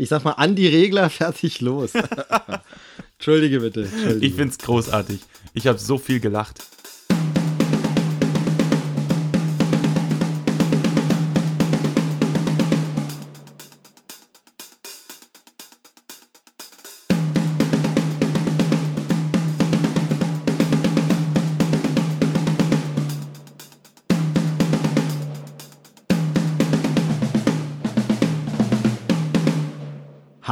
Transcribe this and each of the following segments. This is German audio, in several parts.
Ich sag mal, an die Regler, fertig, los. Entschuldige bitte. Entschuldige. Ich find's großartig. Ich habe so viel gelacht.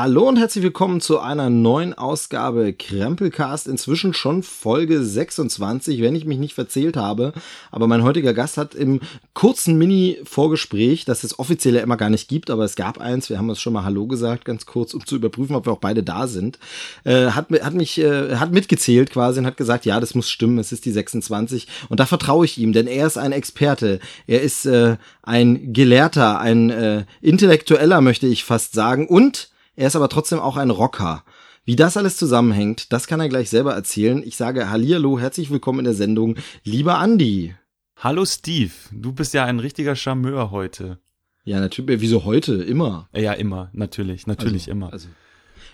Hallo und herzlich willkommen zu einer neuen Ausgabe Krempelcast, inzwischen schon Folge 26, wenn ich mich nicht verzählt habe. Aber mein heutiger Gast hat im kurzen Mini-Vorgespräch, das es offiziell ja immer gar nicht gibt, aber es gab eins, wir haben uns schon mal Hallo gesagt, ganz kurz, um zu überprüfen, ob wir auch beide da sind, äh, hat, hat mich, äh, hat mitgezählt quasi und hat gesagt, ja, das muss stimmen, es ist die 26 und da vertraue ich ihm, denn er ist ein Experte, er ist äh, ein Gelehrter, ein äh, Intellektueller, möchte ich fast sagen und er ist aber trotzdem auch ein Rocker. Wie das alles zusammenhängt, das kann er gleich selber erzählen. Ich sage Hallihallo, herzlich willkommen in der Sendung, lieber Andi. Hallo Steve, du bist ja ein richtiger Charmeur heute. Ja, natürlich, wieso heute? Immer. Ja, immer, natürlich, natürlich also, immer. Also.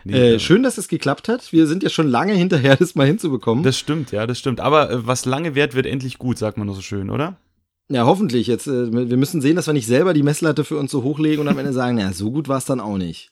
Nee, äh, schön, dass es geklappt hat. Wir sind ja schon lange hinterher, das mal hinzubekommen. Das stimmt, ja, das stimmt. Aber äh, was lange währt, wird endlich gut, sagt man nur so schön, oder? Ja, hoffentlich. Jetzt, äh, wir müssen sehen, dass wir nicht selber die Messlatte für uns so hochlegen und am Ende sagen, ja, so gut war es dann auch nicht.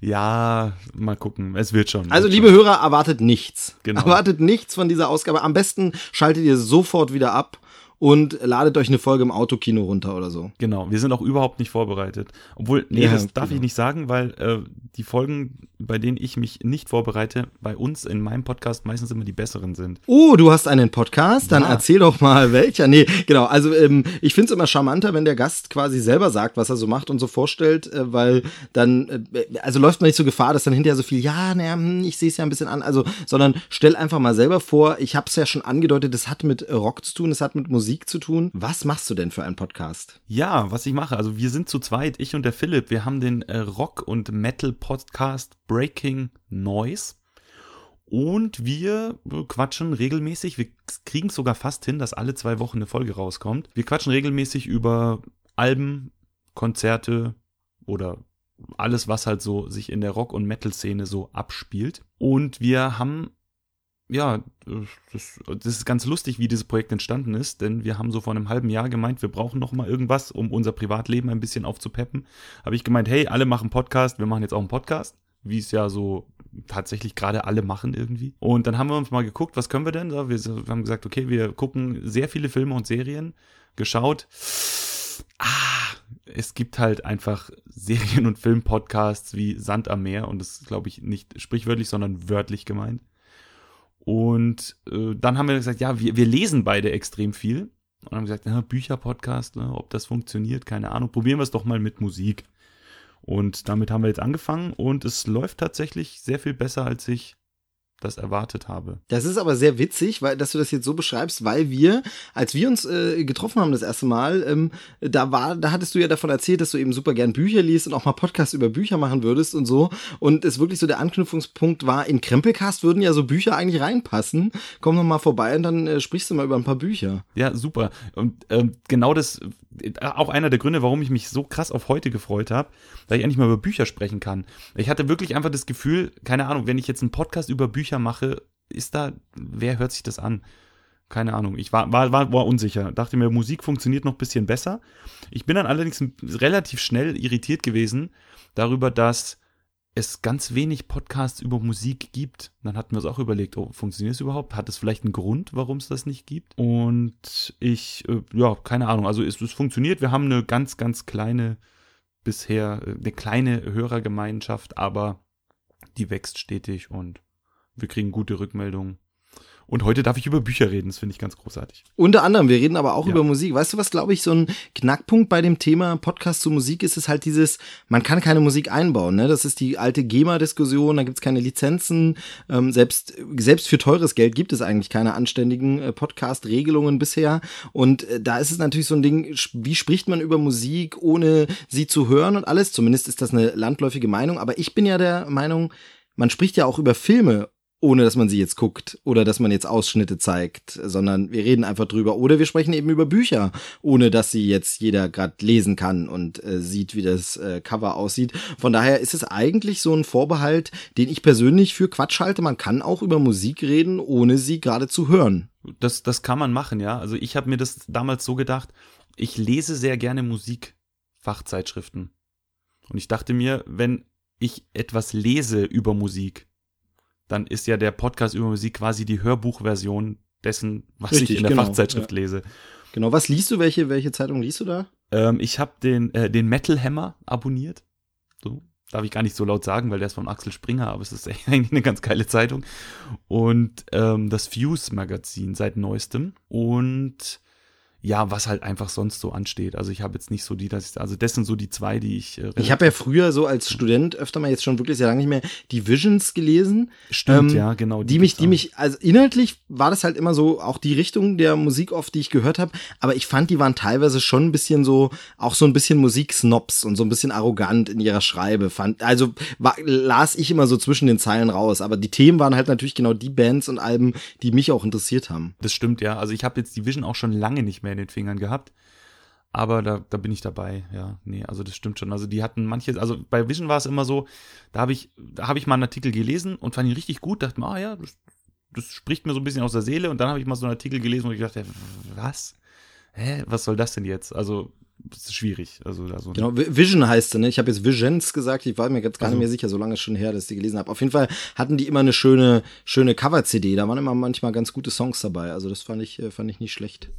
Ja, mal gucken. Es wird schon. Also, wird liebe schon. Hörer, erwartet nichts. Genau. Erwartet nichts von dieser Ausgabe. Am besten schaltet ihr sofort wieder ab und ladet euch eine Folge im Autokino runter oder so. Genau, wir sind auch überhaupt nicht vorbereitet. Obwohl, nee, Ja, das darf genau. ich nicht sagen, weil äh, die Folgen, bei denen ich mich nicht vorbereite, bei uns in meinem Podcast meistens immer die besseren sind. Oh, du hast einen Podcast? Dann Ja. erzähl doch mal welcher. Nee, genau. Also ähm, ich find's immer charmanter, wenn der Gast quasi selber sagt, was er so macht und so vorstellt, äh, weil dann, äh, also läuft man nicht so Gefahr, dass dann hinterher so viel, ja, naja, hm, ich sehe es ja ein bisschen an, also, sondern stell einfach mal selber vor, ich hab's ja schon angedeutet, es hat mit Rock zu tun, es hat mit Musik zu tun. Was machst du denn für einen Podcast? Ja, was ich mache, also wir sind zu zweit, ich und der Philipp, wir haben den äh, Rock- und Metal-Podcast Breaking Noise. Und wir äh, quatschen regelmäßig, wir kriegen es sogar fast hin, dass alle zwei Wochen eine Folge rauskommt. Wir quatschen regelmäßig über Alben, Konzerte oder alles, was halt so sich in der Rock- und Metal-Szene so abspielt. Und wir haben, ja, das, das ist ganz lustig, wie dieses Projekt entstanden ist, denn wir haben so vor einem halben Jahr gemeint, wir brauchen noch mal irgendwas, um unser Privatleben ein bisschen aufzupeppen. Habe ich gemeint, hey, alle machen Podcast, wir machen jetzt auch einen Podcast, wie es ja so tatsächlich gerade alle machen irgendwie. Und dann haben wir uns mal geguckt, was können wir denn? So, Wir haben gesagt, okay, wir gucken sehr viele Filme und Serien, geschaut. Ah, es gibt halt einfach Serien- und Filmpodcasts wie Sand am Meer und das ist, glaube ich, nicht sprichwörtlich, sondern wörtlich gemeint. Und äh, dann haben wir gesagt, ja, wir, wir lesen beide extrem viel. Und haben gesagt, ja, Bücherpodcast, ne, ob das funktioniert, keine Ahnung. Probieren wir es doch mal mit Musik. Und damit haben wir jetzt angefangen und es läuft tatsächlich sehr viel besser, als ich das erwartet habe. Das ist aber sehr witzig, weil dass du das jetzt so beschreibst, weil wir, als wir uns äh, getroffen haben das erste Mal, ähm, da war, da hattest du ja davon erzählt, dass du eben super gern Bücher liest und auch mal Podcasts über Bücher machen würdest und so. Und es wirklich so der Anknüpfungspunkt war, in Krempelcast würden ja so Bücher eigentlich reinpassen. Komm doch mal vorbei und dann äh, sprichst du mal über ein paar Bücher. Ja, super. Und ähm, genau das, äh, auch einer der Gründe, warum ich mich so krass auf heute gefreut habe, weil ich endlich mal über Bücher sprechen kann. Ich hatte wirklich einfach das Gefühl, keine Ahnung, wenn ich jetzt einen Podcast über Bücher mache, ist da, wer hört sich das an? Keine Ahnung. Ich war, war, war, war unsicher. Dachte mir, Musik funktioniert noch ein bisschen besser. Ich bin dann allerdings relativ schnell irritiert gewesen darüber, dass es ganz wenig Podcasts über Musik gibt. Dann hatten wir uns auch überlegt, oh, funktioniert es überhaupt? Hat es vielleicht einen Grund, warum es das nicht gibt? Und ich, äh, ja, keine Ahnung. Also es, es funktioniert. Wir haben eine ganz, ganz kleine, bisher, äh, eine kleine Hörergemeinschaft, aber die wächst stetig und wir kriegen gute Rückmeldungen. Und heute darf ich über Bücher reden, das finde ich ganz großartig. Unter anderem, wir reden aber auch Ja. über Musik. Weißt du, was, glaube ich, so ein Knackpunkt bei dem Thema Podcast zu Musik ist, ist halt dieses, man kann keine Musik einbauen. Ne? Das ist die alte GEMA-Diskussion, da gibt's keine Lizenzen. Ähm, selbst, selbst für teures Geld gibt es eigentlich keine anständigen äh, Podcast-Regelungen bisher. Und äh, da ist es natürlich so ein Ding, wie spricht man über Musik, ohne sie zu hören und alles. Zumindest ist das eine landläufige Meinung. Aber ich bin ja der Meinung, man spricht ja auch über Filme ohne dass man sie jetzt guckt oder dass man jetzt Ausschnitte zeigt, sondern wir reden einfach drüber. Oder wir sprechen eben über Bücher, ohne dass sie jetzt jeder gerade lesen kann und äh, sieht, wie das äh, Cover aussieht. Von daher ist es eigentlich so ein Vorbehalt, den ich persönlich für Quatsch halte. Man kann auch über Musik reden, ohne sie gerade zu hören. Das, das kann man machen, ja. Also ich habe mir das damals so gedacht, ich lese sehr gerne Musikfachzeitschriften. Und ich dachte mir, wenn ich etwas lese über Musik, dann ist ja der Podcast über Musik quasi die Hörbuchversion dessen, was Richtig, ich in der genau, Fachzeitschrift ja. lese. Genau, was liest du? Welche, welche Zeitung liest du da? Ähm, ich habe den, äh, den Metal Hammer abonniert. So, darf ich gar nicht so laut sagen, weil der ist von Axel Springer, aber es ist eigentlich eine ganz geile Zeitung. Und ähm, das Fuse Magazin seit neuestem. Und ja, was halt einfach sonst so ansteht. Also ich habe jetzt nicht so die, dass ich, also das sind so die zwei, die ich. Äh, ich habe ja früher so als Student öfter mal jetzt schon wirklich sehr lange nicht mehr die Visions gelesen. Stimmt, ähm, ja, genau. Die, die mich, die mich, also inhaltlich war das halt immer so auch die Richtung der Musik oft, die ich gehört habe. Aber ich fand, die waren teilweise schon ein bisschen so, auch so ein bisschen Musiksnobs und so ein bisschen arrogant in ihrer Schreibe. Fand, also war, las ich immer so zwischen den Zeilen raus. Aber die Themen waren halt natürlich genau die Bands und Alben, die mich auch interessiert haben. Das stimmt, ja. Also ich habe jetzt die Vision auch schon lange nicht mehr in den Fingern gehabt. Aber da, da bin ich dabei, ja. Nee, also das stimmt schon. Also die hatten manches, also bei Vision war es immer so, da habe ich, da habe ich mal einen Artikel gelesen und fand ihn richtig gut, dachte mir, ah ja, das, das spricht mir so ein bisschen aus der Seele. Und dann habe ich mal so einen Artikel gelesen und ich dachte, was? Hä, was soll das denn jetzt? Also das ist schwierig. Also, also genau, Vision heißt sie, ne? Ich habe jetzt Visions gesagt, ich war mir jetzt gar also. nicht mehr sicher, so lange ist schon her, dass ich die gelesen habe. Auf jeden Fall hatten die immer eine schöne, schöne Cover-CD. Da waren immer manchmal ganz gute Songs dabei. Also das fand ich, äh, fand ich nicht schlecht.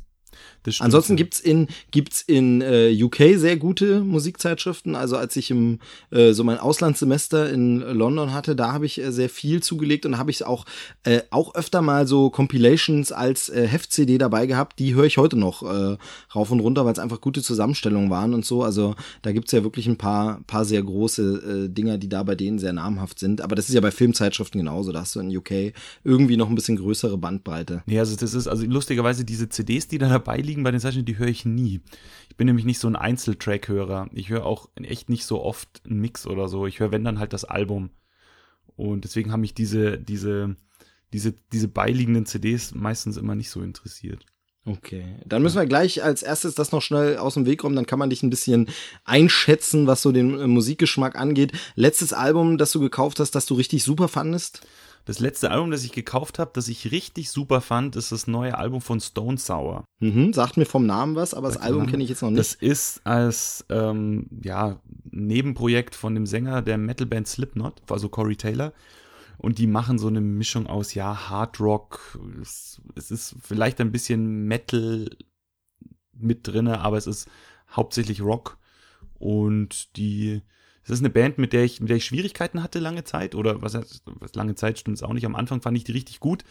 Ansonsten ja. gibt's in gibt's in äh, UK sehr gute Musikzeitschriften. Also als ich im äh, so mein Auslandssemester in London hatte, da habe ich äh, sehr viel zugelegt und habe ich auch äh, auch öfter mal so Compilations als äh, Heft-CD dabei gehabt. Die höre ich heute noch äh, rauf und runter, weil es einfach gute Zusammenstellungen waren und so. Also da gibt's ja wirklich ein paar paar sehr große äh, Dinger, die da bei denen sehr namhaft sind. Aber das ist ja bei Filmzeitschriften genauso. Da hast du in UK irgendwie noch ein bisschen größere Bandbreite. Nee, also das ist also lustigerweise diese CDs, die da dabei liegen bei den Zeichnungen, die höre ich nie. Ich bin nämlich nicht so ein Einzeltrack-Hörer. Ich höre auch echt nicht so oft einen Mix oder so. Ich höre, wenn dann halt das Album. Und deswegen haben mich diese, diese, diese, diese beiliegenden CDs meistens immer nicht so interessiert. Okay, dann müssen wir gleich als erstes das noch schnell aus dem Weg räumen, dann kann man dich ein bisschen einschätzen, was so den äh, Musikgeschmack angeht. Letztes Album, das du gekauft hast, das du richtig super fandest? Das letzte Album, das ich gekauft habe, das ich richtig super fand, ist das neue Album von Stone Sour. Mhm, sagt mir vom Namen was, aber das Album kenne ich jetzt noch nicht. Das ist als ähm, ja, Nebenprojekt von dem Sänger der Metalband Slipknot, also Corey Taylor. Und die machen so eine Mischung aus, ja, Hard Rock, es, es ist vielleicht ein bisschen Metal mit drinne, aber es ist hauptsächlich Rock. Und die das ist eine Band, mit der ich, mit der ich Schwierigkeiten hatte lange Zeit. Oder was heißt, was lange Zeit stimmt es auch nicht. Am Anfang fand ich die richtig gut.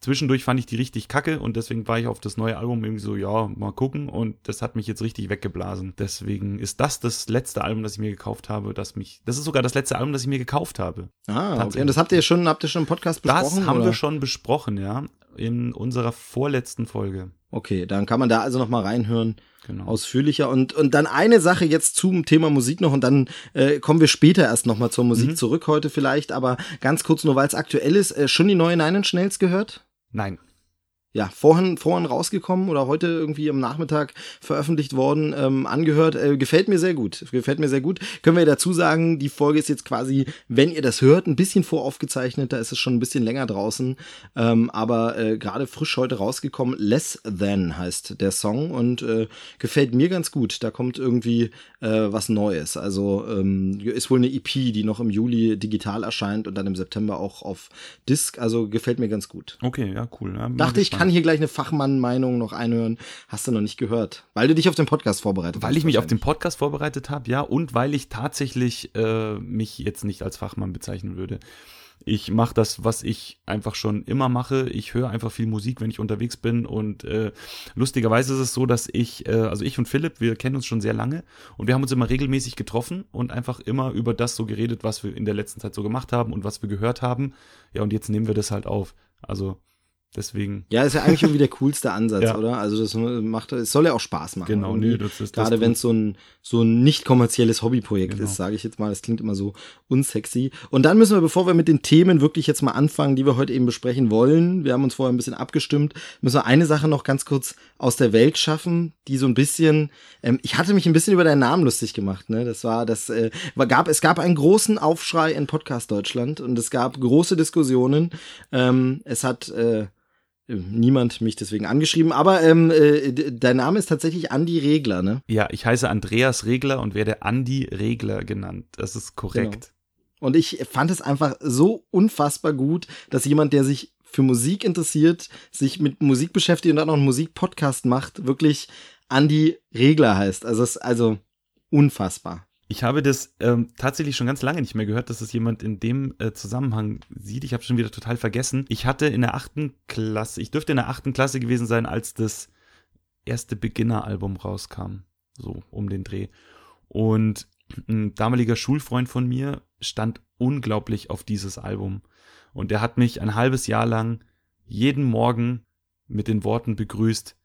Zwischendurch fand ich die richtig kacke und deswegen war ich auf das neue Album irgendwie so, ja, mal gucken. Und das hat mich jetzt richtig weggeblasen. Deswegen ist das das letzte Album, das ich mir gekauft habe, das mich, das ist sogar das letzte Album, das ich mir gekauft habe. Ah, okay. Und das habt ihr schon, habt ihr schon im Podcast besprochen? Das haben oder? wir schon besprochen, ja. In unserer vorletzten Folge. Okay, dann kann man da also noch mal reinhören. Genau. Ausführlicher. Und, und dann eine Sache jetzt zum Thema Musik noch und dann äh, kommen wir später erst nochmal zur Musik mhm. zurück heute vielleicht, aber ganz kurz nur, weil es aktuell ist, äh, schon die neue Nine Inch gehört? Nein ja, vorhin, vorhin rausgekommen oder heute irgendwie am Nachmittag veröffentlicht worden, ähm, angehört. Äh, gefällt mir sehr gut. Gefällt mir sehr gut. Können wir dazu sagen, die Folge ist jetzt quasi, wenn ihr das hört, ein bisschen voraufgezeichnet. Da ist es schon ein bisschen länger draußen. Ähm, aber äh, gerade frisch heute rausgekommen. Less Than heißt der Song und äh, gefällt mir ganz gut. Da kommt irgendwie äh, was Neues. Also ähm, ist wohl eine EP, die noch im Juli digital erscheint und dann im September auch auf Disc. Also gefällt mir ganz gut. Okay, ja, cool. Ja, Dachte ich, kann hier gleich eine Fachmann-Meinung noch einhören. Hast du noch nicht gehört. Weil du dich auf den Podcast vorbereitet weil hast. Weil ich mich auf den Podcast vorbereitet habe, ja, und weil ich tatsächlich äh, mich jetzt nicht als Fachmann bezeichnen würde. Ich mache das, was ich einfach schon immer mache. Ich höre einfach viel Musik, wenn ich unterwegs bin. Und äh, lustigerweise ist es so, dass ich, äh, also ich und Philipp, wir kennen uns schon sehr lange und wir haben uns immer regelmäßig getroffen und einfach immer über das so geredet, was wir in der letzten Zeit so gemacht haben und was wir gehört haben. Ja, und jetzt nehmen wir das halt auf. Also Deswegen. Ja, ist ja eigentlich irgendwie der coolste Ansatz, Ja. oder? Also das macht, es soll ja auch Spaß machen. Genau, nee, das ist das Gerade wenn es so ein so ein nicht kommerzielles Hobbyprojekt Genau. ist, sage ich jetzt mal. Das klingt immer so unsexy. Und dann müssen wir, bevor wir mit den Themen wirklich jetzt mal anfangen, die wir heute eben besprechen wollen, wir haben uns vorher ein bisschen abgestimmt, müssen wir eine Sache noch ganz kurz aus der Welt schaffen, die so ein bisschen, ähm, ich hatte mich ein bisschen über deinen Namen lustig gemacht, ne? Das war, das äh, gab, es gab einen großen Aufschrei in Podcast Deutschland und es gab große Diskussionen. Ähm, es hat äh, niemand mich deswegen angeschrieben, aber ähm, äh, dein Name ist tatsächlich Andi Regler, ne? Ja, ich heiße Andreas Regler und werde Andi Regler genannt. Das ist korrekt. Und ich fand es einfach so unfassbar gut, dass jemand, der sich für Musik interessiert, sich mit Musik beschäftigt und dann noch einen Musikpodcast macht, wirklich Andi Regler heißt. Also also unfassbar. Ich habe das ähm, tatsächlich schon ganz lange nicht mehr gehört, dass es jemand in dem äh, Zusammenhang sieht. Ich habe schon wieder total vergessen. Ich hatte in der achten Klasse, ich dürfte in der achten Klasse gewesen sein, als das erste Beginner-Album rauskam. So um den Dreh. Und ein damaliger Schulfreund von mir stand unglaublich auf dieses Album. Und der hat mich ein halbes Jahr lang jeden Morgen mit den Worten begrüßt,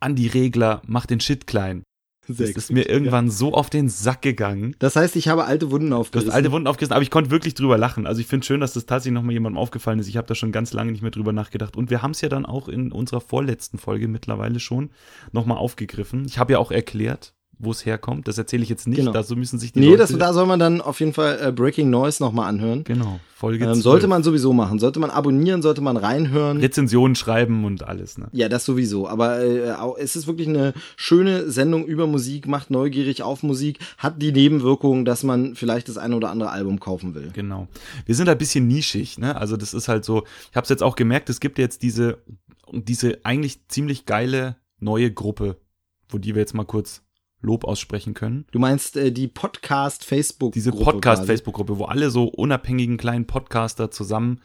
Andi Regler, mach den Shit klein. Das ist mir irgendwann so auf den Sack gegangen. Das heißt, ich habe alte Wunden Du aufgerissen. hast alte Wunden aufgerissen, aber ich konnte wirklich drüber lachen. Also ich finde schön, dass das tatsächlich nochmal jemandem aufgefallen ist. Ich habe da schon ganz lange nicht mehr drüber nachgedacht. Und wir haben es ja dann auch in unserer vorletzten Folge mittlerweile schon nochmal aufgegriffen. Ich habe ja auch erklärt, wo es herkommt. Das erzähle ich jetzt nicht. Genau. Dazu müssen sich die Nee, Leute... das, da soll man dann auf jeden Fall äh, Breaking Noise nochmal anhören. Genau, Folge Ähm, 12. sollte man sowieso machen. Sollte man abonnieren, sollte man reinhören. Rezensionen schreiben und alles, ne? Ja, das sowieso. Aber äh, es ist wirklich eine schöne Sendung über Musik, macht neugierig auf Musik, hat die Nebenwirkung, dass man vielleicht das eine oder andere Album kaufen will. Genau. Wir sind ein bisschen nischig, ne? Also das ist halt so, ich habe es jetzt auch gemerkt, es gibt jetzt diese, diese eigentlich ziemlich geile neue Gruppe, wo die wir jetzt mal kurz Lob aussprechen können. Du meinst äh, die Podcast-Facebook-Gruppe? Diese. Podcast-Facebook-Gruppe, wo alle so unabhängigen kleinen Podcaster zusammen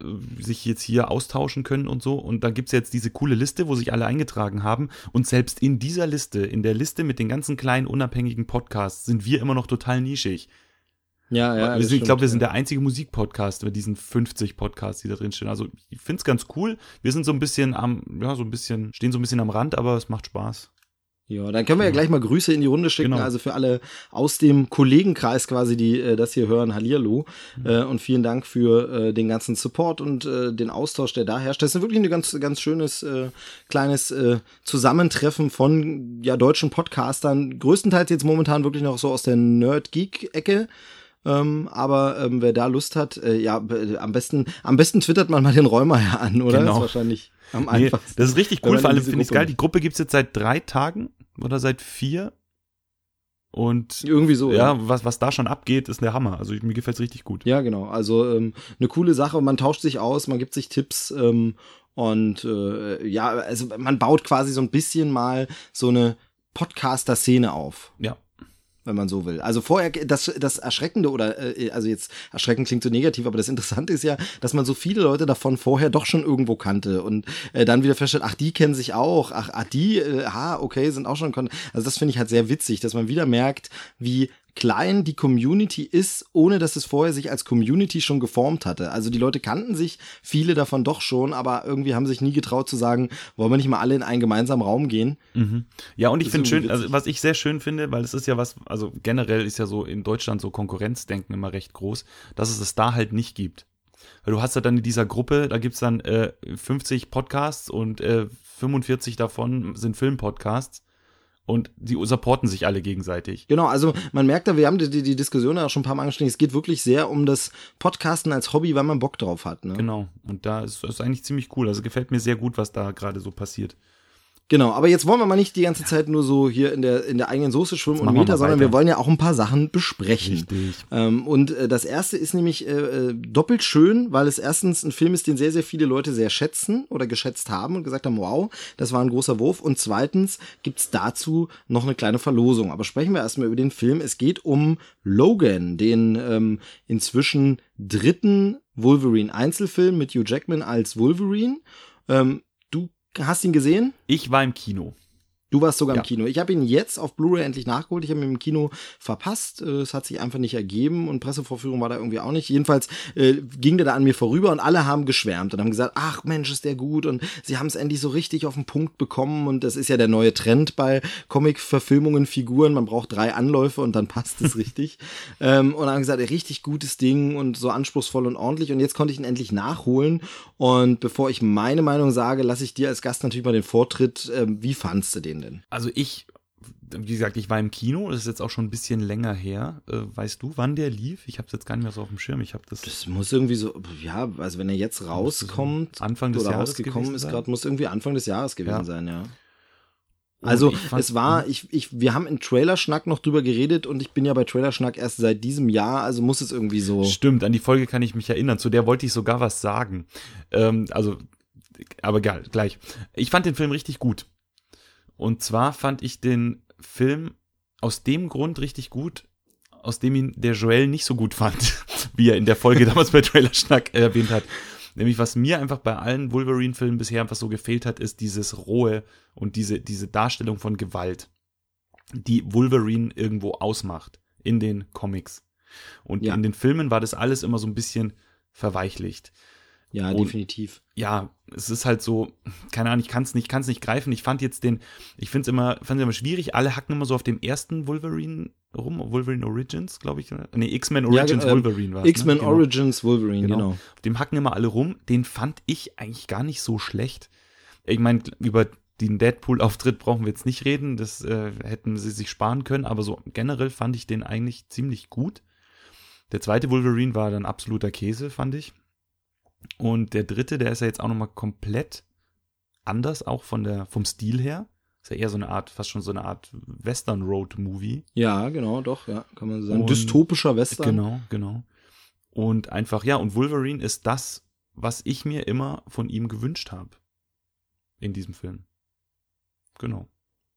äh, sich jetzt hier austauschen können und so. Und da gibt's jetzt diese coole Liste, wo sich alle eingetragen haben. Und selbst in dieser Liste, in der Liste mit den ganzen kleinen unabhängigen Podcasts, sind wir immer noch total nischig. Ja, ja. ich glaube, wir sind der einzige Musikpodcast mit diesen 50 Podcasts, die da drin stehen. Also ich find's ganz cool. Wir sind so ein bisschen am, ja, so ein bisschen, stehen so ein bisschen am Rand, aber es macht Spaß. Ja, dann können wir ja gleich mal Grüße in die Runde schicken. Genau. Also für alle aus dem Kollegenkreis quasi, die äh, das hier hören, Hallihallo. Mhm. Äh, und vielen Dank für äh, den ganzen Support und äh, den Austausch, der da herrscht. Das ist wirklich ein ganz, ganz schönes äh, kleines äh, Zusammentreffen von ja, deutschen Podcastern. Größtenteils jetzt momentan wirklich noch so aus der Nerd-Geek-Ecke. Ähm, aber ähm, wer da Lust hat, äh, ja, b- am besten, am besten twittert man mal den Räumer an, oder? Genau. Das ist wahrscheinlich am Nee, einfachsten. das ist richtig cool, vor allem finde ich's Gruppe geil. Die Gruppe gibt's jetzt seit drei Tagen oder seit vier. Und Irgendwie so. ja, was, was da schon abgeht, ist der Hammer. Also mir gefällt's richtig gut. Ja, genau. Also ähm, eine coole Sache. Man tauscht sich aus, man gibt sich Tipps ähm, und äh, ja, also man baut quasi so ein bisschen mal so eine Podcaster-Szene auf. Ja. Wenn man so will. Also vorher, das, das Erschreckende oder, äh, also jetzt erschreckend klingt so negativ, aber das Interessante ist ja, dass man so viele Leute davon vorher doch schon irgendwo kannte und äh, dann wieder feststellt, ach, die kennen sich auch, ach, ach die, äh, ha, okay, sind auch schon, also das finde ich halt sehr witzig, dass man wieder merkt, wie klein die Community ist, ohne dass es vorher sich als Community schon geformt hatte. Also die Leute kannten sich, viele davon doch schon, aber irgendwie haben sich nie getraut zu sagen, wollen wir nicht mal alle in einen gemeinsamen Raum gehen? Mhm. Ja, und ich finde schön, irgendwie also witzig. was ich sehr schön finde, weil es ist ja was, also generell ist ja so in Deutschland so Konkurrenzdenken immer recht groß, dass es es da halt nicht gibt. Weil du hast ja dann in dieser Gruppe, da gibt's dann äh, 50 Podcasts und äh, 45 davon sind Filmpodcasts und die supporten sich alle gegenseitig. Genau, also man merkt da, wir haben die, die, Diskussion ja auch schon ein paar Mal angeschnitten, es geht wirklich sehr um das Podcasten als Hobby, weil man Bock drauf hat. Ne? Genau. Und da ist ist eigentlich ziemlich cool. Also gefällt mir sehr gut, was da gerade so passiert. Genau, aber jetzt wollen wir mal nicht die ganze Zeit nur so hier in der, in der eigenen Soße schwimmen und Meter, sondern wir wollen ja auch ein paar Sachen besprechen. Ähm, und äh, das erste ist nämlich äh, äh, doppelt schön, weil es erstens ein Film ist, den sehr, sehr viele Leute sehr schätzen oder geschätzt haben und gesagt haben, wow, das war ein großer Wurf. Und zweitens gibt's dazu noch eine kleine Verlosung. Aber sprechen wir erstmal über den Film. Es geht um Logan, den ähm, inzwischen dritten Wolverine-Einzelfilm mit Hugh Jackman als Wolverine. Ähm, du hast ihn gesehen? Ich war im Kino. Du warst sogar Ja. im Kino. Ich habe ihn jetzt auf Blu-ray endlich nachgeholt. Ich habe ihn im Kino verpasst. Äh, Es hat sich einfach nicht ergeben und Pressevorführung war da irgendwie auch nicht. Jedenfalls äh, ging der da an mir vorüber und alle haben geschwärmt und haben gesagt, ach Mensch, ist der gut und sie haben es endlich so richtig auf den Punkt bekommen und das ist ja der neue Trend bei Comic-Verfilmungen, Figuren. Man braucht drei Anläufe und dann passt es richtig. Ähm, und haben gesagt, richtig gutes Ding und so anspruchsvoll und ordentlich und jetzt konnte ich ihn endlich nachholen und bevor ich meine Meinung sage, lasse ich dir als Gast natürlich mal den Vortritt. Ähm, wie fandst du den denn? Also ich, wie gesagt, ich war im Kino, das ist jetzt auch schon ein bisschen länger her. Äh, weißt du, wann der lief? Ich habe es jetzt gar nicht mehr so auf dem Schirm. Ich habe das, Das muss irgendwie so, ja, also wenn er jetzt rauskommt Anfang des oder Jahres rausgekommen ist, gerade muss irgendwie Anfang des Jahres gewesen Ja. sein, ja. Und Also es war, ich, ich, wir haben in Trailerschnack noch drüber geredet und ich bin ja bei Trailerschnack erst seit diesem Jahr, also muss es irgendwie so. Stimmt, an die Folge kann ich mich erinnern. Zu der wollte ich sogar was sagen. Ähm, also, aber egal, gleich. Ich fand den Film richtig gut. Und zwar fand ich den Film aus dem Grund richtig gut, aus dem ihn der Joel nicht so gut fand, wie er in der Folge damals bei Trailerschnack erwähnt hat. Nämlich, was mir einfach bei allen Wolverine-Filmen bisher einfach so gefehlt hat, ist dieses Rohe und diese, diese Darstellung von Gewalt, die Wolverine irgendwo ausmacht in den Comics. Und Ja. in den Filmen war das alles immer so ein bisschen verweichlicht. Ja, Und- definitiv. Ja, es ist halt so, keine Ahnung, ich kann es nicht, kann's nicht greifen. Ich fand jetzt den, ich finde es immer, immer schwierig. Alle hacken immer so auf dem ersten Wolverine rum, Wolverine Origins, glaube ich. Nee, X-Men Ja, Origins äh, Wolverine war X-Men ne? Origins Wolverine, Genau. genau. Auf dem hacken immer alle rum. Den fand ich eigentlich gar nicht so schlecht. Ich meine, über den Deadpool-Auftritt brauchen wir jetzt nicht reden. Das äh, hätten sie sich sparen können. Aber so generell fand ich den eigentlich ziemlich gut. Der zweite Wolverine war dann absoluter Käse, fand ich. Und der dritte, der ist ja jetzt auch nochmal komplett anders, auch von der, vom Stil her. Ist ja eher so eine Art, fast schon so eine Art Western Road Movie. Ja, genau, doch, ja, kann man sagen. Und- Dystopischer Western. Genau, genau. Und einfach, ja, und Wolverine ist das, was ich mir immer von ihm gewünscht habe. In diesem Film. Genau.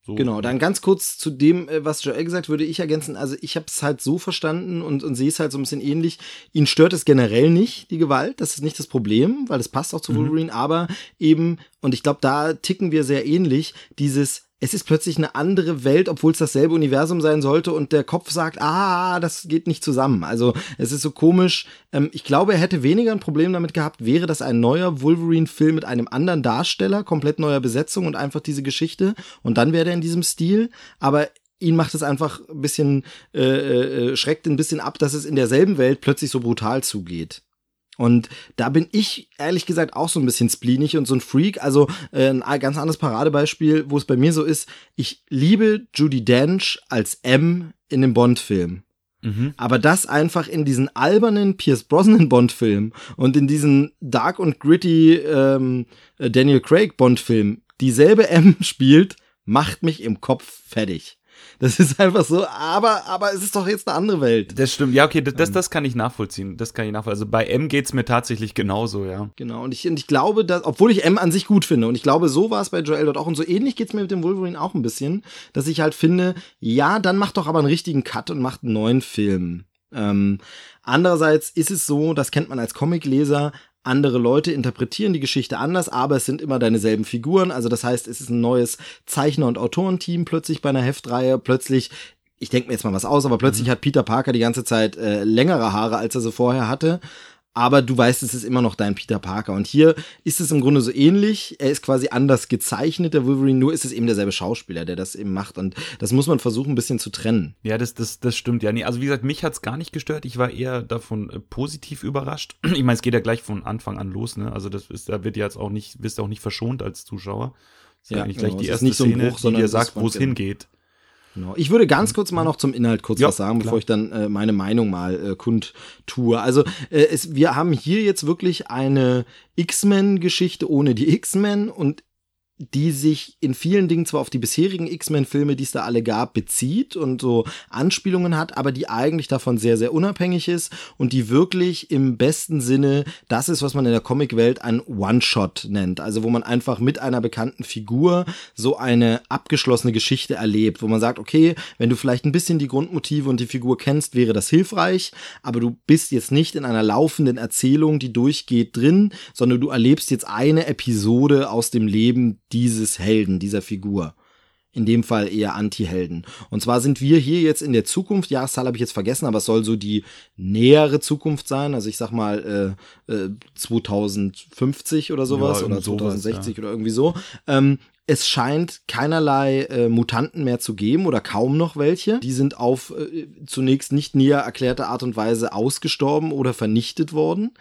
So. Genau, dann ganz kurz zu dem, äh, was Joel gesagt würde ich ergänzen. Also ich habe es halt so verstanden und, und sehe es halt so ein bisschen ähnlich. Ihn stört es generell nicht, die Gewalt. Das ist nicht das Problem, weil das passt auch zu Mhm. Wolverine. Aber eben, und ich glaube, da ticken wir sehr ähnlich, dieses es ist plötzlich eine andere Welt, obwohl es dasselbe Universum sein sollte und der Kopf sagt, ah, das geht nicht zusammen. Also es ist so komisch. Ähm, ich glaube, er hätte weniger ein Problem damit gehabt, wäre das ein neuer Wolverine-Film mit einem anderen Darsteller, komplett neuer Besetzung und einfach diese Geschichte und dann wäre er in diesem Stil. Aber ihn macht es einfach ein bisschen, äh, äh, schreckt ein bisschen ab, dass es in derselben Welt plötzlich so brutal zugeht. Und da bin ich ehrlich gesagt auch so ein bisschen spleenig und so ein Freak. Also äh, ein ganz anderes Paradebeispiel, wo es bei mir so ist, ich liebe Judy Dench als M in dem Bond-Film. Mhm. Aber das einfach in diesen albernen Pierce Brosnan Bond-Film und in diesen dark und gritty ähm, äh, Daniel Craig Bond-Film dieselbe M spielt, macht mich im Kopf fertig. Das ist einfach so, aber, aber es ist doch jetzt eine andere Welt. Das stimmt. Ja, okay, das, das, kann ich nachvollziehen. Das kann ich nachvollziehen. Also bei M geht's mir tatsächlich genauso, ja. Genau, und ich, und ich glaube, dass, obwohl ich M an sich gut finde, und ich glaube, so war es bei Joel dort auch, und so ähnlich geht's mir mit dem Wolverine auch ein bisschen, dass ich halt finde, ja, dann macht doch aber einen richtigen Cut und macht einen neuen Film. Ähm, andererseits ist es so, das kennt man als Comicleser, andere Leute interpretieren die Geschichte anders, aber es sind immer deine selben Figuren. Also das heißt, es ist ein neues Zeichner- und Autorenteam plötzlich bei einer Heftreihe. Plötzlich, ich denke mir jetzt mal was aus, aber plötzlich hat Peter Parker die ganze Zeit äh, längere Haare, als er sie vorher hatte. Aber du weißt, es ist immer noch dein Peter Parker. Und hier ist es im Grunde so ähnlich. Er ist quasi anders gezeichnet, der Wolverine, nur ist es eben derselbe Schauspieler, der das eben macht. Und das muss man versuchen, ein bisschen zu trennen. Ja, das, das, das stimmt. Ja, nee, also wie gesagt, mich hat's gar nicht gestört. Ich war eher davon äh, positiv überrascht. Ich meine, es geht ja gleich von Anfang an los, ne? Also das ist, da wird ja jetzt auch nicht, wirst du auch nicht verschont als Zuschauer. Das ist Ja, ja, eigentlich genau. gleich die Es ist erste nicht so ein Szene, Bruch, sondern die dir sagt, wo es genau. hingeht. Genau. Ich würde ganz kurz mal noch zum Inhalt kurz Ja, was sagen, bevor klar. ich dann äh, meine Meinung mal äh, kundtue. Also äh, es, wir haben hier jetzt wirklich eine X-Men-Geschichte ohne die X-Men und die sich in vielen Dingen zwar auf die bisherigen X-Men-Filme, die es da alle gab, bezieht und so Anspielungen hat, aber die eigentlich davon sehr, sehr unabhängig ist und die wirklich im besten Sinne das ist, was man in der Comicwelt ein One-Shot nennt. Also wo man einfach mit einer bekannten Figur so eine abgeschlossene Geschichte erlebt, wo man sagt, okay, wenn du vielleicht ein bisschen die Grundmotive und die Figur kennst, wäre das hilfreich, aber du bist jetzt nicht in einer laufenden Erzählung, die durchgeht drin, sondern du erlebst jetzt eine Episode aus dem Leben dieses Helden, dieser Figur. in dem Fall eher Anti-Helden. Und zwar sind wir hier jetzt in der Zukunft, Jahreszahl habe ich jetzt vergessen, aber es soll so die nähere Zukunft sein. Also ich sag mal äh, äh, 2050 oder sowas Ja, oder irgend sowas, 2060 oder irgendwie so. Ähm, es scheint keinerlei äh, Mutanten mehr zu geben oder kaum noch welche. Die sind auf äh, zunächst nicht näher erklärte Art und Weise ausgestorben oder vernichtet worden.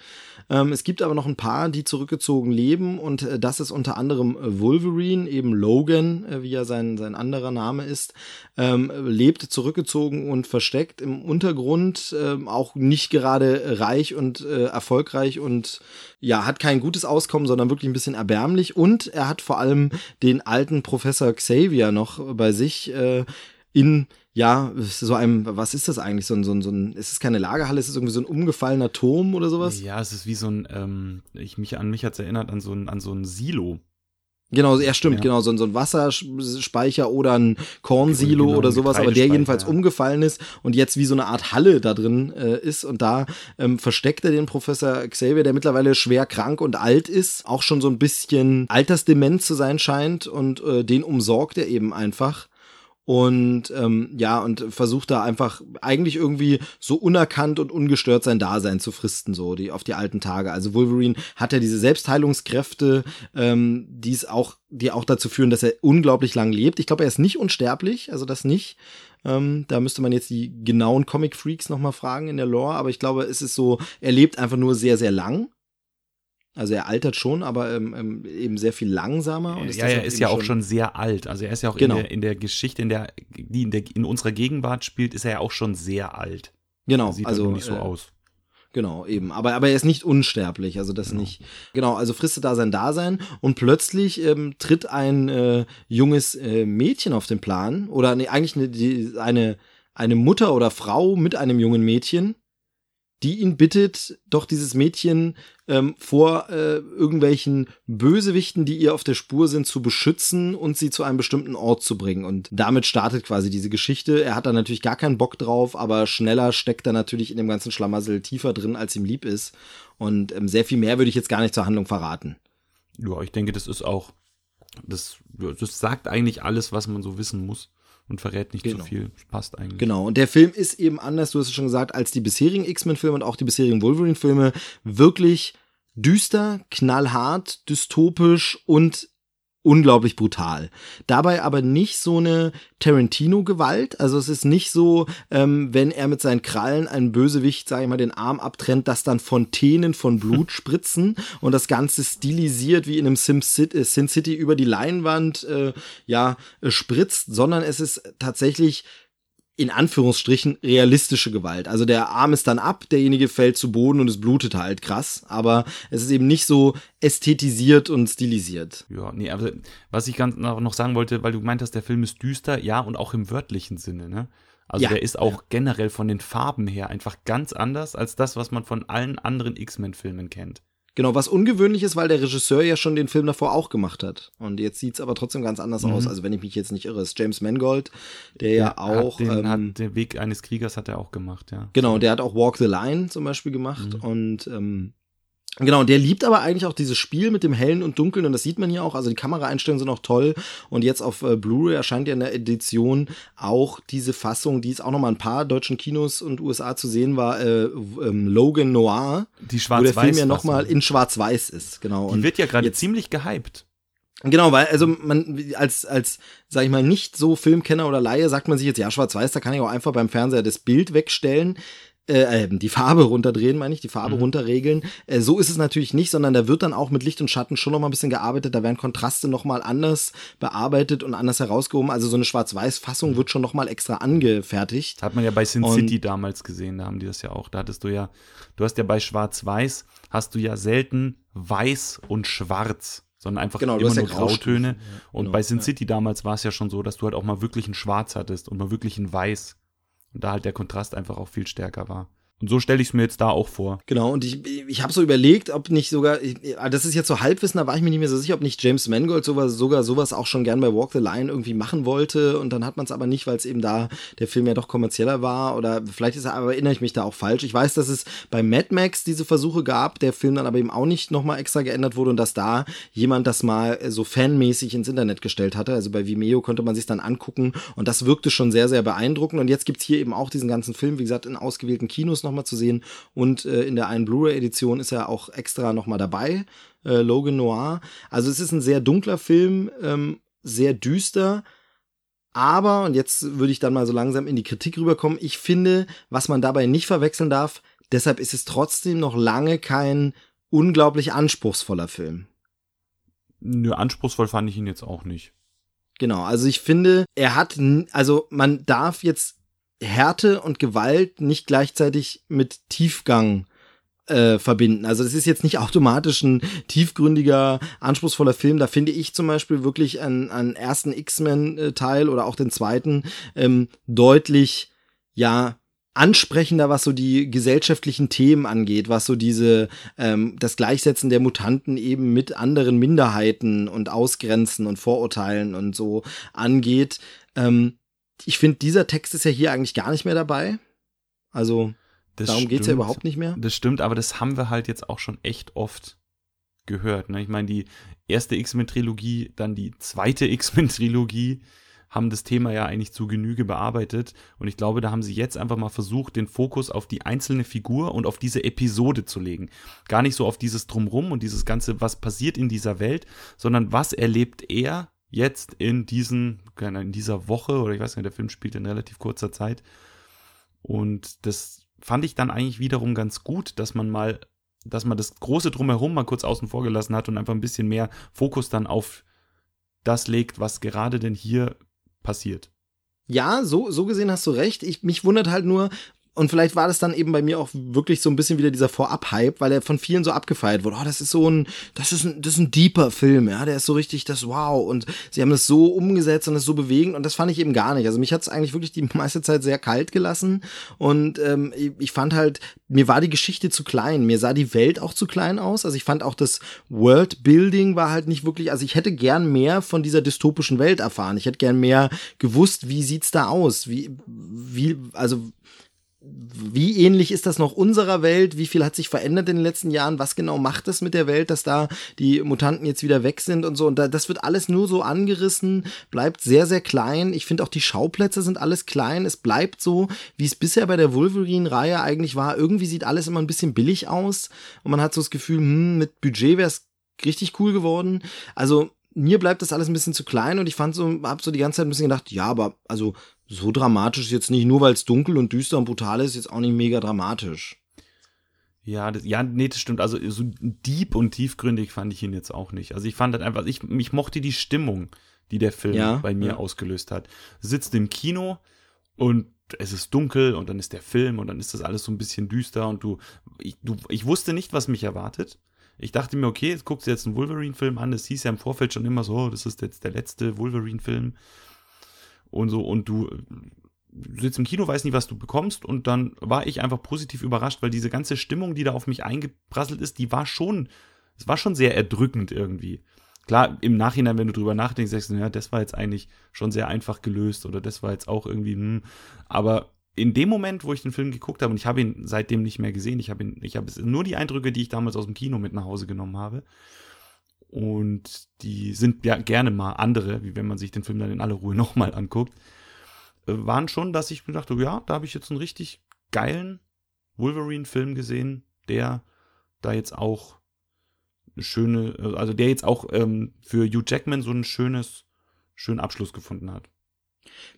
Ähm, es gibt aber noch ein paar, die zurückgezogen leben und äh, das ist unter anderem äh, Wolverine, eben Logan, äh, wie ja sein, sein anderer Name ist, ähm, lebt zurückgezogen und versteckt im Untergrund, ähm, auch nicht gerade reich und äh, erfolgreich und ja, hat kein gutes Auskommen, sondern wirklich ein bisschen erbärmlich. Und er hat vor allem den alten Professor Xavier noch bei sich äh, in ja, so einem, was ist das eigentlich? So ein, so ein, so ein, ist es keine Lagerhalle, ist es irgendwie so ein umgefallener Turm oder sowas? Ja, es ist wie so ein, ähm, ich mich an mich hat's erinnert an so ein, an so ein Silo. Genau, ja, stimmt, Ja. genau, so ein, so ein Wasserspeicher oder ein Kornsilo Genau, oder sowas, aber der jedenfalls ja. umgefallen ist und jetzt wie so eine Art Halle da drin äh, ist und da ähm, versteckt er den Professor Xavier, der mittlerweile schwer krank und alt ist, auch schon so ein bisschen altersdement zu sein scheint und äh, den umsorgt er eben einfach. Und ähm, ja, und versucht da einfach eigentlich irgendwie so unerkannt und ungestört sein Dasein zu fristen, so die auf die alten Tage. Also Wolverine hat ja diese Selbstheilungskräfte, ähm, die es auch, die auch dazu führen, dass er unglaublich lang lebt. Ich glaube, er ist nicht unsterblich, also das nicht. Ähm, da müsste man jetzt die genauen Comic-Freaks nochmal fragen in der Lore, aber ich glaube, es ist so, er lebt einfach nur sehr, sehr lang. Also er altert schon, aber ähm, ähm, eben sehr viel langsamer. Und ja, er ist ja auch schon sehr alt. Also er ist ja auch Genau. in, der, in der Geschichte, in der, die in, der, in unserer Gegenwart spielt, ist er ja auch schon sehr alt. Genau, Sieht also also nicht so äh, aus. Genau, eben. Aber, aber er ist nicht unsterblich, also das nicht. Genau, also fristet da sein Dasein und plötzlich ähm, tritt ein äh, junges äh, Mädchen auf den Plan. Oder nee, eigentlich eine, die, eine, eine Mutter oder Frau mit einem jungen Mädchen, die ihn bittet, doch dieses Mädchen ähm, vor äh, irgendwelchen Bösewichten, die ihr auf der Spur sind, zu beschützen und sie zu einem bestimmten Ort zu bringen. Und damit startet quasi diese Geschichte. Er hat da natürlich gar keinen Bock drauf, aber schneller steckt er natürlich in dem ganzen Schlamassel tiefer drin, als ihm lieb ist. Und ähm, sehr viel mehr würde ich jetzt gar nicht zur Handlung verraten. Ja, ich denke, das ist auch, das, das sagt eigentlich alles, was man so wissen muss und verrät nicht Genau. zu viel. Passt eigentlich. Genau, und der Film ist eben anders, du hast es schon gesagt, als die bisherigen X-Men-Filme und auch die bisherigen Wolverine-Filme wirklich düster, knallhart, dystopisch und unglaublich brutal. Dabei aber nicht so eine Tarantino-Gewalt. Also es ist nicht so, ähm, wenn er mit seinen Krallen einen Bösewicht, sag ich mal, den Arm abtrennt, dass dann Fontänen von Blut spritzen und das Ganze stilisiert wie in einem Sim City, äh, Sin City über die Leinwand äh, ja äh, spritzt, sondern es ist tatsächlich in Anführungsstrichen realistische Gewalt. Also der Arm ist dann ab, derjenige fällt zu Boden und es blutet halt krass, aber es ist eben nicht so ästhetisiert und stilisiert. Ja, nee, aber was ich ganz noch sagen wollte, weil du meint hast, der Film ist düster, ja, und auch im wörtlichen Sinne, ne? Also Ja, der ist auch generell von den Farben her einfach ganz anders als das, was man von allen anderen X-Men-Filmen kennt. Genau, was ungewöhnlich ist, weil der Regisseur ja schon den Film davor auch gemacht hat. Und jetzt sieht's aber trotzdem ganz anders aus. Also wenn ich mich jetzt nicht irre, ist James Mangold, der ja auch. Den, ähm, hat den Weg eines Kriegers hat er auch gemacht, ja. Genau, der hat auch Walk the Line zum Beispiel gemacht Mhm. und ähm, genau, der liebt aber eigentlich auch dieses Spiel mit dem Hellen und Dunkeln und das sieht man hier auch. Also die Kameraeinstellungen sind auch toll und jetzt auf äh, Blu-ray erscheint ja in der Edition auch diese Fassung, die es auch noch mal ein paar deutschen Kinos und USA zu sehen war, äh, ähm, Logan Noir, Die wo der Film ja Schwarz-Weiß. noch mal in Schwarz-Weiß ist. Genau. Die wird ja gerade ziemlich gehypt. Genau, weil also man als als sag ich mal nicht so Filmkenner oder Laie sagt man sich jetzt ja schwarz-weiß, da kann ich auch einfach beim Fernseher das Bild wegstellen, äh, die Farbe runterdrehen, meine ich, die Farbe Mhm. runterregeln. Äh, so ist es natürlich nicht, sondern da wird dann auch mit Licht und Schatten schon noch mal ein bisschen gearbeitet, da werden Kontraste noch mal anders bearbeitet und anders herausgehoben, also so eine schwarz-weiß-Fassung wird schon noch mal extra angefertigt. Hat man ja bei Sin Und- City damals gesehen, da haben die das ja auch. Da hattest du ja, du hast ja bei Schwarz-Weiß, hast du ja selten Weiß und Schwarz, sondern einfach Genau, immer hast ja nur Grautöne. Und genau, bei Sin ja. City damals war es ja schon so, dass du halt auch mal wirklich ein Schwarz hattest und mal wirklich ein Weiß. Und da halt der Kontrast einfach auch viel stärker war. Und so stelle ich es mir jetzt da auch vor. Genau, und ich, ich habe so überlegt, ob nicht sogar, das ist jetzt so Halbwissen, da war ich mir nicht mehr so sicher, ob nicht James Mangold sowas, sogar sowas auch schon gern bei Walk the Line irgendwie machen wollte und dann hat man es aber nicht, weil es eben da der Film ja doch kommerzieller war oder vielleicht ist er, aber erinnere ich mich da auch falsch. Ich weiß, dass es bei Mad Max diese Versuche gab, der Film dann aber eben auch nicht nochmal extra geändert wurde und dass da jemand das mal so fanmäßig ins Internet gestellt hatte. Also bei Vimeo konnte man sich dann angucken und das wirkte schon sehr, sehr beeindruckend und jetzt gibt's hier eben auch diesen ganzen Film, wie gesagt, in ausgewählten Kinos nochmal zu sehen. Und äh, in der einen Blu-ray-Edition ist er auch extra nochmal dabei, äh, Logan Noir. Also es ist ein sehr dunkler Film, ähm, sehr düster. Aber, und jetzt würde ich dann mal so langsam in die Kritik rüberkommen, ich finde, was man dabei nicht verwechseln darf, deshalb ist es trotzdem noch lange kein unglaublich anspruchsvoller Film. Nö, anspruchsvoll fand ich ihn jetzt auch nicht. Genau, also ich finde, er hat, also man darf jetzt Härte und Gewalt nicht gleichzeitig mit Tiefgang äh, verbinden. Also das ist jetzt nicht automatisch ein tiefgründiger, anspruchsvoller Film. Da finde ich zum Beispiel wirklich einen, einen ersten X-Men-Teil oder auch den zweiten ähm, deutlich, ja, ansprechender, was so die gesellschaftlichen Themen angeht, was so diese ähm, das Gleichsetzen der Mutanten eben mit anderen Minderheiten und Ausgrenzen und Vorurteilen und so angeht. Ähm, ich finde, dieser Text ist ja hier eigentlich gar nicht mehr dabei. Also das darum geht es ja überhaupt nicht mehr. Das stimmt, aber das haben wir halt jetzt auch schon echt oft gehört. Ne? Ich meine, die erste X-Men-Trilogie, dann die zweite X-Men-Trilogie haben das Thema ja eigentlich zu Genüge bearbeitet. Und ich glaube, da haben sie jetzt einfach mal versucht, den Fokus auf die einzelne Figur und auf diese Episode zu legen. Gar nicht so auf dieses Drumrum und dieses Ganze, was passiert in dieser Welt, sondern was erlebt er jetzt in diesen, in dieser Woche, oder ich weiß nicht, der Film spielt in relativ kurzer Zeit. Und das fand ich dann eigentlich wiederum ganz gut, dass man mal, dass man das große Drumherum mal kurz außen vor gelassen hat und einfach ein bisschen mehr Fokus dann auf das legt, was gerade denn hier passiert. Ja, so, so gesehen hast du recht. Ich, mich wundert halt nur, und vielleicht war das dann eben bei mir auch wirklich so ein bisschen wieder dieser Vorab-Hype, weil er von vielen so abgefeiert wurde. Oh, das ist so ein, das ist ein, das ist ein deeper Film, ja, der ist so richtig das Wow. Und sie haben das so umgesetzt und das so bewegend und das fand ich eben gar nicht. Also mich hat es eigentlich wirklich die meiste Zeit sehr kalt gelassen und ähm, ich fand halt, mir war die Geschichte zu klein, mir sah die Welt auch zu klein aus. Also ich fand auch das Worldbuilding war halt nicht wirklich, also ich hätte gern mehr von dieser dystopischen Welt erfahren. Ich hätte gern mehr gewusst, wie sieht's da aus, wie, wie, also wie ähnlich ist das noch unserer Welt? Wie viel hat sich verändert in den letzten Jahren? Was genau macht es mit der Welt, dass da die Mutanten jetzt wieder weg sind und so? Und da, das wird alles nur so angerissen, bleibt sehr, sehr klein. Ich finde auch die Schauplätze sind alles klein. Es bleibt so, wie es bisher bei der Wolverine-Reihe eigentlich war. Irgendwie sieht alles immer ein bisschen billig aus und man hat so das Gefühl, hm, mit Budget wäre es richtig cool geworden. Also mir bleibt das alles ein bisschen zu klein und ich fand so, hab so die ganze Zeit ein bisschen gedacht, ja, aber also so dramatisch ist jetzt nicht, nur weil es dunkel und düster und brutal ist, jetzt auch nicht mega dramatisch. Ja, das, ja, nee, das stimmt. Also so deep und tiefgründig fand ich ihn jetzt auch nicht. Also ich fand halt einfach, ich, ich mochte die Stimmung, die der Film ja, bei mir ja. ausgelöst hat. Sitzt im Kino und es ist dunkel und dann ist der Film und dann ist das alles so ein bisschen düster und du, ich, du, ich wusste nicht, was mich erwartet. Ich dachte mir, okay, jetzt guckst du jetzt einen Wolverine-Film an. Das hieß ja im Vorfeld schon immer so, oh, das ist jetzt der letzte Wolverine-Film und so und du sitzt im Kino, weißt nicht, was du bekommst und dann war ich einfach positiv überrascht, weil diese ganze Stimmung, die da auf mich eingeprasselt ist, die war schon, es war schon sehr erdrückend irgendwie. Klar, im Nachhinein, wenn du drüber nachdenkst, sagst du, ja, das war jetzt eigentlich schon sehr einfach gelöst oder das war jetzt auch irgendwie, hm. aber in dem Moment, wo ich den Film geguckt habe und ich habe ihn seitdem nicht mehr gesehen, ich habe ihn, ich habe nur die Eindrücke, die ich damals aus dem Kino mit nach Hause genommen habe und die sind ja gerne mal andere, wie wenn man sich den Film dann in aller Ruhe nochmal anguckt, äh, waren schon, dass ich gedacht habe, ja, da habe ich jetzt einen richtig geilen Wolverine-Film gesehen, der da jetzt auch eine schöne, also der jetzt auch ähm, für Hugh Jackman so ein schönes, schönen Abschluss gefunden hat.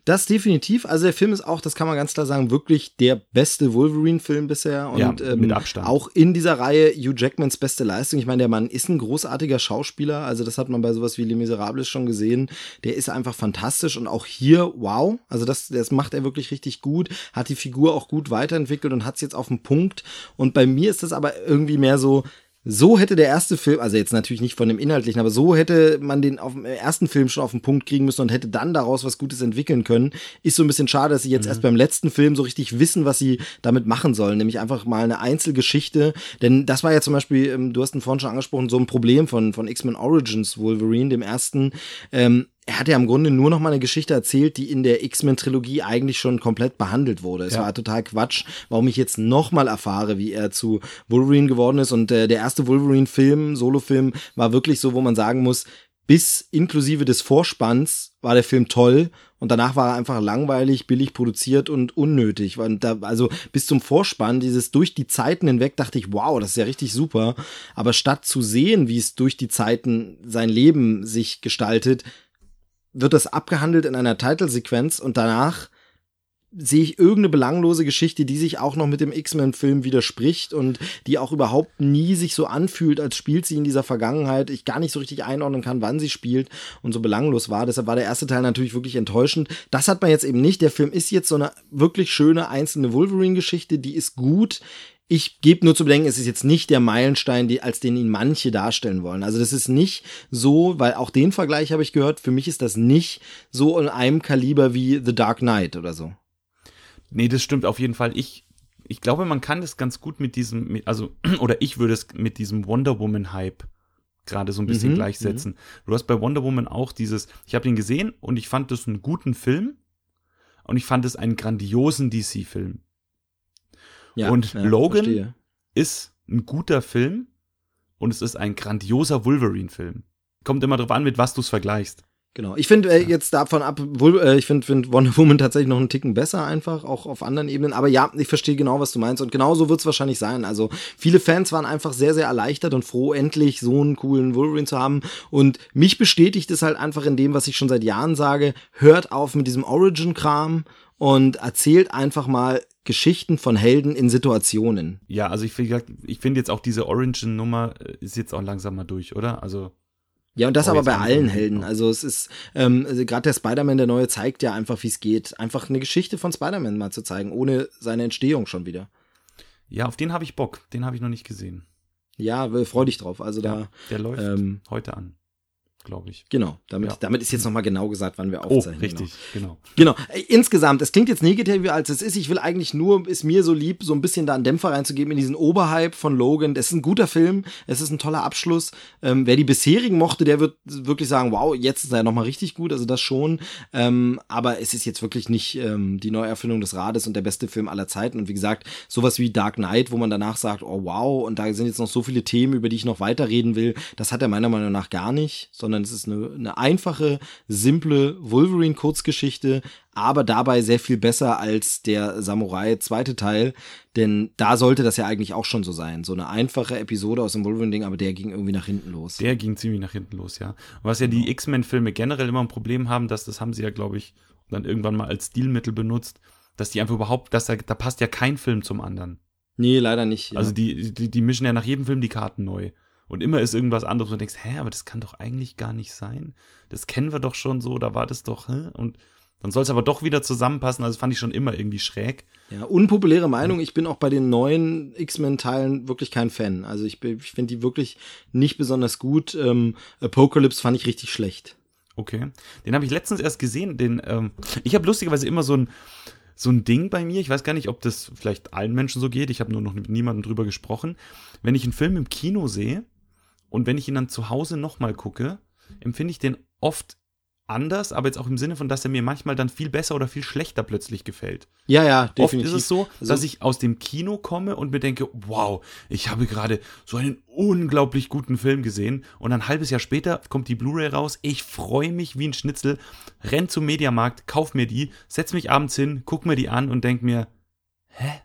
Das definitiv. Also der Film ist auch, das kann man ganz klar sagen, wirklich der beste Wolverine-Film bisher. Und ja, mit ähm, Abstand. auch in dieser Reihe Hugh Jackmans beste Leistung. Ich meine, der Mann ist ein großartiger Schauspieler. Also das hat man bei sowas wie Les Miserables schon gesehen. Der ist einfach fantastisch und auch hier, wow. Also das, das macht er wirklich richtig gut. Hat die Figur auch gut weiterentwickelt und hat es jetzt auf den Punkt. Und bei mir ist das aber irgendwie mehr so, so hätte der erste Film, also jetzt natürlich nicht von dem Inhaltlichen, aber so hätte man den auf dem ersten Film schon auf den Punkt kriegen müssen und hätte dann daraus was Gutes entwickeln können. Ist so ein bisschen schade, dass sie jetzt mhm. erst beim letzten Film so richtig wissen, was sie damit machen sollen, nämlich einfach mal eine Einzelgeschichte. Denn das war ja zum Beispiel, ähm, du hast ihn vorhin schon angesprochen, so ein Problem von, von X-Men Origins Wolverine, dem ersten. Ähm, er hat ja im Grunde nur noch mal eine Geschichte erzählt, die in der X-Men-Trilogie eigentlich schon komplett behandelt wurde. Es ja. war total Quatsch, warum ich jetzt noch mal erfahre, wie er zu Wolverine geworden ist. Und äh, der erste Wolverine-Film, Solo-Film, war wirklich so, wo man sagen muss, bis inklusive des Vorspanns war der Film toll und danach war er einfach langweilig, billig produziert und unnötig. Und da, also bis zum Vorspann, dieses durch die Zeiten hinweg, dachte ich, wow, das ist ja richtig super. Aber statt zu sehen, wie es durch die Zeiten sein Leben sich gestaltet, wird das abgehandelt in einer Titelsequenz und danach sehe ich irgendeine belanglose Geschichte, die sich auch noch mit dem X-Men-Film widerspricht und die auch überhaupt nie sich so anfühlt, als spielt sie in dieser Vergangenheit. Ich gar nicht so richtig einordnen kann, wann sie spielt und so belanglos war. Deshalb war der erste Teil natürlich wirklich enttäuschend. Das hat man jetzt eben nicht. Der Film ist jetzt so eine wirklich schöne einzelne Wolverine-Geschichte, die ist gut. Ich gebe nur zu bedenken, es ist jetzt nicht der Meilenstein, die, als den ihn manche darstellen wollen. Also das ist nicht so, weil auch den Vergleich habe ich gehört, für mich ist das nicht so in einem Kaliber wie The Dark Knight oder so. Nee, das stimmt auf jeden Fall. Ich, ich glaube, man kann das ganz gut mit diesem, also, oder ich würde es mit diesem Wonder Woman Hype gerade so ein bisschen mhm, gleichsetzen. Mhm. Du hast bei Wonder Woman auch dieses, ich habe ihn gesehen und ich fand das einen guten Film und ich fand es einen grandiosen DC-Film. Ja, und ja, Logan verstehe. ist ein guter Film und es ist ein grandioser Wolverine-Film. Kommt immer drauf an, mit was du es vergleichst. Genau. Ich finde äh, jetzt davon ab, wohl, äh, ich finde find Wonder Woman tatsächlich noch einen Ticken besser, einfach, auch auf anderen Ebenen. Aber ja, ich verstehe genau, was du meinst. Und genau so wird es wahrscheinlich sein. Also viele Fans waren einfach sehr, sehr erleichtert und froh, endlich so einen coolen Wolverine zu haben. Und mich bestätigt es halt einfach in dem, was ich schon seit Jahren sage. Hört auf mit diesem Origin-Kram und erzählt einfach mal Geschichten von Helden in Situationen. Ja, also ich, ich finde jetzt auch diese Origin-Nummer äh, ist jetzt auch langsam mal durch, oder? Also ja, und das aber bei allen Helden. Also es ist, ähm, also gerade der Spider-Man, der neue, zeigt ja einfach, wie es geht. Einfach eine Geschichte von Spider-Man mal zu zeigen, ohne seine Entstehung schon wieder. Ja, auf den habe ich Bock. Den habe ich noch nicht gesehen. Ja, freu dich drauf. Also ja, da. Der läuft ähm, heute an glaube ich. Genau, damit, ja. damit ist jetzt nochmal genau gesagt, wann wir oh, aufzeichnen. Oh, richtig, genau. Genau. genau. Äh, insgesamt, es klingt jetzt negativer als es ist. Ich will eigentlich nur, ist mir so lieb, so ein bisschen da einen Dämpfer reinzugeben in diesen Oberhype von Logan. Das ist ein guter Film, es ist ein toller Abschluss. Ähm, wer die bisherigen mochte, der wird wirklich sagen, wow, jetzt ist er nochmal richtig gut, also das schon. Ähm, aber es ist jetzt wirklich nicht ähm, die Neuerfindung des Rades und der beste Film aller Zeiten. Und wie gesagt, sowas wie Dark Knight, wo man danach sagt, oh wow, und da sind jetzt noch so viele Themen, über die ich noch weiterreden will, das hat er meiner Meinung nach gar nicht, sondern sondern es ist eine, eine einfache, simple Wolverine-Kurzgeschichte, aber dabei sehr viel besser als der Samurai zweite Teil, denn da sollte das ja eigentlich auch schon so sein. So eine einfache Episode aus dem Wolverine-Ding, aber der ging irgendwie nach hinten los. Der ging ziemlich nach hinten los, ja. Was ja die genau. X-Men-Filme generell immer ein Problem haben, dass das haben sie ja, glaube ich, dann irgendwann mal als Stilmittel benutzt, dass die einfach überhaupt, dass da, da passt ja kein Film zum anderen. Nee, leider nicht. Ja. Also die, die, die mischen ja nach jedem Film die Karten neu. Und immer ist irgendwas anderes und du denkst, hä, aber das kann doch eigentlich gar nicht sein. Das kennen wir doch schon so, da war das doch, hä? Und dann soll es aber doch wieder zusammenpassen. Also fand ich schon immer irgendwie schräg. Ja, unpopuläre Meinung. Ich bin auch bei den neuen X-Men-Teilen wirklich kein Fan. Also ich, ich finde die wirklich nicht besonders gut. Ähm, Apocalypse fand ich richtig schlecht. Okay. Den habe ich letztens erst gesehen. Den, ähm, ich habe lustigerweise immer so ein so ein Ding bei mir. Ich weiß gar nicht, ob das vielleicht allen Menschen so geht. Ich habe nur noch mit niemandem drüber gesprochen. Wenn ich einen Film im Kino sehe, und wenn ich ihn dann zu Hause nochmal gucke, empfinde ich den oft anders, aber jetzt auch im Sinne von, dass er mir manchmal dann viel besser oder viel schlechter plötzlich gefällt. Ja, ja, definitiv. Oft ist es so, also dass ich aus dem Kino komme und mir denke, wow, ich habe gerade so einen unglaublich guten Film gesehen und ein halbes Jahr später kommt die Blu-ray raus, ich freue mich wie ein Schnitzel, renn zum Mediamarkt, kauf mir die, setz mich abends hin, guck mir die an und denk mir, hä?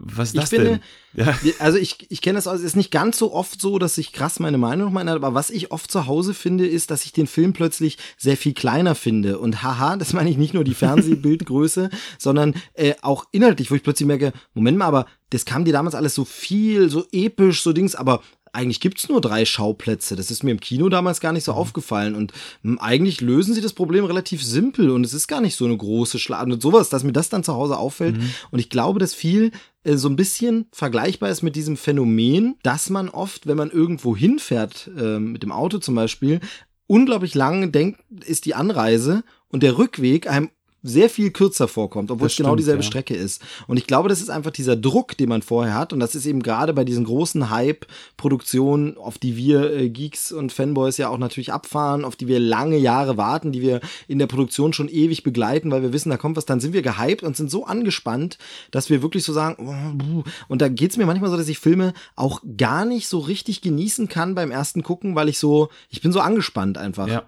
Was ist das ich finde, denn? Ja. Also ich, ich kenne das aus, es ist nicht ganz so oft so, dass ich krass meine Meinung noch meine, aber was ich oft zu Hause finde, ist, dass ich den Film plötzlich sehr viel kleiner finde. Und haha, das meine ich nicht nur die Fernsehbildgröße, sondern äh, auch inhaltlich, wo ich plötzlich merke, Moment mal, aber das kam dir damals alles so viel, so episch, so Dings, aber eigentlich gibt's nur drei Schauplätze. Das ist mir im Kino damals gar nicht so mhm. aufgefallen. Und hm, eigentlich lösen sie das Problem relativ simpel und es ist gar nicht so eine große Schlage und sowas, dass mir das dann zu Hause auffällt. Mhm. Und ich glaube, dass viel äh, so ein bisschen vergleichbar ist mit diesem Phänomen, dass man oft, wenn man irgendwo hinfährt, äh, mit dem Auto zum Beispiel, unglaublich lang denkt, ist die Anreise und der Rückweg einem sehr viel kürzer vorkommt, obwohl das es genau dieselbe ja. Strecke ist. Und ich glaube, das ist einfach dieser Druck, den man vorher hat. Und das ist eben gerade bei diesen großen Hype-Produktionen, auf die wir äh, Geeks und Fanboys ja auch natürlich abfahren, auf die wir lange Jahre warten, die wir in der Produktion schon ewig begleiten, weil wir wissen, da kommt was, dann sind wir gehypt und sind so angespannt, dass wir wirklich so sagen, oh, und da geht's mir manchmal so, dass ich Filme auch gar nicht so richtig genießen kann beim ersten Gucken, weil ich so, ich bin so angespannt einfach. Ja.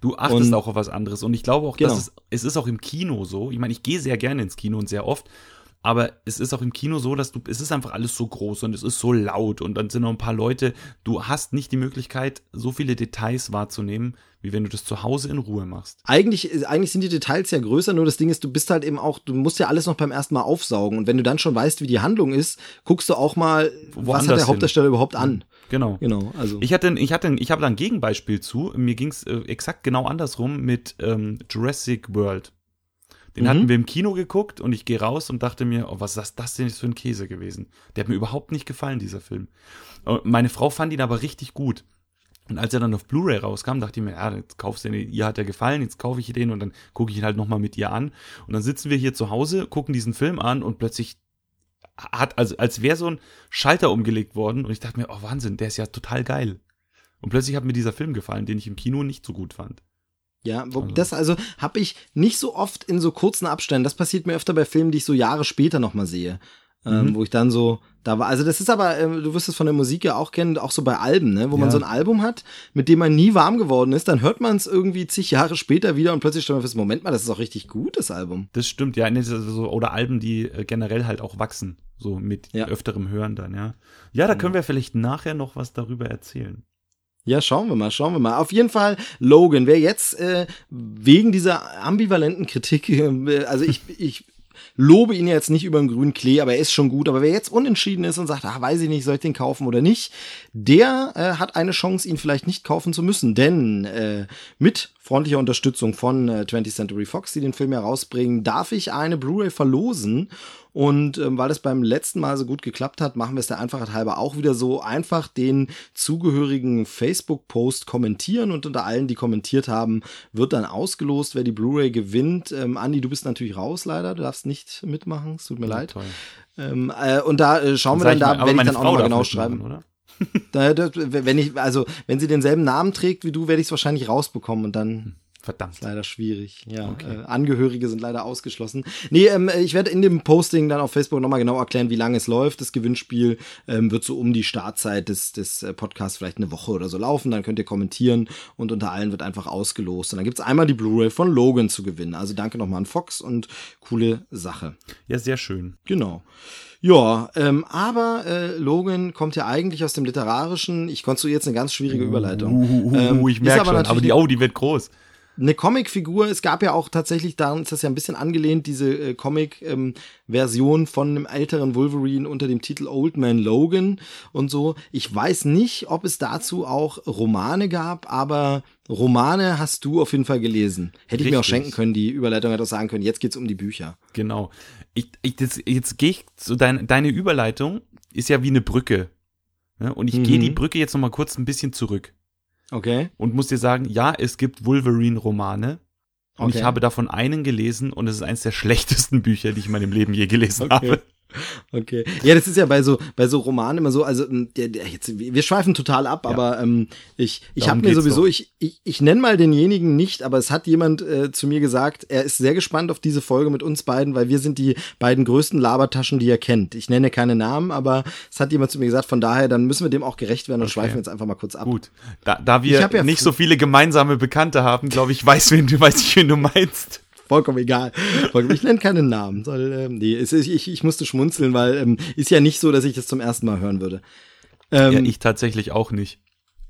Du achtest und, auch auf was anderes. Und ich glaube auch, genau. dass es, es ist auch im Kino so. Ich meine, ich gehe sehr gerne ins Kino und sehr oft. Aber es ist auch im Kino so, dass du, es ist einfach alles so groß und es ist so laut und dann sind noch ein paar Leute. Du hast nicht die Möglichkeit, so viele Details wahrzunehmen, wie wenn du das zu Hause in Ruhe machst. Eigentlich, eigentlich sind die Details ja größer, nur das Ding ist, du bist halt eben auch, du musst ja alles noch beim ersten Mal aufsaugen. Und wenn du dann schon weißt, wie die Handlung ist, guckst du auch mal, Woanders was hat der Hauptdarsteller hin. überhaupt an. Genau. Genau. Also. Ich hatte, ich hatte, ich habe da ein Gegenbeispiel zu. Mir ging es äh, exakt genau andersrum mit ähm, Jurassic World. Den mhm. hatten wir im Kino geguckt und ich gehe raus und dachte mir, oh, was ist das denn für ein Käse gewesen? Der hat mir überhaupt nicht gefallen, dieser Film. Meine Frau fand ihn aber richtig gut. Und als er dann auf Blu-ray rauskam, dachte ich mir, ja, jetzt kaufst du den, ihr hat er gefallen, jetzt kaufe ich den und dann gucke ich ihn halt nochmal mit ihr an. Und dann sitzen wir hier zu Hause, gucken diesen Film an und plötzlich hat, also als wäre so ein Schalter umgelegt worden und ich dachte mir, oh Wahnsinn, der ist ja total geil. Und plötzlich hat mir dieser Film gefallen, den ich im Kino nicht so gut fand. Ja, wo, also. das also habe ich nicht so oft in so kurzen Abständen. Das passiert mir öfter bei Filmen, die ich so Jahre später nochmal sehe. Ähm, mhm. wo ich dann so da war. Also das ist aber, äh, du wirst es von der Musik ja auch kennen, auch so bei Alben, ne? wo ja. man so ein Album hat, mit dem man nie warm geworden ist, dann hört man es irgendwie zig Jahre später wieder und plötzlich stellt man fest, Moment mal, das ist auch richtig gut, das Album. Das stimmt, ja, oder Alben, die äh, generell halt auch wachsen, so mit ja. öfterem Hören dann, ja. Ja, da können wir vielleicht nachher noch was darüber erzählen. Ja, schauen wir mal, schauen wir mal. Auf jeden Fall Logan. Wer jetzt äh, wegen dieser ambivalenten Kritik, äh, also ich, ich lobe ihn jetzt nicht über den grünen Klee, aber er ist schon gut. Aber wer jetzt unentschieden ist und sagt, ach, weiß ich nicht, soll ich den kaufen oder nicht, der äh, hat eine Chance, ihn vielleicht nicht kaufen zu müssen. Denn äh, mit freundlicher Unterstützung von äh, 20th Century Fox, die den Film herausbringen, darf ich eine Blu-ray verlosen. Und ähm, weil es beim letzten Mal so gut geklappt hat, machen wir es der Einfachheit halber auch wieder so. Einfach den zugehörigen Facebook-Post kommentieren und unter allen, die kommentiert haben, wird dann ausgelost, wer die Blu-ray gewinnt. Ähm, Andi, du bist natürlich raus leider, du darfst nicht mitmachen, es tut mir ja, leid. Ähm, äh, und da äh, schauen wir dann da, werde ich dann auch nochmal genau schreiben. Oder? da, da, wenn ich, also, wenn sie denselben Namen trägt wie du, werde ich es wahrscheinlich rausbekommen und dann hm. Verdammt. Ist leider schwierig. Ja, okay. äh, Angehörige sind leider ausgeschlossen. Nee, ähm, ich werde in dem Posting dann auf Facebook nochmal genau erklären, wie lange es läuft. Das Gewinnspiel ähm, wird so um die Startzeit des, des äh, Podcasts vielleicht eine Woche oder so laufen. Dann könnt ihr kommentieren und unter allen wird einfach ausgelost. Und dann gibt's einmal die Blu-ray von Logan zu gewinnen. Also danke nochmal an Fox und coole Sache. Ja, sehr schön. Genau. Ja, ähm, aber äh, Logan kommt ja eigentlich aus dem Literarischen. Ich konstruiere jetzt eine ganz schwierige Überleitung. Uh, uh, uh, ähm, ich merke schon, aber die, oh, die wird groß eine Comicfigur. Es gab ja auch tatsächlich, da ist das ja ein bisschen angelehnt, diese äh, Comic-Version ähm, von einem älteren Wolverine unter dem Titel Old Man Logan und so. Ich weiß nicht, ob es dazu auch Romane gab, aber Romane hast du auf jeden Fall gelesen. Hätte Richtig. ich mir auch schenken können, die Überleitung hätte auch sagen können, jetzt geht's um die Bücher. Genau. Ich, ich, das, jetzt gehe ich zu dein, deine Überleitung ist ja wie eine Brücke. Ja, und ich mhm. gehe die Brücke jetzt noch mal kurz ein bisschen zurück. Okay. Und muss dir sagen, ja, es gibt Wolverine-Romane. Und okay. ich habe davon einen gelesen und es ist eines der schlechtesten Bücher, die ich in meinem Leben je gelesen okay. habe. Okay. Ja, das ist ja bei so bei so Romanen immer so, also ähm, der, der, jetzt, wir schweifen total ab, ja. aber ähm, ich ich habe mir sowieso, doch. ich ich, ich nenne mal denjenigen nicht, aber es hat jemand äh, zu mir gesagt, er ist sehr gespannt auf diese Folge mit uns beiden, weil wir sind die beiden größten Labertaschen, die er kennt. Ich nenne keine Namen, aber es hat jemand zu mir gesagt, von daher, dann müssen wir dem auch gerecht werden und okay. schweifen jetzt einfach mal kurz ab. Gut. Da, da wir ja nicht so viele gemeinsame Bekannte haben, glaube ich, weiß, wen du, weiß ich, wen du meinst vollkommen egal. Ich nenne keinen Namen. Soll, ähm, nee, es, ich, ich musste schmunzeln, weil ähm, ist ja nicht so, dass ich das zum ersten Mal hören würde. Ähm, ja, ich tatsächlich auch nicht.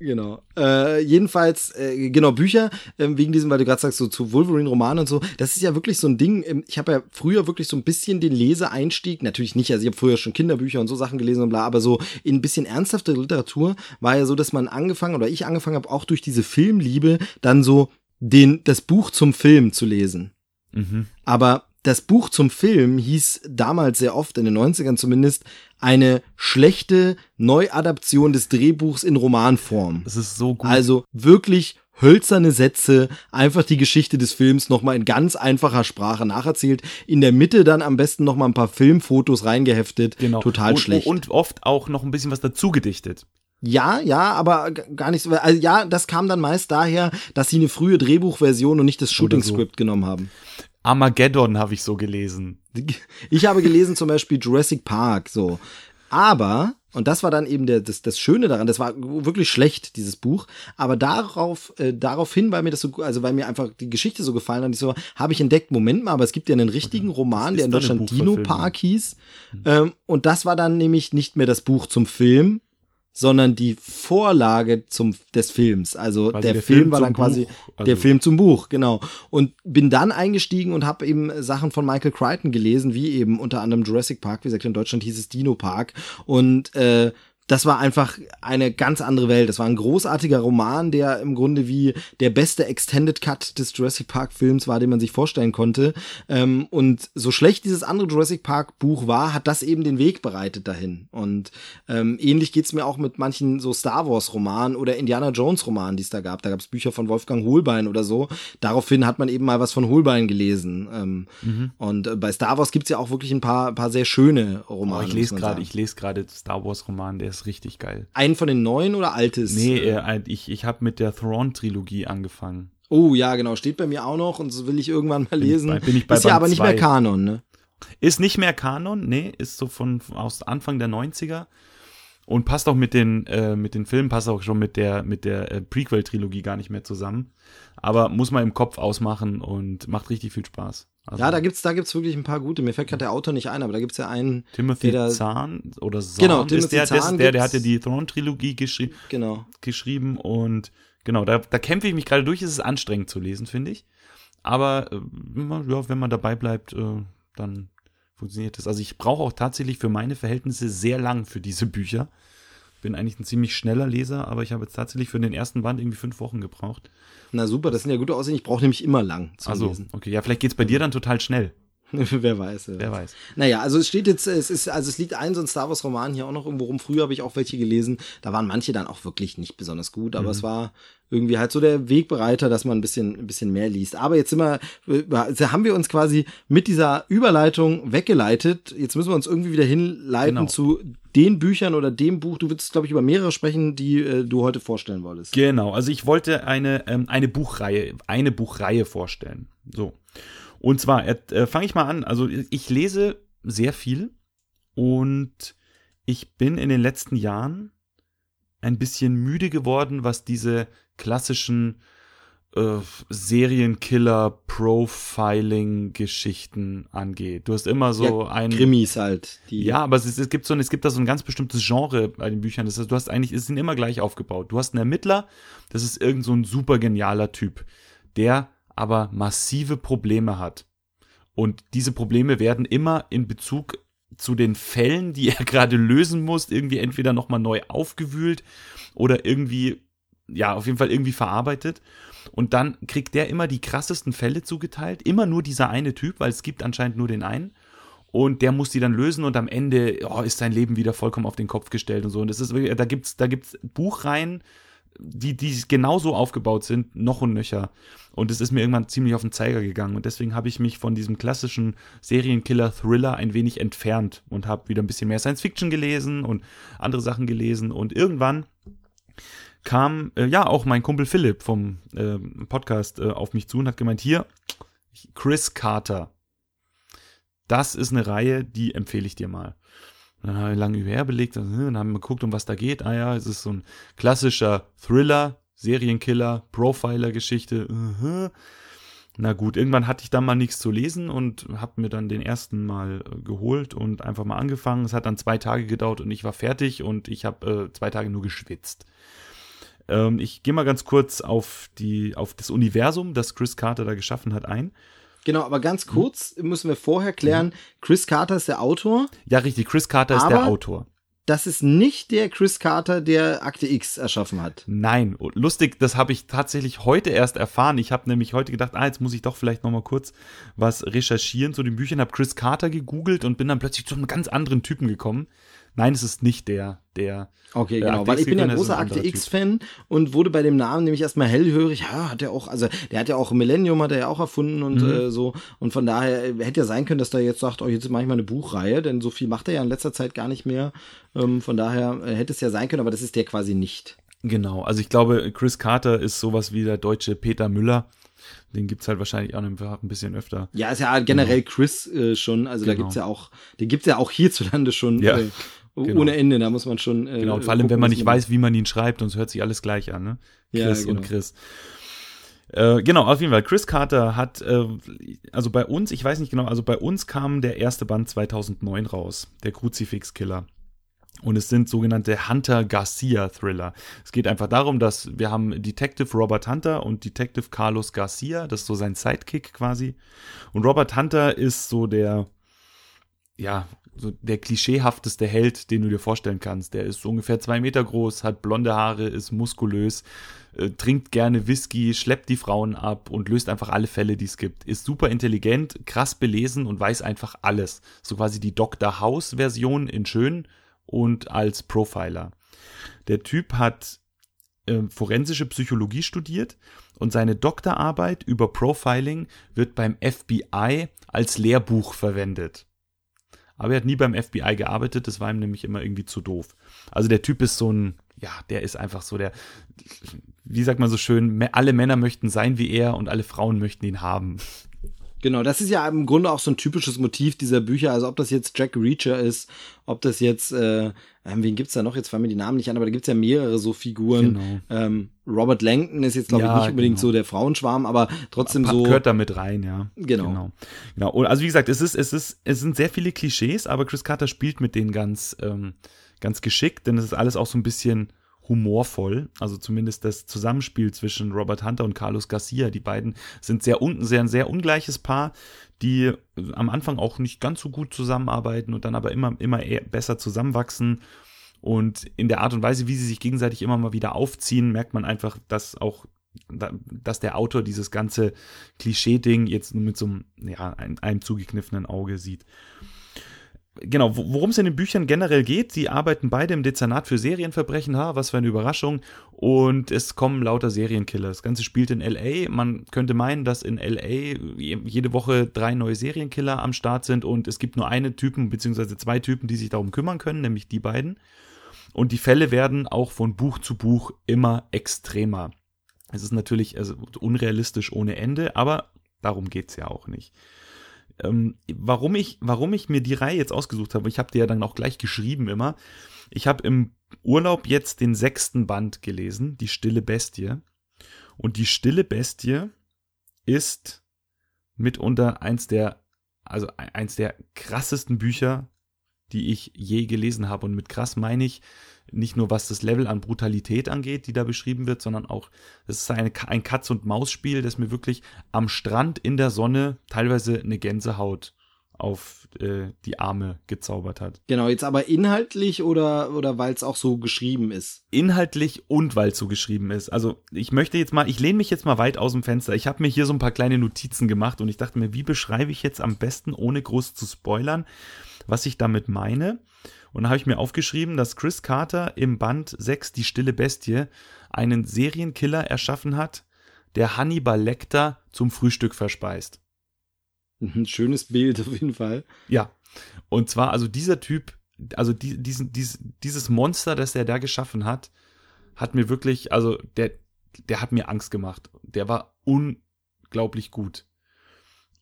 Genau. Äh, jedenfalls, äh, genau, Bücher, äh, wegen diesem, weil du gerade sagst, so zu Wolverine-Romanen und so, das ist ja wirklich so ein Ding. Ähm, ich habe ja früher wirklich so ein bisschen den Leseeinstieg, natürlich nicht, also ich habe früher schon Kinderbücher und so Sachen gelesen und bla, aber so in ein bisschen ernsthafte Literatur war ja so, dass man angefangen, oder ich angefangen habe, auch durch diese Filmliebe, dann so den, das Buch zum Film zu lesen. Mhm. Aber das Buch zum Film hieß damals sehr oft, in den 90ern zumindest, eine schlechte Neuadaption des Drehbuchs in Romanform. Das ist so gut. Also wirklich hölzerne Sätze, einfach die Geschichte des Films nochmal in ganz einfacher Sprache nacherzählt, in der Mitte dann am besten nochmal ein paar Filmfotos reingeheftet. Genau. Total und, schlecht. Und oft auch noch ein bisschen was dazu gedichtet. Ja, ja, aber gar nicht so. Also ja, das kam dann meist daher, dass sie eine frühe Drehbuchversion und nicht das Shooting-Script so. genommen haben. Armageddon habe ich so gelesen. Ich habe gelesen zum Beispiel Jurassic Park, so. Aber, und das war dann eben der, das, das Schöne daran, das war wirklich schlecht, dieses Buch, aber darauf, äh, daraufhin, weil mir das so, also weil mir einfach die Geschichte so gefallen hat, ich so, habe ich entdeckt, Moment mal, aber es gibt ja einen richtigen Roman, der in Deutschland Dino Park hieß. Hm. Ähm, und das war dann nämlich nicht mehr das Buch zum Film, sondern die Vorlage zum des Films. Also der, der, Film, Film war dann quasi also der Film zum Buch, genau. Und bin dann eingestiegen und habe eben Sachen von Michael Crichton gelesen, wie eben unter anderem Jurassic Park, wie gesagt, in Deutschland hieß es Dino Park und äh, das war einfach eine ganz andere Welt. Das war ein großartiger Roman, der im Grunde wie der beste Extended Cut des Jurassic Park Films war, den man sich vorstellen konnte. Ähm, und so schlecht dieses andere Jurassic Park Buch war, hat das eben den Weg bereitet dahin. Und ähm, ähnlich geht's mir auch mit manchen so Star Wars Romanen oder Indiana Jones Romanen, die es da gab. Da gab's Bücher von Wolfgang Holbein oder so. Daraufhin hat man eben mal was von Holbein gelesen. Ähm, mhm. Und äh, bei Star Wars gibt's ja auch wirklich ein paar, paar sehr schöne Romane. Oh, ich lese gerade, ich lese gerade Star Wars Roman, der ist ist richtig geil. Einen von den neuen oder altes? Nee, äh, ich, ich habe mit der Thrawn-Trilogie angefangen. Oh ja, genau, steht bei mir auch noch und so will ich irgendwann mal lesen. Bin ich bei, bin ich bei ist ja aber nicht mehr Kanon, ne? Ist nicht mehr Kanon, nee, ist so von aus Anfang der 90er und passt auch mit den äh, mit den Filmen passt auch schon mit der mit der äh, Prequel Trilogie gar nicht mehr zusammen, aber muss man im Kopf ausmachen und macht richtig viel Spaß. Also ja, da gibt's, da gibt's wirklich ein paar gute. Mir fällt gerade der Autor nicht ein, aber da gibt's ja einen. Timothy der, Zahn oder Zahn genau, Timothy ist der, Zahn der, der hatte die Throne-Trilogie geschri genau. geschrieben und genau, da, da kämpfe ich mich gerade durch. Es ist anstrengend zu lesen, finde ich. Aber äh, ja, wenn man dabei bleibt, äh, dann funktioniert das. Also ich brauche auch tatsächlich für meine Verhältnisse sehr lang für diese Bücher. Bin eigentlich ein ziemlich schneller Leser, aber ich habe jetzt tatsächlich für den ersten Band irgendwie fünf Wochen gebraucht. Na super, das sind ja gute Aussehen. Ich brauche nämlich immer lang zu also, lesen. Okay, ja, vielleicht geht's bei dir dann total schnell. wer weiß. Wer, wer weiß. Naja, also es steht jetzt, es ist, also es liegt ein so ein Star Wars Roman hier auch noch irgendwo rum. Früher habe ich auch welche gelesen. Da waren manche dann auch wirklich nicht besonders gut, aber mhm. es war irgendwie halt so der Wegbereiter, dass man ein bisschen, ein bisschen mehr liest. Aber jetzt sind wir, also haben wir uns quasi mit dieser Überleitung weggeleitet. Jetzt müssen wir uns irgendwie wieder hinleiten genau. zu den Büchern oder dem Buch. Du willst, glaube ich, über mehrere sprechen, die äh, du heute vorstellen wolltest. Genau. Also ich wollte eine, ähm, eine Buchreihe, eine Buchreihe vorstellen. So. Und zwar äh, fange ich mal an. Also ich lese sehr viel und ich bin in den letzten Jahren ein bisschen müde geworden, was diese klassischen äh, Serienkiller, Profiling-Geschichten angeht. Du hast immer so ja, ein Krimis halt. Die ja, aber es, ist, es gibt so ein, es gibt da so ein ganz bestimmtes Genre bei den Büchern. Das heißt, du hast eigentlich, es sind immer gleich aufgebaut. Du hast einen Ermittler, das ist irgend so ein super genialer Typ, der aber massive Probleme hat. Und diese Probleme werden immer in Bezug zu den Fällen, die er gerade lösen muss, irgendwie entweder nochmal neu aufgewühlt oder irgendwie, ja, auf jeden Fall irgendwie verarbeitet. Und dann kriegt der immer die krassesten Fälle zugeteilt. Immer nur dieser eine Typ, weil es gibt anscheinend nur den einen. Und der muss die dann lösen und am Ende oh, ist sein Leben wieder vollkommen auf den Kopf gestellt und so. Und das ist, da gibt's, da gibt's Buchreihen, die, die genauso aufgebaut sind, noch und nöcher. Und es ist mir irgendwann ziemlich auf den Zeiger gegangen. Und deswegen habe ich mich von diesem klassischen Serienkiller-Thriller ein wenig entfernt und habe wieder ein bisschen mehr Science-Fiction gelesen und andere Sachen gelesen. Und irgendwann kam äh, ja auch mein Kumpel Philipp vom äh, Podcast äh, auf mich zu und hat gemeint, hier, Chris Carter. Das ist eine Reihe, die empfehle ich dir mal. Dann habe ich lange überbelegt, dann haben wir geguckt, um was da geht. Ah ja, es ist so ein klassischer Thriller, Serienkiller, Profiler-Geschichte. Uh-huh. Na gut, irgendwann hatte ich dann mal nichts zu lesen und habe mir dann den ersten mal äh, geholt und einfach mal angefangen. Es hat dann zwei Tage gedauert und ich war fertig und ich habe äh, zwei Tage nur geschwitzt. Ähm, ich gehe mal ganz kurz auf, die, auf das Universum, das Chris Carter da geschaffen hat, ein. Genau, aber ganz kurz müssen wir vorher klären, Chris Carter ist der Autor. Ja, richtig, Chris Carter ist der Autor. Das ist nicht der Chris Carter, der Akte X erschaffen hat. Nein, lustig, das habe ich tatsächlich heute erst erfahren. Ich habe nämlich heute gedacht, ah, jetzt muss ich doch vielleicht noch mal kurz was recherchieren zu den Büchern, habe Chris Carter gegoogelt und bin dann plötzlich zu einem ganz anderen Typen gekommen. Nein, es ist nicht der, der. Okay, genau, weil ich bin ja ein großer Akte X-Fan und wurde bei dem Namen nämlich erstmal hellhörig. Ja, hat er auch, also der hat ja auch Millennium, hat er ja auch erfunden und mhm. äh, so. Und von daher äh, hätte ja sein können, dass er jetzt sagt, oh, jetzt mache ich mal eine Buchreihe, denn so viel macht er ja in letzter Zeit gar nicht mehr. Ähm, von daher äh, hätte es ja sein können, aber das ist der quasi nicht. Genau, also ich glaube, Chris Carter ist sowas wie der deutsche Peter Müller. Den gibt's halt wahrscheinlich auch ein bisschen öfter. Ja, ist ja generell genau. Chris äh, schon, also genau. da gibt's ja auch, den gibt's ja auch hierzulande schon ja. äh, Genau. Ohne Ende, da muss man schon. Äh, genau, und vor allem, gucken, wenn man nicht weiß, wie man ihn schreibt, und es hört sich alles gleich an, ne? Chris ja, genau. und Chris. Äh, genau, auf jeden Fall. Chris Carter hat, äh, also bei uns, ich weiß nicht genau, also bei uns kam der erste Band 2009 raus, der Kruzifix-Killer. Und es sind sogenannte Hunter Garcia Thriller. Es geht einfach darum, dass wir haben Detective Robert Hunter und Detective Carlos Garcia, das ist so sein Sidekick quasi. Und Robert Hunter ist so der, ja, so der klischeehafteste Held, den du dir vorstellen kannst. Der ist ungefähr zwei Meter groß, hat blonde Haare, ist muskulös, äh, trinkt gerne Whisky, schleppt die Frauen ab und löst einfach alle Fälle, die es gibt. Ist super intelligent, krass belesen und weiß einfach alles. So quasi die Dr. House-Version in schön und als Profiler. Der Typ hat äh, forensische Psychologie studiert und seine Doktorarbeit über Profiling wird beim FBI als Lehrbuch verwendet. Aber er hat nie beim FBI gearbeitet, das war ihm nämlich immer irgendwie zu doof. Also der Typ ist so ein, ja, der ist einfach so der, wie sagt man so schön, alle Männer möchten sein wie er und alle Frauen möchten ihn haben. Genau, das ist ja im Grunde auch so ein typisches Motiv dieser Bücher. Also ob das jetzt Jack Reacher ist, ob das jetzt, äh, wen gibt's da noch? Jetzt fallen mir die Namen nicht an, aber da gibt's ja mehrere so Figuren. Genau. Ähm, Robert Langton ist jetzt, glaube ja, ich, nicht unbedingt genau. so der Frauenschwarm, aber trotzdem so. Gehört da mit rein, ja. Genau. genau. Genau. Also wie gesagt, es ist, es ist, es sind sehr viele Klischees, aber Chris Carter spielt mit denen ganz, ähm, ganz geschickt, denn es ist alles auch so ein bisschen humorvoll. Also zumindest das Zusammenspiel zwischen Robert Hunter und Carlos Garcia. Die beiden sind sehr unten, sehr ein sehr ungleiches Paar, die am Anfang auch nicht ganz so gut zusammenarbeiten und dann aber immer, immer besser zusammenwachsen. Und in der Art und Weise, wie sie sich gegenseitig immer mal wieder aufziehen, merkt man einfach, dass auch dass der Autor dieses ganze Klischee-Ding jetzt nur mit so einem, ja, einem, einem zugekniffenen Auge sieht genau, worum es in den Büchern generell geht, sie arbeiten beide im Dezernat für Serienverbrechen, ha, was für eine Überraschung. Und es kommen lauter Serienkiller. Das Ganze spielt in LA. Man könnte meinen, dass in LA jede Woche drei neue Serienkiller am Start sind und es gibt nur eine Typen, beziehungsweise zwei Typen, die sich darum kümmern können, nämlich die beiden. Und die Fälle werden auch von Buch zu Buch immer extremer. Es ist natürlich also unrealistisch ohne Ende, aber darum geht's ja auch nicht. Ähm, warum, ich, warum ich mir die Reihe jetzt ausgesucht habe, ich habe dir ja dann auch gleich geschrieben immer. Ich habe im Urlaub jetzt den sechsten Band gelesen, Die Stille Bestie. Und die Stille Bestie ist mitunter eins der, also eins der krassesten Bücher, die ich je gelesen habe. Und mit krass meine ich, nicht nur was das Level an Brutalität angeht, die da beschrieben wird, sondern auch, es ist eine, ein Katz-und-Maus-Spiel, das mir wirklich am Strand in der Sonne teilweise eine Gänsehaut auf äh, die Arme gezaubert hat. Genau, jetzt aber inhaltlich oder, oder weil es auch so geschrieben ist? Inhaltlich und weil es so geschrieben ist. Also ich möchte jetzt mal, ich lehne mich jetzt mal weit aus dem Fenster. Ich habe mir hier so ein paar kleine Notizen gemacht und ich dachte mir, wie beschreibe ich jetzt am besten, ohne groß zu spoilern, was ich damit meine? Und da habe ich mir aufgeschrieben, dass Chris Carter im Band 6 Die stille Bestie einen Serienkiller erschaffen hat, der Hannibal Lecter zum Frühstück verspeist. Ein schönes Bild auf jeden Fall. Ja. Und zwar, also dieser Typ, also die, diesen, dies, dieses Monster, das er da geschaffen hat, hat mir wirklich, also der, der hat mir Angst gemacht. Der war unglaublich gut.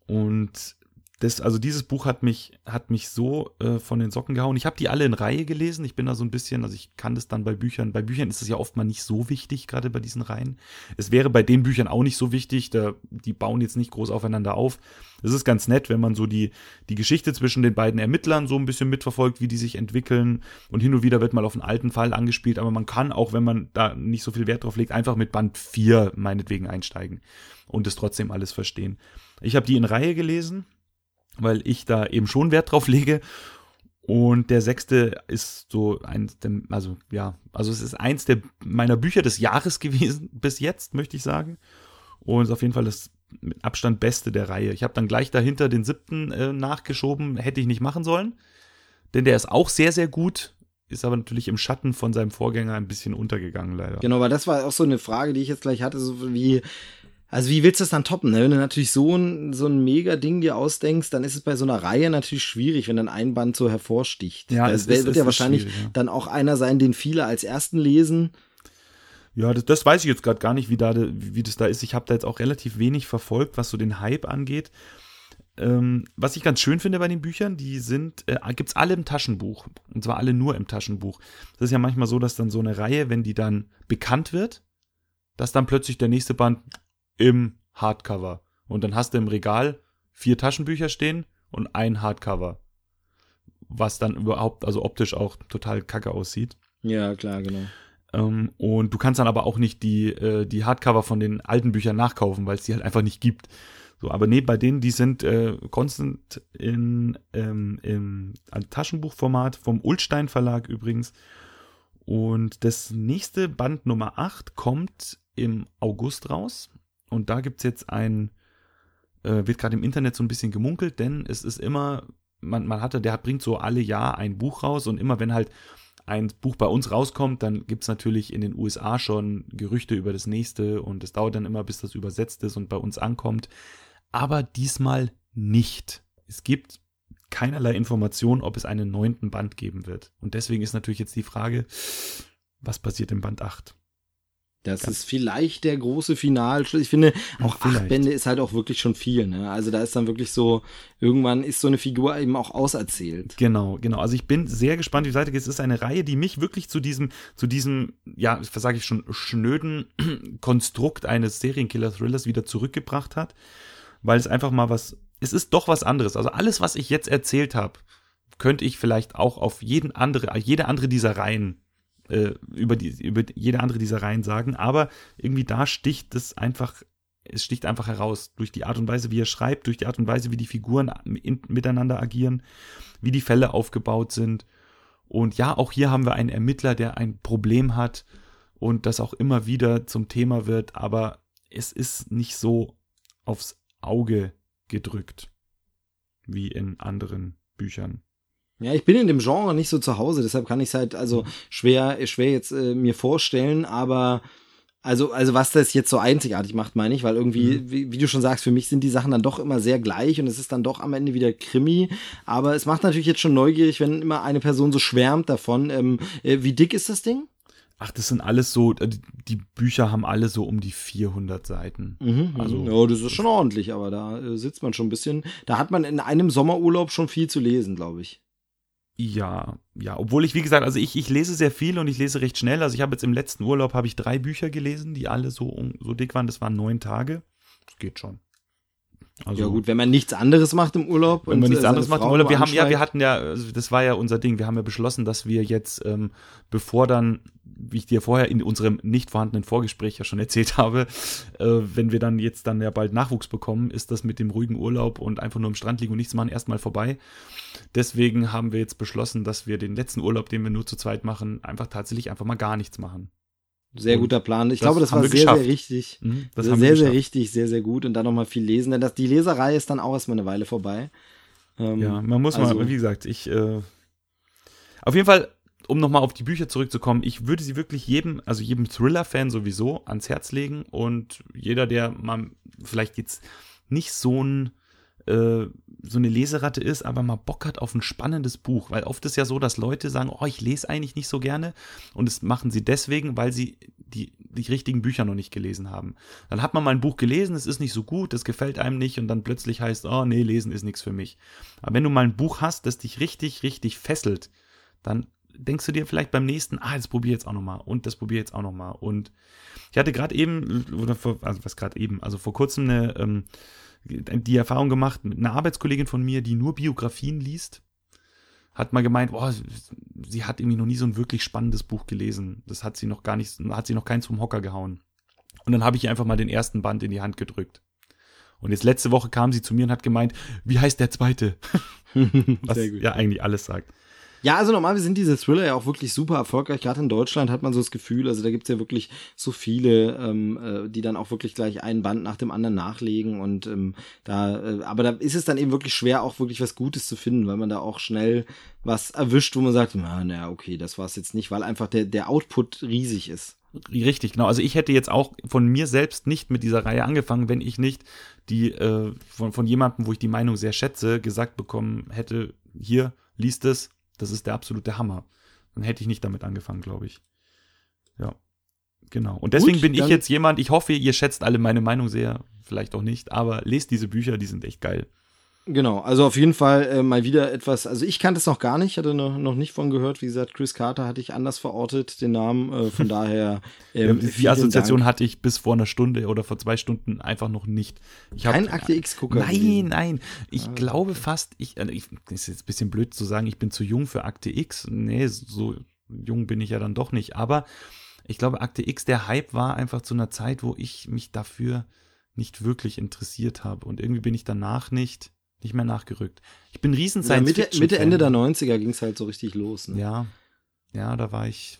Und das, also dieses Buch hat mich, hat mich so äh, von den Socken gehauen. Ich habe die alle in Reihe gelesen. Ich bin da so ein bisschen, also ich kann das dann bei Büchern. Bei Büchern ist es ja oft mal nicht so wichtig, gerade bei diesen Reihen. Es wäre bei den Büchern auch nicht so wichtig. Da, die bauen jetzt nicht groß aufeinander auf. Es ist ganz nett, wenn man so die, die Geschichte zwischen den beiden Ermittlern so ein bisschen mitverfolgt, wie die sich entwickeln. Und hin und wieder wird mal auf einen alten Fall angespielt. Aber man kann auch, wenn man da nicht so viel Wert drauf legt, einfach mit Band 4 meinetwegen einsteigen und es trotzdem alles verstehen. Ich habe die in Reihe gelesen weil ich da eben schon Wert drauf lege. Und der sechste ist so eins der, also ja, also es ist eins der meiner Bücher des Jahres gewesen bis jetzt, möchte ich sagen. Und ist auf jeden Fall das mit Abstand beste der Reihe. Ich habe dann gleich dahinter den siebten äh, nachgeschoben, hätte ich nicht machen sollen. Denn der ist auch sehr, sehr gut, ist aber natürlich im Schatten von seinem Vorgänger ein bisschen untergegangen, leider. Genau, weil das war auch so eine Frage, die ich jetzt gleich hatte, so wie also wie willst du das dann toppen? Ne? Wenn du natürlich so ein, so ein Mega-Ding dir ausdenkst, dann ist es bei so einer Reihe natürlich schwierig, wenn dann ein Band so hervorsticht. Ja, es, wird ja wahrscheinlich ja. dann auch einer sein, den viele als ersten lesen. Ja, das, das weiß ich jetzt gerade gar nicht, wie, da, wie das da ist. Ich habe da jetzt auch relativ wenig verfolgt, was so den Hype angeht. Ähm, was ich ganz schön finde bei den Büchern, die sind, äh, gibt's alle im Taschenbuch. Und zwar alle nur im Taschenbuch. Das ist ja manchmal so, dass dann so eine Reihe, wenn die dann bekannt wird, dass dann plötzlich der nächste Band im Hardcover. Und dann hast du im Regal vier Taschenbücher stehen und ein Hardcover. Was dann überhaupt, also optisch auch total kacke aussieht. Ja, klar, genau. Ähm, und du kannst dann aber auch nicht die, äh, die Hardcover von den alten Büchern nachkaufen, weil es die halt einfach nicht gibt. So, aber nee, bei denen, die sind äh, konstant in, ähm, im Taschenbuchformat vom Ulstein Verlag übrigens. Und das nächste Band Nummer 8 kommt im August raus. Und da gibt's jetzt ein, äh, wird gerade im Internet so ein bisschen gemunkelt, denn es ist immer, man, man hatte, der bringt so alle Jahr ein Buch raus und immer wenn halt ein Buch bei uns rauskommt, dann gibt's natürlich in den USA schon Gerüchte über das nächste und es dauert dann immer, bis das übersetzt ist und bei uns ankommt. Aber diesmal nicht. Es gibt keinerlei Information, ob es einen neunten Band geben wird. Und deswegen ist natürlich jetzt die Frage, was passiert im Band 8? Das ja. ist vielleicht der große Finalschluss. Ich finde, auch vielleicht. acht Bände ist halt auch wirklich schon viel. Ne? Also da ist dann wirklich so, irgendwann ist so eine Figur eben auch auserzählt. Genau, genau. Also ich bin sehr gespannt, wie weiter geht. Es ist eine Reihe, die mich wirklich zu diesem, zu diesem, ja, was sage ich schon, schnöden Konstrukt eines Serienkiller-Thrillers wieder zurückgebracht hat. Weil es einfach mal was, es ist doch was anderes. Also alles, was ich jetzt erzählt habe, könnte ich vielleicht auch auf jeden andere, jede andere dieser Reihen äh, über, die, über jede andere dieser Reihen sagen, aber irgendwie da sticht es einfach, es sticht einfach heraus durch die Art und Weise, wie er schreibt, durch die Art und Weise, wie die Figuren in, miteinander agieren, wie die Fälle aufgebaut sind. Und ja, auch hier haben wir einen Ermittler, der ein Problem hat und das auch immer wieder zum Thema wird, aber es ist nicht so aufs Auge gedrückt wie in anderen Büchern. Ja, ich bin in dem Genre nicht so zu Hause, deshalb kann ich es halt also mhm. schwer, schwer jetzt äh, mir vorstellen, aber also, also was das jetzt so einzigartig macht, meine ich, weil irgendwie, mhm. wie, wie, du schon sagst, für mich sind die Sachen dann doch immer sehr gleich und es ist dann doch am Ende wieder Krimi. Aber es macht natürlich jetzt schon neugierig, wenn immer eine Person so schwärmt davon. Ähm, äh, wie dick ist das Ding? Ach, das sind alles so, äh, die Bücher haben alle so um die 400 Seiten. Mhm, also, ja, das ist schon ordentlich, aber da äh, sitzt man schon ein bisschen. Da hat man in einem Sommerurlaub schon viel zu lesen, glaube ich. Ja, ja, obwohl ich, wie gesagt, also ich, ich lese sehr viel und ich lese recht schnell. Also ich habe jetzt im letzten Urlaub habe ich drei Bücher gelesen, die alle so, so dick waren. Das waren neun Tage. Das geht schon. Also, ja gut, wenn man nichts anderes macht im Urlaub. Wenn man nichts anderes macht im Urlaub. Wir haben ja, wir hatten ja, also das war ja unser Ding. Wir haben ja beschlossen, dass wir jetzt, ähm, bevor dann wie ich dir vorher in unserem nicht vorhandenen Vorgespräch ja schon erzählt habe, äh, wenn wir dann jetzt dann ja bald Nachwuchs bekommen, ist das mit dem ruhigen Urlaub und einfach nur am Strand liegen und nichts machen erstmal vorbei. Deswegen haben wir jetzt beschlossen, dass wir den letzten Urlaub, den wir nur zu zweit machen, einfach tatsächlich einfach mal gar nichts machen. Sehr und guter Plan. Ich glaube, das war sehr, geschafft. sehr richtig. Mhm, das sehr, sehr, sehr richtig, sehr, sehr gut. Und dann nochmal viel lesen, denn das, die Leserei ist dann auch erstmal eine Weile vorbei. Ähm, ja, man muss also, mal, wie gesagt, ich, äh, auf jeden Fall um nochmal auf die Bücher zurückzukommen, ich würde sie wirklich jedem, also jedem Thriller-Fan sowieso ans Herz legen und jeder, der mal vielleicht jetzt nicht so ein äh, so eine Leseratte ist, aber mal Bock hat auf ein spannendes Buch. Weil oft ist ja so, dass Leute sagen, oh, ich lese eigentlich nicht so gerne. Und das machen sie deswegen, weil sie die, die richtigen Bücher noch nicht gelesen haben. Dann hat man mal ein Buch gelesen, es ist nicht so gut, es gefällt einem nicht und dann plötzlich heißt, oh nee, lesen ist nichts für mich. Aber wenn du mal ein Buch hast, das dich richtig, richtig fesselt, dann denkst du dir vielleicht beim nächsten, ah, das probiere jetzt auch nochmal und das probiere jetzt auch nochmal. Und ich hatte gerade eben, oder vor, also was gerade eben, also vor kurzem eine, ähm, die Erfahrung gemacht mit einer Arbeitskollegin von mir, die nur Biografien liest, hat mal gemeint, boah, sie hat irgendwie noch nie so ein wirklich spannendes Buch gelesen. Das hat sie noch gar nicht, hat sie noch keins vom Hocker gehauen. Und dann habe ich ihr einfach mal den ersten Band in die Hand gedrückt. Und jetzt letzte Woche kam sie zu mir und hat gemeint, wie heißt der zweite? Was ja eigentlich alles sagt. Ja, also normalerweise sind diese Thriller ja auch wirklich super erfolgreich. Gerade in Deutschland hat man so das Gefühl, also da gibt's ja wirklich so viele, ähm, äh, die dann auch wirklich gleich einen Band nach dem anderen nachlegen. Und ähm, da, äh, aber da ist es dann eben wirklich schwer, auch wirklich was Gutes zu finden, weil man da auch schnell was erwischt, wo man sagt, na, na okay, das war's jetzt nicht, weil einfach der, der Output riesig ist. Richtig, genau. Also ich hätte jetzt auch von mir selbst nicht mit dieser Reihe angefangen, wenn ich nicht die äh, von, von jemandem, wo ich die Meinung sehr schätze, gesagt bekommen hätte, hier, liest es, das ist der absolute Hammer. Dann hätte ich nicht damit angefangen, glaube ich. Ja. Genau. Und deswegen Gut, bin ich jetzt jemand, ich hoffe, ihr schätzt alle meine Meinung sehr, vielleicht auch nicht, aber lest diese Bücher, die sind echt geil. Genau, also auf jeden Fall äh, mal wieder etwas, also ich kannte es noch gar nicht, hatte noch, noch nicht von gehört, wie gesagt, Chris Carter hatte ich anders verortet, den Namen, äh, von daher. Ähm, die Assoziation Dank. hatte ich bis vor einer Stunde oder vor zwei Stunden einfach noch nicht. Ich Kein Akte X-Gucker. Nein, gewesen. nein, ich ah, glaube okay. fast, ich, also ich, ist jetzt ein bisschen blöd zu sagen, ich bin zu jung für Akte X, nee, so jung bin ich ja dann doch nicht, aber ich glaube, Akte X, der Hype war einfach zu einer Zeit, wo ich mich dafür nicht wirklich interessiert habe und irgendwie bin ich danach nicht nicht mehr nachgerückt. Ich bin riesen ja, Mitte, Mitte, Ende der 90er ging es halt so richtig los. Ne? Ja, ja, da war ich.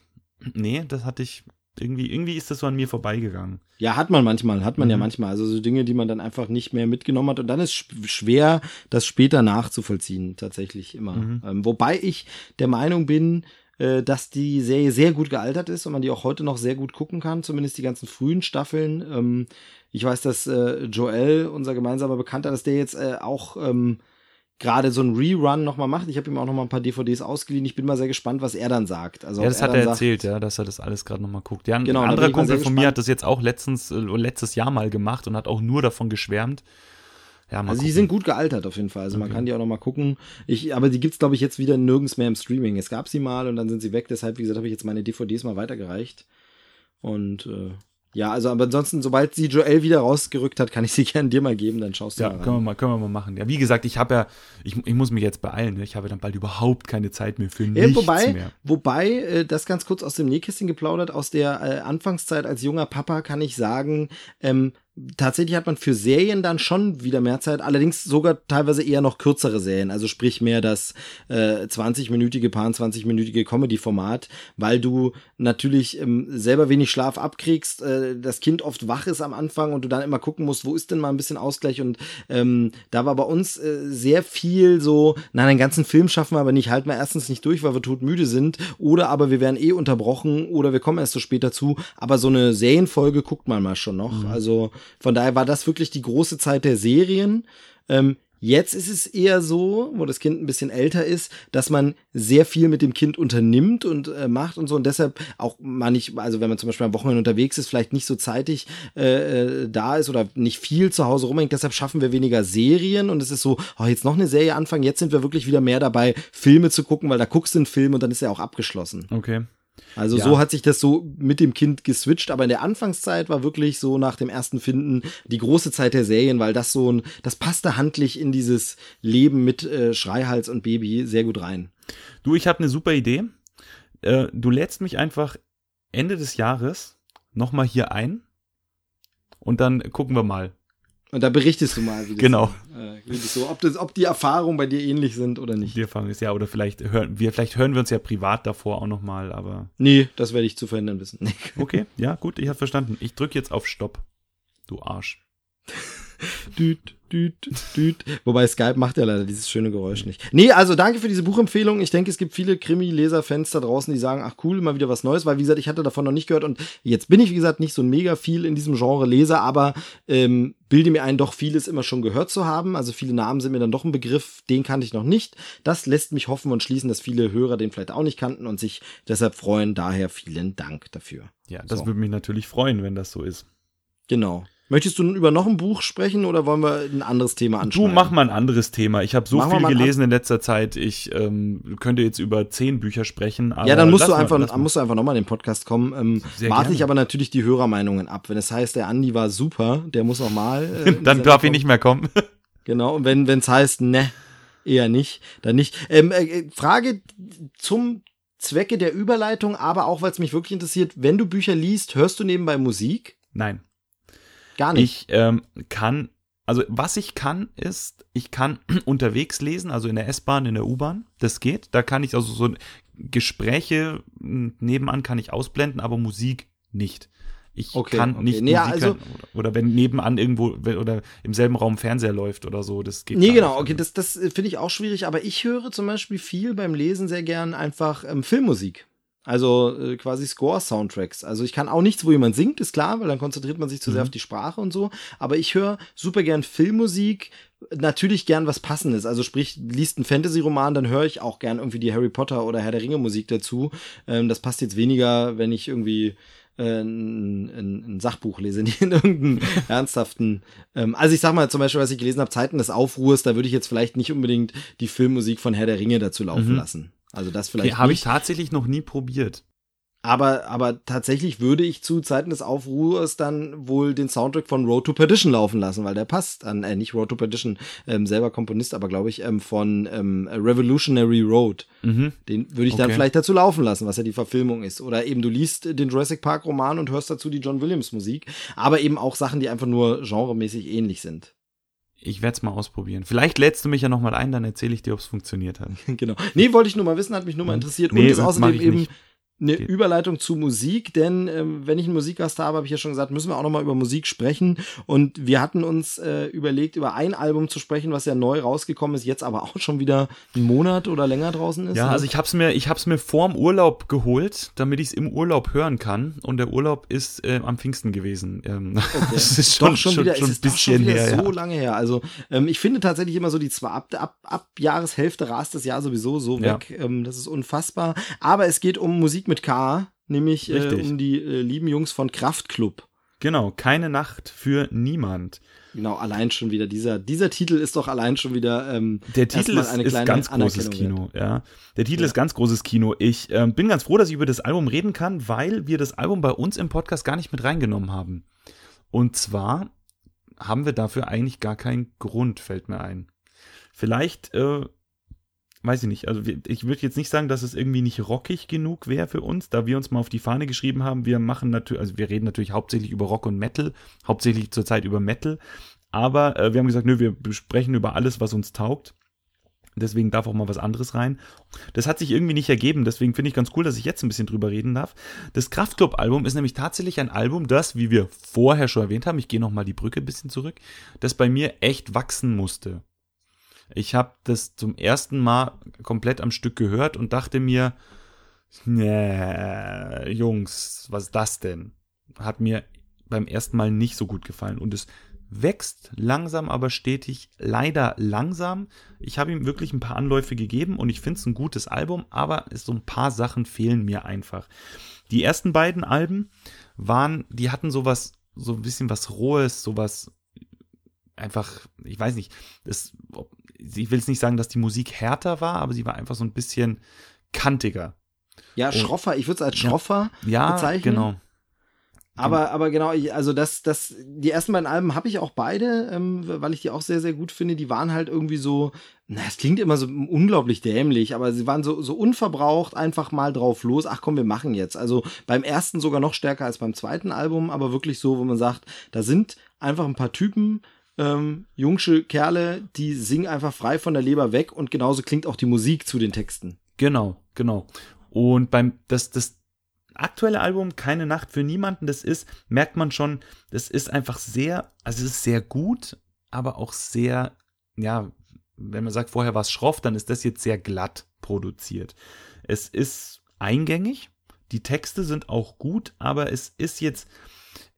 Nee, das hatte ich. Irgendwie, irgendwie ist das so an mir vorbeigegangen. Ja, hat man manchmal, hat man mhm. ja manchmal. Also so Dinge, die man dann einfach nicht mehr mitgenommen hat. Und dann ist schwer, das später nachzuvollziehen, tatsächlich immer. Mhm. Ähm, wobei ich der Meinung bin, äh, dass die Serie sehr gut gealtert ist und man die auch heute noch sehr gut gucken kann, zumindest die ganzen frühen Staffeln. Ähm, ich weiß, dass äh, Joel, unser gemeinsamer Bekannter, dass der jetzt äh, auch ähm, gerade so ein Rerun nochmal macht. Ich habe ihm auch nochmal ein paar DVDs ausgeliehen. Ich bin mal sehr gespannt, was er dann sagt. Also, ja, das hat er erzählt, sagt, ja, dass er das alles gerade nochmal guckt. Ja, ein genau, anderer Kumpel von mir hat das jetzt auch letztens, äh, letztes Jahr mal gemacht und hat auch nur davon geschwärmt. Ja, also gucken. die sind gut gealtert auf jeden Fall. Also okay. man kann die auch noch mal gucken. Ich, aber die gibt's glaube ich jetzt wieder nirgends mehr im Streaming. Es gab sie mal und dann sind sie weg. Deshalb, wie gesagt, habe ich jetzt meine DVDs mal weitergereicht. Und äh, ja, also aber ansonsten, sobald sie Joel wieder rausgerückt hat, kann ich sie gerne dir mal geben, dann schaust du ja, mal. Ja, können wir mal, können wir mal machen. Ja, wie gesagt, ich habe ja, ich, ich muss mich jetzt beeilen. Ne? Ich habe dann bald überhaupt keine Zeit mehr für nichts ja, wobei, mehr. Wobei, äh, das ganz kurz aus dem Nähkästchen geplaudert, aus der äh, Anfangszeit als junger Papa kann ich sagen, ähm, tatsächlich hat man für Serien dann schon wieder mehr Zeit, allerdings sogar teilweise eher noch kürzere Serien, also sprich mehr das äh, 20-minütige, paar 20-minütige Comedy-Format, weil du natürlich ähm, selber wenig Schlaf abkriegst, äh, das Kind oft wach ist am Anfang und du dann immer gucken musst, wo ist denn mal ein bisschen Ausgleich. Und ähm, da war bei uns äh, sehr viel so, nein, den ganzen Film schaffen wir aber nicht, halten wir erstens nicht durch, weil wir todmüde sind. Oder aber wir werden eh unterbrochen oder wir kommen erst so spät dazu, aber so eine Serienfolge guckt man mal schon noch, mhm. also von daher war das wirklich die große Zeit der Serien. Ähm, Jetzt ist es eher so, wo das Kind ein bisschen älter ist, dass man sehr viel mit dem Kind unternimmt und äh, macht und so und deshalb auch man nicht, also wenn man zum Beispiel am Wochenende unterwegs ist, vielleicht nicht so zeitig äh, äh, da ist oder nicht viel zu Hause rumhängt, deshalb schaffen wir weniger Serien und es ist so, oh, jetzt noch eine Serie anfangen, jetzt sind wir wirklich wieder mehr dabei, Filme zu gucken, weil da guckst du einen Film und dann ist er auch abgeschlossen. Okay. Also ja. so hat sich das so mit dem Kind geswitcht, aber in der Anfangszeit war wirklich so nach dem ersten Finden die große Zeit der Serien, weil das so ein, das passte handlich in dieses Leben mit äh, Schreihals und Baby sehr gut rein. Du, ich habe eine super Idee. Äh, du lädst mich einfach Ende des Jahres nochmal hier ein und dann gucken wir mal, und da berichtest du mal, wie das, genau. äh, wie das so, ob, das, ob die Erfahrungen bei dir ähnlich sind oder nicht. Die Erfahrung ist ja, oder vielleicht hören wir, vielleicht hören wir uns ja privat davor auch nochmal, aber. Nee, das werde ich zu verhindern wissen. okay, ja, gut, ich habe verstanden. Ich drücke jetzt auf Stopp. Du Arsch. Düt. Düt, düt. Wobei Skype macht ja leider dieses schöne Geräusch nicht. Nee, also danke für diese Buchempfehlung. Ich denke, es gibt viele Krimi-Leser-Fans da draußen, die sagen, ach cool, mal wieder was Neues, weil wie gesagt, ich hatte davon noch nicht gehört und jetzt bin ich, wie gesagt, nicht so ein mega viel in diesem Genre Leser, aber ähm, bilde mir ein, doch vieles immer schon gehört zu haben. Also viele Namen sind mir dann doch ein Begriff, den kannte ich noch nicht. Das lässt mich hoffen und schließen, dass viele Hörer den vielleicht auch nicht kannten und sich deshalb freuen. Daher vielen Dank dafür. Ja, das so. würde mich natürlich freuen, wenn das so ist. Genau. Möchtest du über noch ein Buch sprechen oder wollen wir ein anderes Thema anschauen? Du mach mal ein anderes Thema. Ich habe so Machen viel gelesen in letzter Zeit. Ich ähm, könnte jetzt über zehn Bücher sprechen. ja, dann musst du einfach, mal, musst du einfach nochmal in den Podcast kommen. Ähm, warte ich aber natürlich die Hörermeinungen ab. Wenn es heißt, der Andi war super, der muss noch mal. Äh, dann darf ich nicht mehr kommen. genau. Und wenn es heißt, ne, eher nicht, dann nicht. Ähm, äh, Frage zum Zwecke der Überleitung, aber auch weil es mich wirklich interessiert. Wenn du Bücher liest, hörst du nebenbei Musik? Nein. Gar nicht. Ich ähm, kann, also was ich kann, ist, ich kann unterwegs lesen, also in der S-Bahn, in der U-Bahn. Das geht. Da kann ich also so Gespräche nebenan kann ich ausblenden, aber Musik nicht. Ich okay, kann okay. nicht nee, Musik also, hören, oder, oder, wenn nebenan irgendwo oder im selben Raum Fernseher läuft oder so, das geht Nee, genau, okay, das, das finde ich auch schwierig, aber ich höre zum Beispiel viel beim Lesen sehr gern einfach ähm, Filmmusik. Also äh, quasi Score-Soundtracks. Also ich kann auch nichts, wo jemand singt, ist klar, weil dann konzentriert man sich zu sehr mhm. auf die Sprache und so. Aber ich höre super gern Filmmusik, natürlich gern was Passendes. Also sprich, liest ein Fantasy-Roman, dann höre ich auch gern irgendwie die Harry Potter oder Herr der Ringe-Musik dazu. Ähm, das passt jetzt weniger, wenn ich irgendwie äh, ein, ein, ein Sachbuch lese, nicht in irgendeinem ernsthaften. Ähm, also ich sag mal zum Beispiel, was ich gelesen habe, Zeiten des Aufruhrs, da würde ich jetzt vielleicht nicht unbedingt die Filmmusik von Herr der Ringe dazu laufen mhm. lassen. Also das vielleicht. Okay, Habe ich tatsächlich noch nie probiert. Aber, aber tatsächlich würde ich zu Zeiten des Aufruhrs dann wohl den Soundtrack von Road to Perdition laufen lassen, weil der passt an, äh, nicht Road to Perdition, ähm, selber Komponist, aber glaube ich ähm, von ähm, Revolutionary Road. Mhm. Den würde ich okay. dann vielleicht dazu laufen lassen, was ja die Verfilmung ist. Oder eben du liest den Jurassic Park Roman und hörst dazu die John Williams Musik, aber eben auch Sachen, die einfach nur genremäßig ähnlich sind. Ich werde es mal ausprobieren. Vielleicht lädst du mich ja nochmal ein, dann erzähle ich dir, ob es funktioniert hat. genau. Nee, wollte ich nur mal wissen, hat mich nur mal interessiert. Nee, und ist außerdem eben nicht eine. Überleitung zu Musik, denn ähm, wenn ich einen Musikgast habe, habe ich ja schon gesagt, müssen wir auch nochmal über Musik sprechen. Und wir hatten uns äh, überlegt, über ein Album zu sprechen, was ja neu rausgekommen ist, jetzt aber auch schon wieder einen Monat oder länger draußen ist. Ja, ne? also ich habe es mir, ich mir vorm Urlaub geholt, damit ich es im Urlaub hören kann. Und der Urlaub ist äh, am Pfingsten gewesen. Ähm, okay. das ist schon, schon, wieder, schon, ein bisschen her. So ja. lange her. Also ähm, ich finde tatsächlich immer so die zwei ab, ab, ab Jahreshälfte rast das Jahr sowieso so weg. Ja. Ähm, das ist unfassbar. Aber es geht um Musik mit K, nämlich äh, um die äh, lieben Jungs von Kraftklub. Genau, keine Nacht für niemand. Genau, allein schon wieder dieser dieser Titel ist doch allein schon wieder ähm, der Titel ist, ist ganz großes Kino, ja. Der Titel ja. ist ganz großes Kino. Ich ähm, bin ganz froh, dass ich über das Album reden kann, weil wir das Album bei uns im Podcast gar nicht mit reingenommen haben. Und zwar haben wir dafür eigentlich gar keinen Grund, fällt mir ein. Vielleicht äh, weiß ich nicht, also ich würde jetzt nicht sagen, dass es irgendwie nicht rockig genug wäre für uns, da wir uns mal auf die Fahne geschrieben haben, wir machen natürlich, also wir reden natürlich hauptsächlich über Rock und Metal, hauptsächlich zurzeit über Metal, aber äh, wir haben gesagt, nö, wir sprechen über alles, was uns taugt. Deswegen darf auch mal was anderes rein. Das hat sich irgendwie nicht ergeben, deswegen finde ich ganz cool, dass ich jetzt ein bisschen drüber reden darf. Das Kraftclub-Album ist nämlich tatsächlich ein Album, das, wie wir vorher schon erwähnt haben, ich gehe nochmal die Brücke ein bisschen zurück, das bei mir echt wachsen musste. Ich habe das zum ersten Mal komplett am Stück gehört und dachte mir, nee, Jungs, was ist das denn? Hat mir beim ersten Mal nicht so gut gefallen und es wächst langsam, aber stetig, leider langsam. Ich habe ihm wirklich ein paar Anläufe gegeben und ich finde es ein gutes Album, aber so ein paar Sachen fehlen mir einfach. Die ersten beiden Alben waren, die hatten sowas, so ein bisschen was Rohes, sowas einfach, ich weiß nicht, das, ich will es nicht sagen, dass die Musik härter war, aber sie war einfach so ein bisschen kantiger. Ja, schroffer, ich würde es als schroffer ja, bezeichnen. Ja, genau. Aber, aber genau, also das, das, die ersten beiden Alben habe ich auch beide, ähm, weil ich die auch sehr, sehr gut finde. Die waren halt irgendwie so, na, es klingt immer so unglaublich dämlich, aber sie waren so, so unverbraucht, einfach mal drauf los. Ach komm, wir machen jetzt. Also beim ersten sogar noch stärker als beim zweiten Album, aber wirklich so, wo man sagt, da sind einfach ein paar Typen, ähm, jungsche Kerle, die singen einfach frei von der Leber weg und genauso klingt auch die Musik zu den Texten. Genau, genau. Und beim, das, das aktuelle Album, Keine Nacht für niemanden, das ist, merkt man schon, das ist einfach sehr, also es ist sehr gut, aber auch sehr, ja, wenn man sagt, vorher war es schroff, dann ist das jetzt sehr glatt produziert. Es ist eingängig, die Texte sind auch gut, aber es ist jetzt,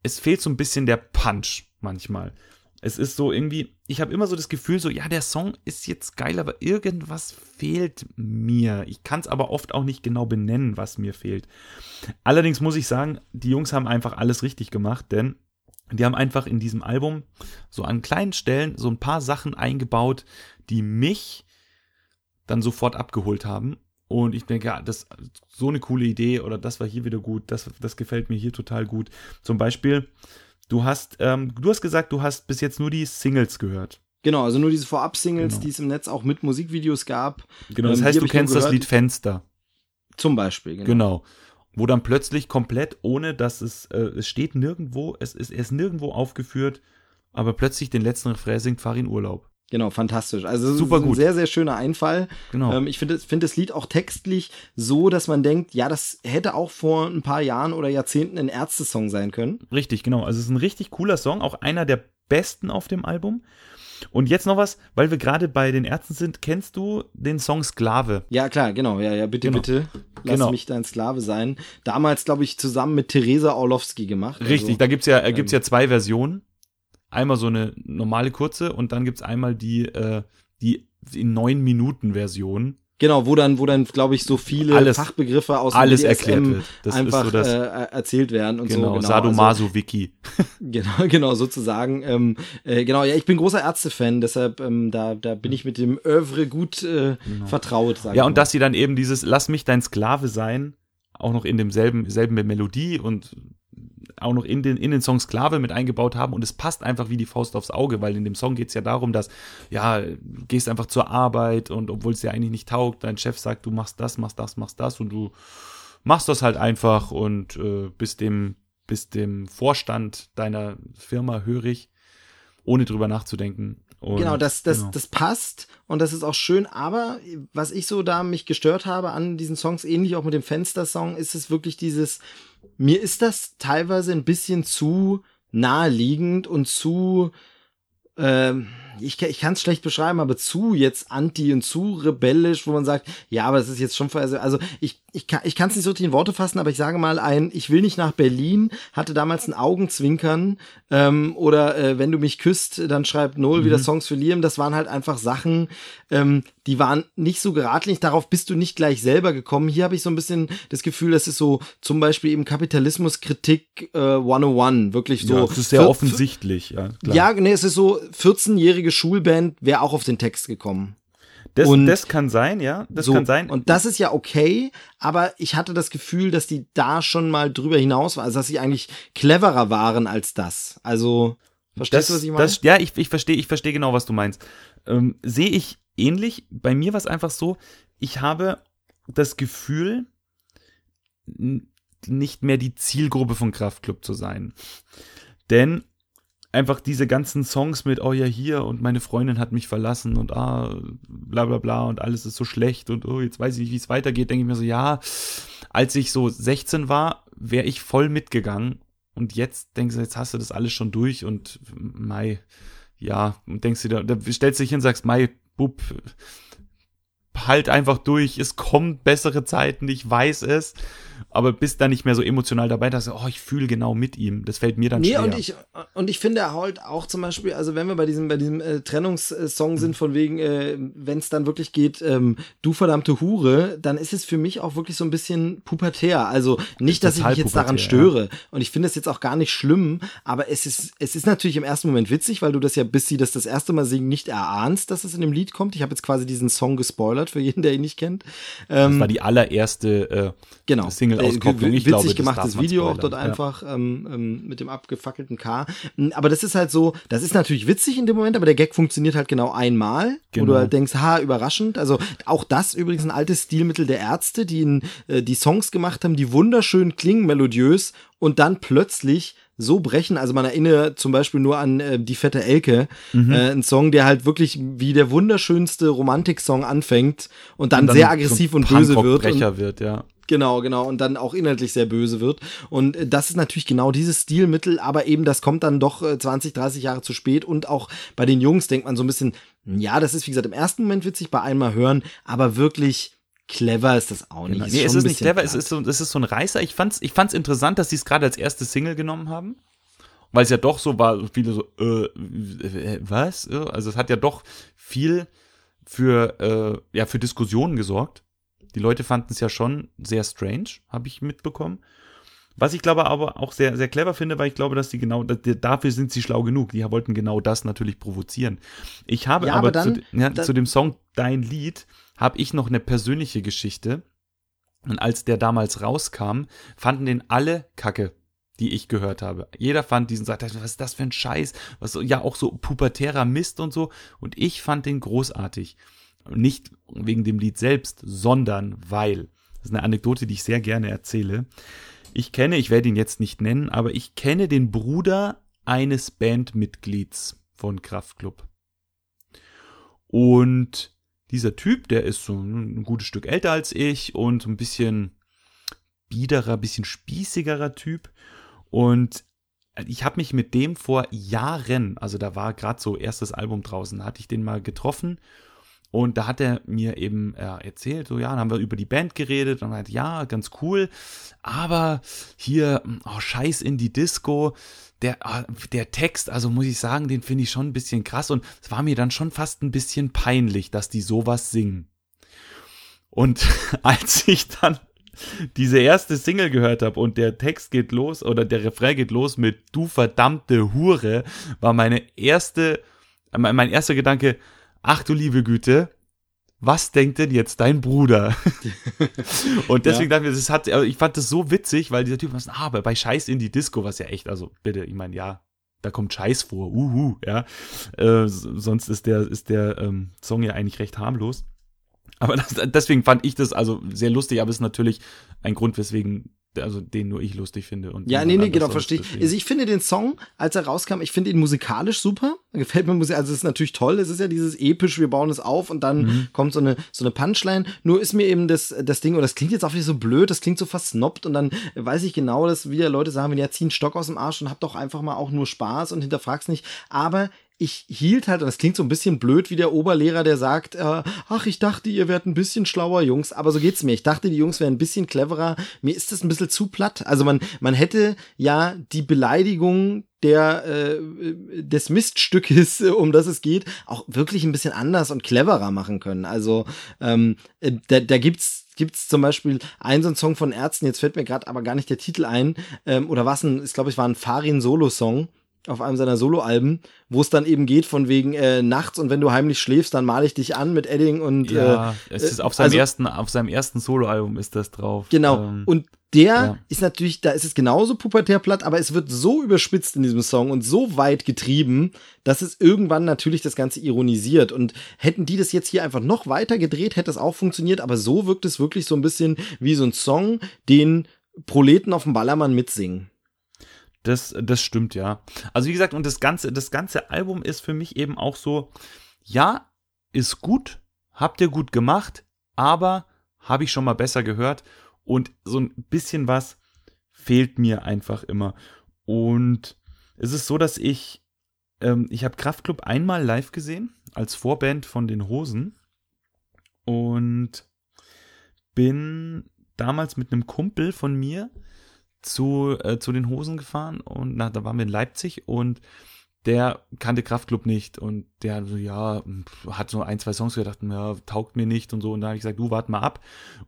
es fehlt so ein bisschen der Punch manchmal. Es ist so irgendwie, ich habe immer so das Gefühl, so, ja, der Song ist jetzt geil, aber irgendwas fehlt mir. Ich kann es aber oft auch nicht genau benennen, was mir fehlt. Allerdings muss ich sagen, die Jungs haben einfach alles richtig gemacht, denn die haben einfach in diesem Album so an kleinen Stellen so ein paar Sachen eingebaut, die mich dann sofort abgeholt haben. Und ich denke, ja, das so eine coole Idee oder das war hier wieder gut, das, das gefällt mir hier total gut. Zum Beispiel, du hast, ähm, du hast gesagt, du hast bis jetzt nur die Singles gehört. Genau, also nur diese Vorab-Singles, genau. die es im Netz auch mit Musikvideos gab. Genau, das ähm, heißt, du kennst das Lied Fenster. Zum Beispiel, genau. Genau. Wo dann plötzlich komplett, ohne dass es, äh, es steht nirgendwo, es ist, er ist nirgendwo aufgeführt, aber plötzlich den letzten Refrain singt Farin Urlaub. Genau, fantastisch. Also super gut. Ein sehr, sehr schöner Einfall. Genau. Ähm, ich finde find das Lied auch textlich so, dass man denkt, ja, das hätte auch vor ein paar Jahren oder Jahrzehnten ein Ärzte-Song sein können. Richtig, genau. Also es ist ein richtig cooler Song, auch einer der besten auf dem Album. Und jetzt noch was, weil wir gerade bei den Ärzten sind, kennst du den Song Sklave? Ja, klar, genau. Ja, ja, bitte, genau. bitte. Lass genau. mich dein Sklave sein. Damals, glaube ich, zusammen mit Theresa Orlowski gemacht. Richtig, also, da gibt's ja, äh, gibt's ja zwei Versionen einmal so eine normale kurze und dann gibt's einmal die, äh, die in neun Minuten Version. Genau, wo dann, wo dann, glaube ich, so viele alles, Fachbegriffe aus alles dem erklärt wird. Das einfach so das, äh, erzählt werden und genau, so. Genau, Sadomaso-Wiki. Also, genau, genau, sozusagen. Ähm, äh, genau, ja, ich bin großer Ärzte-Fan, deshalb ähm, da, da bin ich mit dem Övre gut äh, genau. vertraut. ja, und dass sie dann eben dieses Lass mich dein Sklave sein, auch noch in demselben selben Melodie und auch noch in den, in den Song Sklave mit eingebaut haben und es passt einfach wie die Faust aufs Auge, weil in dem Song geht es ja darum, dass, ja, gehst einfach zur Arbeit und obwohl es dir eigentlich nicht taugt, dein Chef sagt, du machst das, machst das, machst das und du machst das halt einfach und äh, bist dem, bist dem Vorstand deiner Firma hörig, ohne drüber nachzudenken. Und, genau, das, das, genau. das passt und das ist auch schön, aber was ich so da mich gestört habe an diesen Songs, ähnlich auch mit dem Fenster-Song, ist es wirklich dieses, mir ist das teilweise ein bisschen zu naheliegend und zu, ähm, ich, ich kann es schlecht beschreiben, aber zu jetzt anti und zu rebellisch, wo man sagt, ja, aber das ist jetzt schon, also, also ich, ich kann ich kann es nicht so richtig in Worte fassen, aber ich sage mal ein, ich will nicht nach Berlin, hatte damals ein Augenzwinkern ähm, oder äh, wenn du mich küsst, dann schreibt Null mhm. wieder Songs für Liam. Das waren halt einfach Sachen, ähm, die waren nicht so geradlinig. Darauf bist du nicht gleich selber gekommen. Hier habe ich so ein bisschen das Gefühl, das ist so zum Beispiel eben Kapitalismuskritik äh, 101, wirklich so. Ja, das ist sehr offensichtlich, ja. Klar. Ja, nee, es ist so 14-jährige Schulband wäre auch auf den Text gekommen. Das, und das kann sein, ja. Das so, kann sein. Und das ist ja okay, aber ich hatte das Gefühl, dass die da schon mal drüber hinaus waren, also dass sie eigentlich cleverer waren als das. Also, verstehst das, du, was ich meine? Das, ja, ich, ich verstehe ich verstehe genau, was du meinst. Ähm, Sehe ich ähnlich. Bei mir war es einfach so, ich habe das Gefühl, nicht mehr die Zielgruppe von Kraftclub zu sein. Denn einfach diese ganzen Songs mit, oh ja, hier und meine Freundin hat mich verlassen und ah, bla bla bla und alles ist so schlecht und oh, jetzt weiß ich nicht, wie es weitergeht, denke ich mir so, ja, als ich so 16 war, wäre ich voll mitgegangen und jetzt denkst du, jetzt hast du das alles schon durch und Mai, ja, und denkst du, da, da stellst du dich hin und sagst, Mai, Bub, halt einfach durch, es kommen bessere Zeiten, ich weiß es aber bist da nicht mehr so emotional dabei, dass du, oh, ich fühle genau mit ihm. Das fällt mir dann nee, schwer. Und ich, und ich finde halt auch zum Beispiel, also wenn wir bei diesem, bei diesem äh, Trennungssong sind, von wegen, äh, wenn es dann wirklich geht, ähm, du verdammte Hure, dann ist es für mich auch wirklich so ein bisschen pubertär. Also nicht, dass ich mich jetzt daran störe. Ja. Und ich finde es jetzt auch gar nicht schlimm, aber es ist, es ist natürlich im ersten Moment witzig, weil du das ja, bis sie das das erste Mal singen, nicht erahnst, dass es in dem Lied kommt. Ich habe jetzt quasi diesen Song gespoilert für jeden, der ihn nicht kennt. Ähm, das war die allererste äh, genau. Single-Auskopplung. Ich witzig glaube, gemachtes Video auch dort ja. einfach ähm, ähm, mit dem abgefackelten K. Hm, aber das ist halt so, das ist natürlich witzig in dem Moment, aber der Gag funktioniert halt genau einmal, genau. wo du halt denkst, ha, überraschend. Also auch das übrigens ein altes Stilmittel der Ärzte, die in, äh, die Songs gemacht haben, die wunderschön klingen, melodiös und dann plötzlich so brechen. Also man erinnere zum Beispiel nur an äh, Die fette Elke, mhm. äh, ein Song, der halt wirklich wie der wunderschönste Romantik-Song anfängt und dann, und dann sehr aggressiv und böse wird. Und, wird, ja. Genau, genau. Und dann auch inhaltlich sehr böse wird. Und äh, das ist natürlich genau dieses Stilmittel, aber eben das kommt dann doch 20, äh, 30 Jahre zu spät. Und auch bei den Jungs denkt man so ein bisschen, ja, das ist wie gesagt im ersten Moment witzig bei einmal hören, aber wirklich clever ist das auch nicht. Genau. Nee, es ist nicht clever, es ist, so, es ist so ein Reißer. Ich fand's, ich fand's interessant, dass sie es gerade als erste Single genommen haben. Weil es ja doch so war, viele so, äh, was? Also es hat ja doch viel für, äh, ja, für Diskussionen gesorgt. Die Leute fanden es ja schon sehr strange, habe ich mitbekommen. Was ich glaube aber auch sehr, sehr clever finde, weil ich glaube, dass die genau, dafür sind sie schlau genug. Die wollten genau das natürlich provozieren. Ich habe ja, aber, aber dann, zu, ja, zu dem Song Dein Lied habe ich noch eine persönliche Geschichte. Und als der damals rauskam, fanden den alle Kacke, die ich gehört habe. Jeder fand diesen, sagt, was ist das für ein Scheiß? Was, ja, auch so pubertärer Mist und so. Und ich fand den großartig. Nicht wegen dem Lied selbst, sondern weil. Das ist eine Anekdote, die ich sehr gerne erzähle. Ich kenne, ich werde ihn jetzt nicht nennen, aber ich kenne den Bruder eines Bandmitglieds von Kraftklub. Und dieser Typ, der ist so ein gutes Stück älter als ich und ein bisschen biederer, bisschen spießigerer Typ. Und ich habe mich mit dem vor Jahren, also da war gerade so erstes Album draußen, hatte ich den mal getroffen und da hat er mir eben äh, erzählt, so ja, dann haben wir über die Band geredet und meinte, ja, ganz cool, aber hier, oh, scheiß in die Disco, der, ah, der Text, also muss ich sagen, den finde ich schon ein bisschen krass und es war mir dann schon fast ein bisschen peinlich, dass die sowas singen. Und als ich dann diese erste Single gehört habe und der Text geht los oder der Refrain geht los mit Du verdammte Hure, war meine erste, mein erster Gedanke, ach du liebe Güte, was denkt denn jetzt dein Bruder? und deswegen ja. dachte ich, das hat, ich fand das so witzig, weil dieser Typ was, ah, aber bei Scheiß in die Disco, was ja echt, also bitte, ich meine, ja, da kommt Scheiß vor, uhu, ja. Äh, sonst ist der, ist der ähm, Song ja eigentlich recht harmlos. Aber das, deswegen fand ich das also sehr lustig, aber es ist natürlich ein Grund, weswegen also den nur ich lustig finde. Und ja, nee, nee, genau, verstehe ich. Also ich finde den Song, als er rauskam, ich finde ihn musikalisch super. Gefällt mir Musik, also es ist natürlich toll. Es ist ja dieses episch, wir bauen es auf und dann mhm. kommt so eine, so eine Punchline. Nur ist mir eben das, das Ding, und das klingt jetzt auch wieder so blöd, das klingt so versnobbt und dann weiß ich genau, dass wieder Leute sagen, wenn ja, zieh einen Stock aus dem Arsch und hab doch einfach mal auch nur Spaß und hinterfrag's nicht. Aber ich hielt halt, und das klingt so ein bisschen blöd wie der Oberlehrer, der sagt, äh, ach, ich dachte, ihr wärt ein bisschen schlauer, Jungs, aber so geht's mir. Ich dachte, die Jungs wären ein bisschen cleverer. Mir ist das ein bisschen zu platt. Also man, man hätte ja die Beleidigung der äh, des Miststückes, um das es geht, auch wirklich ein bisschen anders und cleverer machen können. Also ähm, äh, da, da gibt's gibt's zum Beispiel einen so einen Song von Ärzten, jetzt fällt mir gerade aber gar nicht der Titel ein, ähm, oder was ein, ich glaube, es war ein Farin-Solo-Song auf einem seiner Soloalben, wo es dann eben geht von wegen äh, nachts und wenn du heimlich schläfst, dann male ich dich an mit Edding und ja, äh, es ist auf seinem also, ersten auf seinem ersten Soloalbum ist das drauf. Genau ähm, und der ja. ist natürlich, da ist es genauso pubertär platt, aber es wird so überspitzt in diesem Song und so weit getrieben, dass es irgendwann natürlich das Ganze ironisiert. Und hätten die das jetzt hier einfach noch weiter gedreht, hätte es auch funktioniert, aber so wirkt es wirklich so ein bisschen wie so ein Song, den Proleten auf dem Ballermann mitsingen. Das, das stimmt, ja. Also wie gesagt, und das ganze, das ganze Album ist für mich eben auch so, ja, ist gut, habt ihr gut gemacht, aber habe ich schon mal besser gehört und so ein bisschen was fehlt mir einfach immer. Und es ist so, dass ich, ähm, ich habe Kraftklub einmal live gesehen, als Vorband von den Hosen und bin damals mit einem Kumpel von mir zu, äh, zu den Hosen gefahren und na, da waren wir in Leipzig und der kannte Kraftklub nicht und der so, ja, hat so ein, zwei Songs gedacht, ja, taugt mir nicht und so. Und da habe ich gesagt, du wart mal ab.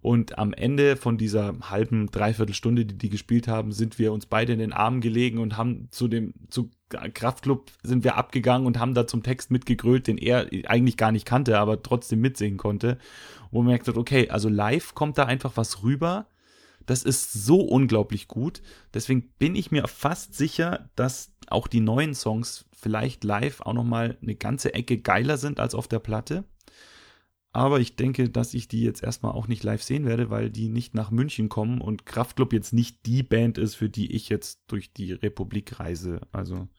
Und am Ende von dieser halben, dreiviertel Stunde, die die gespielt haben, sind wir uns beide in den Armen gelegen und haben zu dem, zu Kraftklub sind wir abgegangen und haben da zum Text mitgegrölt, den er eigentlich gar nicht kannte, aber trotzdem mitsingen konnte. Wo man merkt, okay, also live kommt da einfach was rüber, das ist so unglaublich gut. Deswegen bin ich mir fast sicher, dass auch die neuen Songs vielleicht live auch nochmal eine ganze Ecke geiler sind als auf der Platte. Aber ich denke, dass ich die jetzt erstmal auch nicht live sehen werde, weil die nicht nach München kommen und Kraftklub jetzt nicht die Band ist, für die ich jetzt durch die Republik reise. Also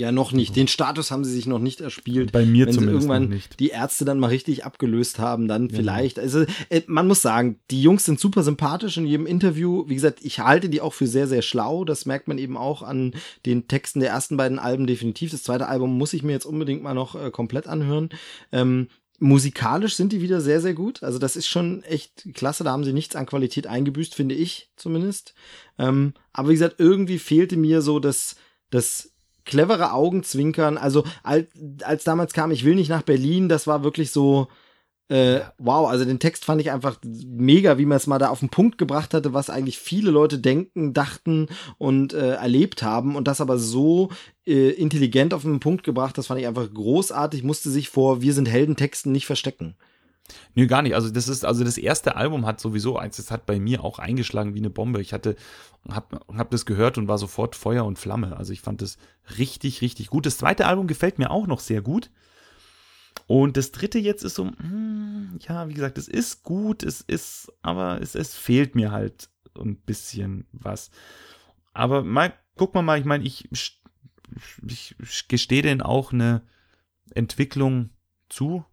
Ja, noch nicht. Den Status haben sie sich noch nicht erspielt. Bei mir Wenn sie zumindest irgendwann noch nicht. die Ärzte dann mal richtig abgelöst haben, dann vielleicht. Also äh, man muss sagen, die Jungs sind super sympathisch in jedem Interview. Wie gesagt, ich halte die auch für sehr, sehr schlau. Das merkt man eben auch an den Texten der ersten beiden Alben definitiv. Das zweite Album muss ich mir jetzt unbedingt mal noch äh, komplett anhören. Ähm, musikalisch sind die wieder sehr, sehr gut. Also das ist schon echt klasse. Da haben sie nichts an Qualität eingebüßt, finde ich zumindest. Ähm, aber wie gesagt, irgendwie fehlte mir so das, das clevere Augenzwinkern. Also als, als damals kam, ich will nicht nach Berlin, das war wirklich so, äh, wow, also den Text fand ich einfach mega, wie man es mal da auf den Punkt gebracht hatte, was eigentlich viele Leute denken, dachten und äh, erlebt haben und das aber so äh, intelligent auf den Punkt gebracht, das fand ich einfach großartig, musste sich vor Wir sind Heldentexten nicht verstecken. Nö, gar nicht. Also das ist, also das erste Album hat sowieso eins, das hat bei mir auch eingeschlagen wie eine Bombe. Ich hatte, hab, hab das gehört und war sofort Feuer und Flamme. Also ich fand das richtig, richtig gut. Das zweite Album gefällt mir auch noch sehr gut. Und das dritte jetzt ist so, hm, ja, wie gesagt, es ist gut, es ist, aber es, es fehlt mir halt ein bisschen was. Aber mal, guck mal mal, ich meine, ich, ich, ich gestehe denen auch eine Entwicklung zu.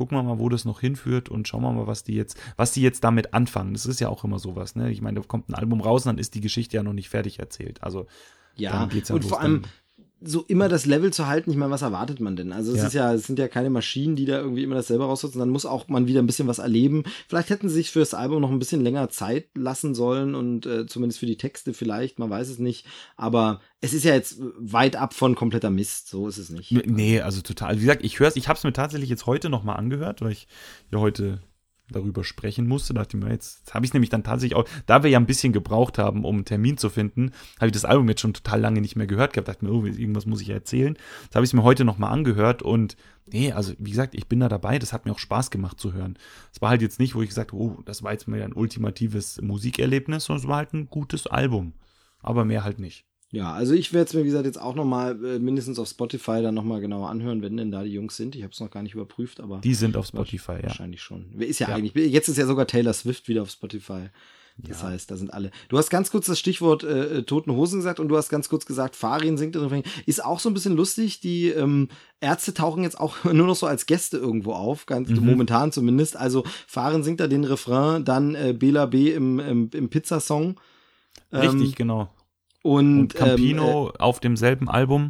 Gucken wir mal, wo das noch hinführt und schauen wir mal, was die jetzt, was die jetzt damit anfangen. Das ist ja auch immer sowas, ne? Ich meine, da kommt ein Album raus, und dann ist die Geschichte ja noch nicht fertig erzählt. Also Ja, und los, vor allem so immer das Level zu halten, ich meine, was erwartet man denn? Also es Ja. ist ja, es sind ja keine Maschinen, die da irgendwie immer dasselbe raussetzen, dann muss auch man wieder ein bisschen was erleben. Vielleicht hätten sie sich für das Album noch ein bisschen länger Zeit lassen sollen und äh, zumindest für die Texte vielleicht, man weiß es nicht. Aber es ist ja jetzt weit ab von kompletter Mist, so ist es nicht. Nee, also total. Wie gesagt, ich höre es, ich habe es mir tatsächlich jetzt heute nochmal angehört, weil ich ja heute darüber sprechen musste. Da dachte ich mir, jetzt, jetzt habe ich nämlich dann tatsächlich auch, da wir ja ein bisschen gebraucht haben, um einen Termin zu finden, habe ich das Album jetzt schon total lange nicht mehr gehört gehabt. Dachte mir, oh, irgendwas muss ich ja erzählen. Das habe ich es mir heute nochmal angehört und nee, also wie gesagt, ich bin da dabei. Das hat mir auch Spaß gemacht zu hören. Es war halt jetzt nicht, wo ich gesagt oh, das war jetzt mal ein ultimatives Musikerlebnis, sondern es war halt ein gutes Album. Aber mehr halt nicht. Ja, also ich werde es mir, wie gesagt, jetzt auch nochmal äh, mindestens auf Spotify dann nochmal genauer anhören, wenn denn da die Jungs sind. Ich habe es noch gar nicht überprüft, aber Die sind auf Spotify, ja. wahrscheinlich schon. Wer ist ja, Ja. eigentlich, jetzt ist ja sogar Taylor Swift wieder auf Spotify. Das Ja. heißt, da sind alle. Du hast ganz kurz das Stichwort äh, Toten Hosen gesagt und du hast ganz kurz gesagt, Farin singt im Refrain. Ist auch so ein bisschen lustig. Die ähm, Ärzte tauchen jetzt auch nur noch so als Gäste irgendwo auf, ganz Mhm. momentan zumindest. Also Farin singt da den Refrain, dann äh, Bela B im, im, im Pizzasong. Ähm, Richtig, genau. Und, Und Campino auf demselben Album.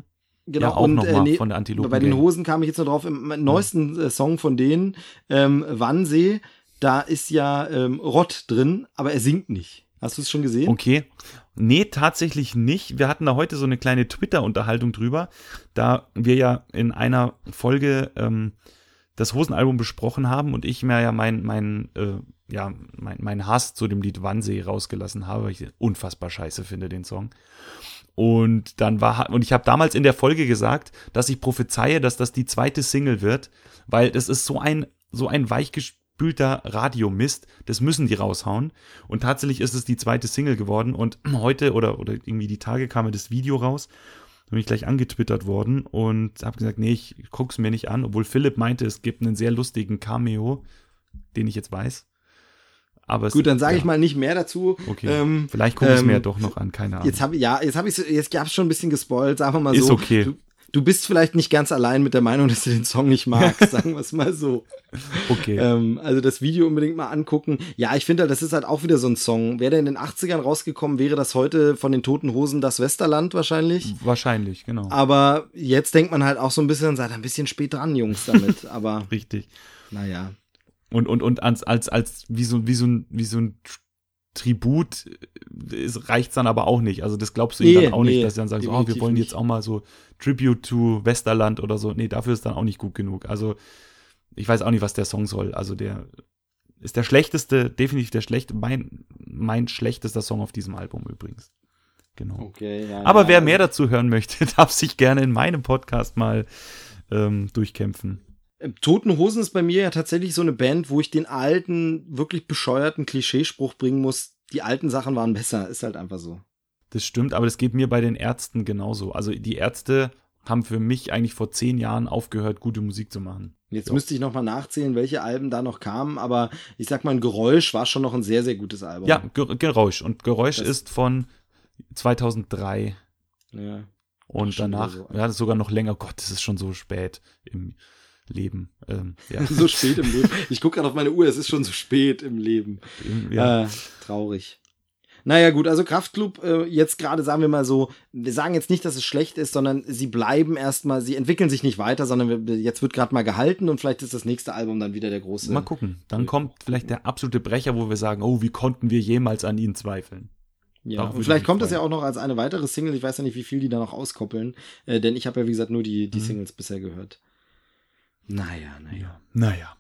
ähm, genau, ja, auch und, noch äh, nee, von der Antilope Bei den. Hosen kam ich jetzt noch drauf. Im neuesten äh, Song von denen, ähm, Wannsee, da ist ja ähm, Rott drin, aber er singt nicht. Hast du es schon gesehen? Okay. Nee, tatsächlich nicht. Wir hatten da heute so eine kleine Twitter-Unterhaltung drüber, da wir ja in einer Folge ähm, das Hosenalbum besprochen haben und ich mir ja mein, mein, äh, ja, mein, mein Hass zu dem Lied Wannsee rausgelassen habe, weil ich unfassbar scheiße finde, den Song. Und dann war, und ich habe damals in der Folge gesagt, dass ich prophezeie, dass das die zweite Single wird, weil das ist so ein, so ein weichgespülter Radiomist, das müssen die raushauen. Und tatsächlich ist es die zweite Single geworden und heute oder, oder irgendwie die Tage kam mir das Video raus. Bin ich gleich angetwittert worden und habe gesagt, nee, ich guck's mir nicht an, obwohl Philipp meinte, es gibt einen sehr lustigen Cameo, den ich jetzt weiß. Aber es, Gut, dann sage ja, ich mal nicht mehr dazu. Okay, Ähm, vielleicht gucke ich es mir ja ähm, doch noch an, keine Ahnung. Jetzt habe ja, jetzt habe ich jetzt gab's schon ein bisschen gespoilt, sagen wir mal Ist so. okay. Du, du bist vielleicht nicht ganz allein mit der Meinung, dass du den Song nicht magst, sagen wir es mal so. okay. Ähm, also das Video unbedingt mal angucken. Ja, ich finde halt, das ist halt auch wieder so ein Song. Wäre der in den 80ern rausgekommen, wäre das heute von den Toten Hosen das Westerland wahrscheinlich. Wahrscheinlich, genau. Aber jetzt denkt man halt auch so ein bisschen, seid ein bisschen spät dran, Jungs, damit. Aber Richtig. naja. Und, und, und als, als, als wie so, wie so ein, wie so ein Tribut ist, reicht's dann aber auch nicht. Also das glaubst du Nee, ihnen dann auch nee, nicht, dass sie dann sagen, so, oh, wir wollen nicht. jetzt auch mal so Tribute to Westerland oder so. Nee, dafür ist dann auch nicht gut genug. Also ich weiß auch nicht, was der Song soll. Also der ist der schlechteste, definitiv der schlechte, mein, mein schlechtester Song auf diesem Album übrigens. Genau. Okay, ja. Aber ja, wer mehr dazu hören möchte, darf sich gerne in meinem Podcast mal ähm, durchkämpfen. Äh, Toten Hosen ist bei mir ja tatsächlich so eine Band, wo ich den alten, wirklich bescheuerten Klischeespruch bringen muss, die alten Sachen waren besser, ist halt einfach so. Das stimmt, aber das geht mir bei den Ärzten genauso. Also die Ärzte haben für mich eigentlich vor zehn Jahren aufgehört, gute Musik zu machen. Jetzt Ja. müsste ich noch mal nachzählen, welche Alben da noch kamen, aber ich sag mal, ein Geräusch war schon noch ein sehr, sehr gutes Album. Ja, Ge Geräusch. Und Geräusch Das- ist von 2003. ja. Und danach, so. ja, sogar noch länger. Gott, das ist schon so spät im Leben. Ähm, ja. so spät im Leben. Ich gucke gerade auf meine Uhr, es ist schon so spät im Leben. Ja. Äh, traurig. Naja, gut, also Kraftklub, äh, jetzt gerade sagen wir mal so, wir sagen jetzt nicht, dass es schlecht ist, sondern sie bleiben erstmal, sie entwickeln sich nicht weiter, sondern wir, jetzt wird gerade mal gehalten und vielleicht ist das nächste Album dann wieder der große. Mal gucken. Dann kommt vielleicht der absolute Brecher, wo wir sagen, oh, wie konnten wir jemals an ihn zweifeln? Ja, und vielleicht kommt das ja auch noch als eine weitere Single. Ich weiß ja nicht, wie viel die da noch auskoppeln, äh, denn ich habe ja, wie gesagt, nur die, die mhm. Singles bisher gehört. Naja, naja. Naja.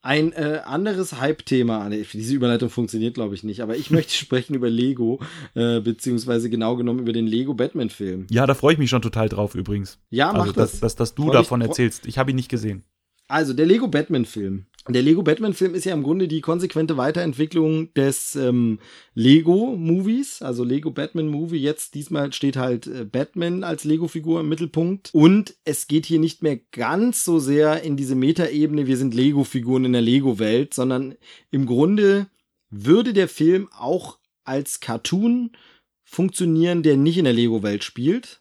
Ein äh, anderes Hype-Thema, diese Überleitung funktioniert, glaube ich, nicht, aber ich möchte sprechen über Lego, äh, beziehungsweise genau genommen über den Lego-Batman-Film. Ja, da freue ich mich schon total drauf übrigens. Ja, mach also, das. Dass, dass, dass du Freu davon erzählst. Ich habe ihn nicht gesehen. Also, der Lego Batman-Film. Der Lego Batman-Film ist ja im Grunde die konsequente Weiterentwicklung des ähm, Lego-Movies, also Lego Batman-Movie. Jetzt diesmal steht halt äh, Batman als Lego-Figur im Mittelpunkt. Und es geht hier nicht mehr ganz so sehr in diese Metaebene, wir sind Lego-Figuren in der Lego-Welt, sondern im Grunde würde der Film auch als Cartoon funktionieren, der nicht in der Lego-Welt spielt.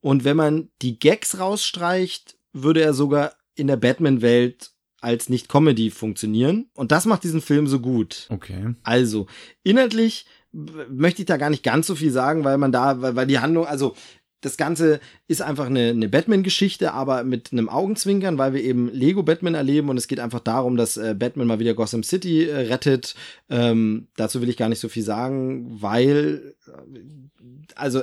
Und wenn man die Gags rausstreicht, würde er sogar in der Batman-Welt als Nicht-Comedy funktionieren. Und das macht diesen Film so gut. Okay. Also, inhaltlich möchte ich da gar nicht ganz so viel sagen, weil man da, weil, weil die Handlung, also das Ganze ist einfach eine, eine Batman-Geschichte, aber mit einem Augenzwinkern, weil wir eben Lego Batman erleben und es geht einfach darum, dass äh, Batman mal wieder Gotham City äh, rettet. Ähm, dazu will ich gar nicht so viel sagen, weil, äh, also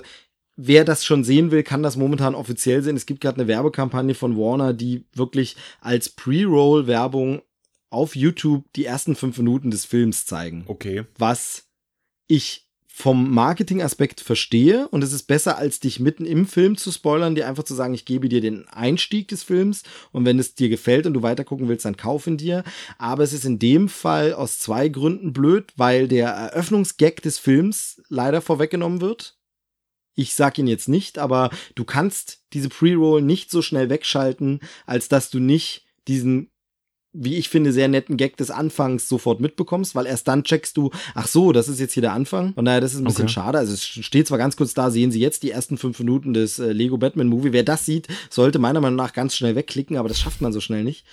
wer das schon sehen will, kann das momentan offiziell sehen. Es gibt gerade eine Werbekampagne von Warner, die wirklich als Pre-Roll-Werbung auf YouTube die ersten fünf Minuten des Films zeigen. Okay. Was ich vom Marketing-Aspekt verstehe und es ist besser, als dich mitten im Film zu spoilern, dir einfach zu sagen, ich gebe dir den Einstieg des Films und wenn es dir gefällt und du weitergucken willst, dann kauf ihn dir. Aber es ist in dem Fall aus zwei Gründen blöd, weil der Eröffnungsgag des Films leider vorweggenommen wird. Ich sag ihn jetzt nicht, aber du kannst diese Pre-Roll nicht so schnell wegschalten, als dass du nicht diesen wie ich finde, sehr netten Gag des Anfangs sofort mitbekommst, weil erst dann checkst du, ach so, das ist jetzt hier der Anfang. Von daher, das ist ein bisschen okay. schade. Also es steht zwar ganz kurz da, sehen Sie jetzt die ersten fünf Minuten des äh, Lego Batman Movie. Wer das sieht, sollte meiner Meinung nach ganz schnell wegklicken, aber das schafft man so schnell nicht.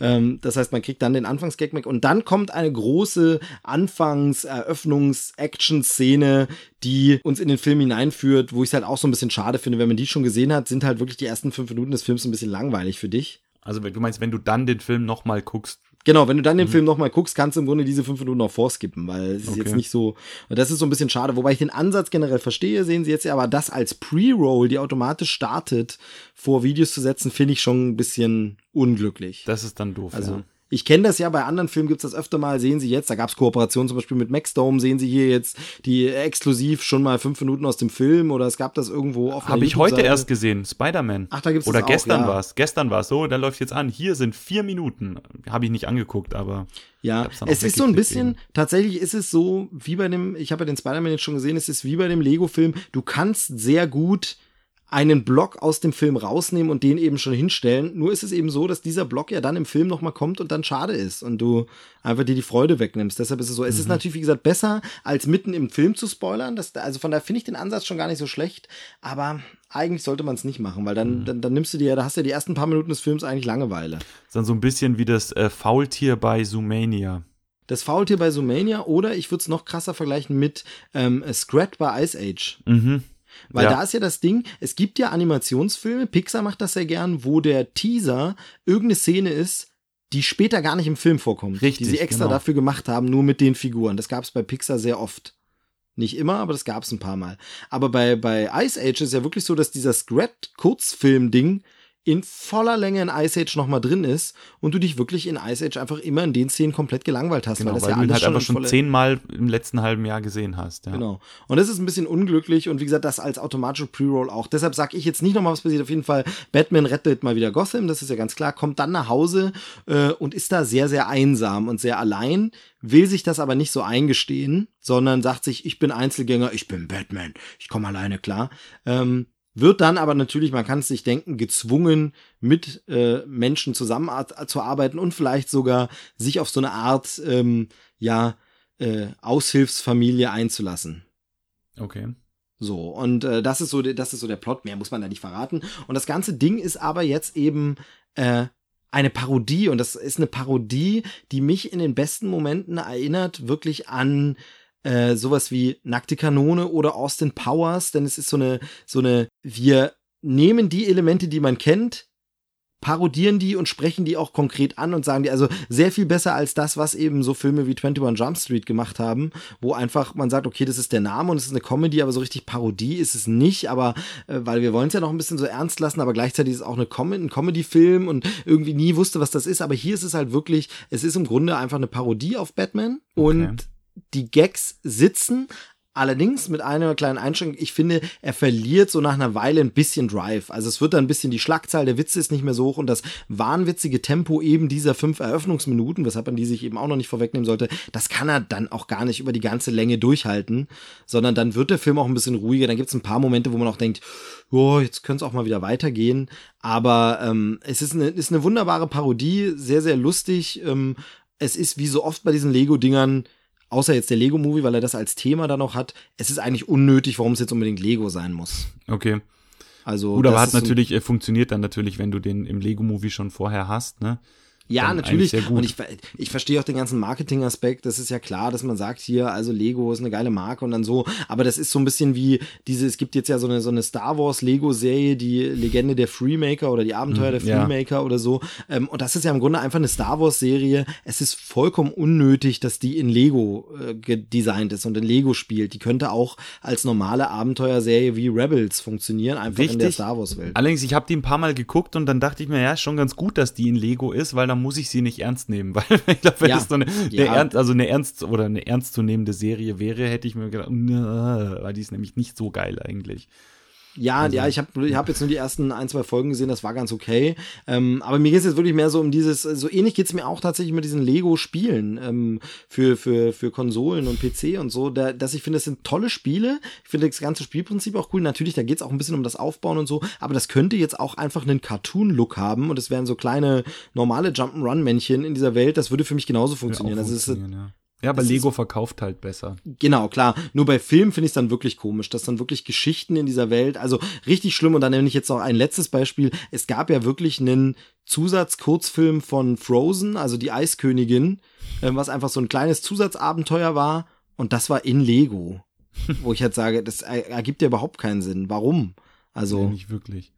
Ähm, das heißt, man kriegt dann den Anfangsgag weg und dann kommt eine große Anfangs-Eröffnungs-Action-Szene, die uns in den Film hineinführt, wo ich es halt auch so ein bisschen schade finde, wenn man die schon gesehen hat, sind halt wirklich die ersten fünf Minuten des Films ein bisschen langweilig für dich. Also du meinst, wenn du dann den Film nochmal guckst, Genau, wenn du dann den mhm. Film nochmal guckst, kannst du im Grunde diese fünf Minuten noch vorskippen, weil es ist okay. jetzt nicht so. Und das ist so ein bisschen schade. Wobei ich den Ansatz generell verstehe, sehen Sie jetzt ja, aber das als Pre-Roll, die automatisch startet, vor Videos zu setzen, finde ich schon ein bisschen unglücklich. Das ist dann doof. Also, ja. Ich kenne das ja, bei anderen Filmen gibt's das öfter mal, sehen Sie jetzt, da gab's Kooperationen zum Beispiel mit Maxdome, sehen Sie hier jetzt die exklusiv schon mal fünf Minuten aus dem Film oder es gab das irgendwo auf Habe ich heute erst gesehen, Spider-Man. Ach, da gibt's Oder das gestern ja. war's, gestern war's so, da läuft jetzt an, hier sind vier Minuten. Habe ich nicht angeguckt, aber. Ja, es ist so ein bisschen, eben. tatsächlich ist es so, wie bei dem, ich habe ja den Spider-Man jetzt schon gesehen, es ist wie bei dem Lego-Film, du kannst sehr gut einen Block aus dem Film rausnehmen und den eben schon hinstellen. Nur ist es eben so, dass dieser Block ja dann im Film nochmal kommt und dann schade ist und du einfach dir die Freude wegnimmst. Deshalb ist es so. Es ist mhm. natürlich, wie gesagt, besser, als mitten im Film zu spoilern. Das, also von daher finde ich den Ansatz schon gar nicht so schlecht. Aber eigentlich sollte man es nicht machen, weil dann, mhm. dann, dann nimmst du dir, da hast du ja die ersten paar Minuten des Films eigentlich Langeweile. Das ist dann so ein bisschen wie das äh, Faultier bei Zoomania. Das Faultier bei Zoomania oder ich würde es noch krasser vergleichen mit ähm, Scrat bei Ice Age. Mhm. Weil ja. da ist ja das Ding, es gibt ja Animationsfilme, Pixar macht das sehr gern, wo der Teaser irgendeine Szene ist, die später gar nicht im Film vorkommt. Richtig, die sie extra genau. dafür gemacht haben, nur mit den Figuren. Das gab es bei Pixar sehr oft. Nicht immer, aber das gab es ein paar Mal. Aber bei, bei Ice Age ist ja wirklich so, dass dieser Scrat-Kurzfilm-Ding in voller Länge in Ice Age nochmal drin ist und du dich wirklich in Ice Age einfach immer in den Szenen komplett gelangweilt hast. Genau, weil, das weil ja du ihn halt einfach schon zehnmal im letzten halben Jahr gesehen hast. Ja. Genau. Und das ist ein bisschen unglücklich und wie gesagt, das als automatische Pre-Roll auch. Deshalb sage ich jetzt nicht nochmal, was passiert. Auf jeden Fall, Batman rettet mal wieder Gotham, das ist ja ganz klar, kommt dann nach Hause äh, und ist da sehr, sehr einsam und sehr allein, will sich das aber nicht so eingestehen, sondern sagt sich, ich bin Einzelgänger, ich bin Batman, ich komme alleine klar. Ähm, wird dann aber natürlich, man kann es sich denken, gezwungen, mit äh, Menschen zusammenzuarbeiten und vielleicht sogar sich auf so eine Art, ähm, ja, äh, Aushilfsfamilie einzulassen. Okay. So, und äh, das ist so, das ist so der Plot, mehr muss man da nicht verraten. Und das ganze Ding ist aber jetzt eben äh, eine Parodie und das ist eine Parodie, die mich in den besten Momenten erinnert, wirklich an äh, sowas wie Nackte Kanone oder Austin Powers, denn es ist so eine, so eine, wir nehmen die Elemente, die man kennt, parodieren die und sprechen die auch konkret an und sagen die also sehr viel besser als das, was eben so Filme wie 21 Jump Street gemacht haben, wo einfach man sagt, okay, das ist der Name und es ist eine Comedy, aber so richtig Parodie ist es nicht, aber äh, weil wir wollen es ja noch ein bisschen so ernst lassen, aber gleichzeitig ist es auch eine Com ein Comedy-Film und irgendwie nie wusste, was das ist, aber hier ist es halt wirklich, es ist im Grunde einfach eine Parodie auf Batman okay. und die Gags sitzen, Allerdings mit einer kleinen Einschränkung, ich finde, er verliert so nach einer Weile ein bisschen Drive. Also es wird dann ein bisschen die Schlagzahl der Witze ist nicht mehr so hoch und das wahnwitzige Tempo eben dieser fünf Eröffnungsminuten, weshalb man die sich eben auch noch nicht vorwegnehmen sollte, das kann er dann auch gar nicht über die ganze Länge durchhalten, sondern dann wird der Film auch ein bisschen ruhiger. Dann gibt es ein paar Momente, wo man auch denkt, oh, jetzt könnte es auch mal wieder weitergehen. Aber ähm, es ist eine, ist eine wunderbare Parodie, sehr, sehr lustig. Ähm, es ist wie so oft bei diesen Lego-Dingern, außer jetzt der Lego-Movie, weil er das als Thema dann noch hat, es ist eigentlich unnötig, warum es jetzt unbedingt Lego sein muss. Okay. Also. Gut, aber hat natürlich, so funktioniert dann natürlich, wenn du den im Lego-Movie schon vorher hast, ne? Ja, natürlich. Und ich, ich verstehe auch den ganzen Marketing-Aspekt. Das ist ja klar, dass man sagt hier, also Lego ist eine geile Marke und dann so. Aber das ist so ein bisschen wie diese, es gibt jetzt ja so eine, so eine Star Wars Lego-Serie, die Legende der Freemaker oder die Abenteuer der Freemaker ja. oder so. Ähm, und das ist ja im Grunde einfach eine Star Wars-Serie. Es ist vollkommen unnötig, dass die in Lego äh, designt ist und in Lego spielt. Die könnte auch als normale Abenteuerserie wie Rebels funktionieren, einfach Richtig. in der Star Wars-Welt. Allerdings, ich habe die ein paar Mal geguckt und dann dachte ich mir, ja, ist schon ganz gut, dass die in Lego ist, weil dann muss ich sie nicht ernst nehmen, weil ich glaube, wenn ja. das so eine, eine ja. ernst, also eine ernst oder eine ernstzunehmende Serie wäre, hätte ich mir gedacht, weil die ist nämlich nicht so geil eigentlich. Ja, also. ja, ich habe ich hab jetzt nur die ersten ein, zwei Folgen gesehen, das war ganz okay. Ähm, aber mir geht es jetzt wirklich mehr so um dieses, so ähnlich geht es mir auch tatsächlich mit diesen Lego-Spielen ähm, für, für, für Konsolen und PC und so, da, dass ich finde, das sind tolle Spiele. Ich finde das ganze Spielprinzip auch cool. Natürlich, da geht es auch ein bisschen um das Aufbauen und so, aber das könnte jetzt auch einfach einen Cartoon-Look haben und es wären so kleine normale Jump'n'Run-Männchen in dieser Welt. Das würde für mich genauso funktionieren. Ja, also es ist, ja. Ja, aber das Lego verkauft halt besser. Genau, klar. Nur bei Filmen finde ich es dann wirklich komisch, dass dann wirklich Geschichten in dieser Welt, also richtig schlimm. Und dann nenne ich jetzt noch ein letztes Beispiel. Es gab ja wirklich einen Zusatzkurzfilm von Frozen, also die Eiskönigin, äh, was einfach so ein kleines Zusatzabenteuer war. Und das war in Lego. wo ich halt sage, das ergibt ja überhaupt keinen Sinn. Warum? Also. Nee, nicht wirklich.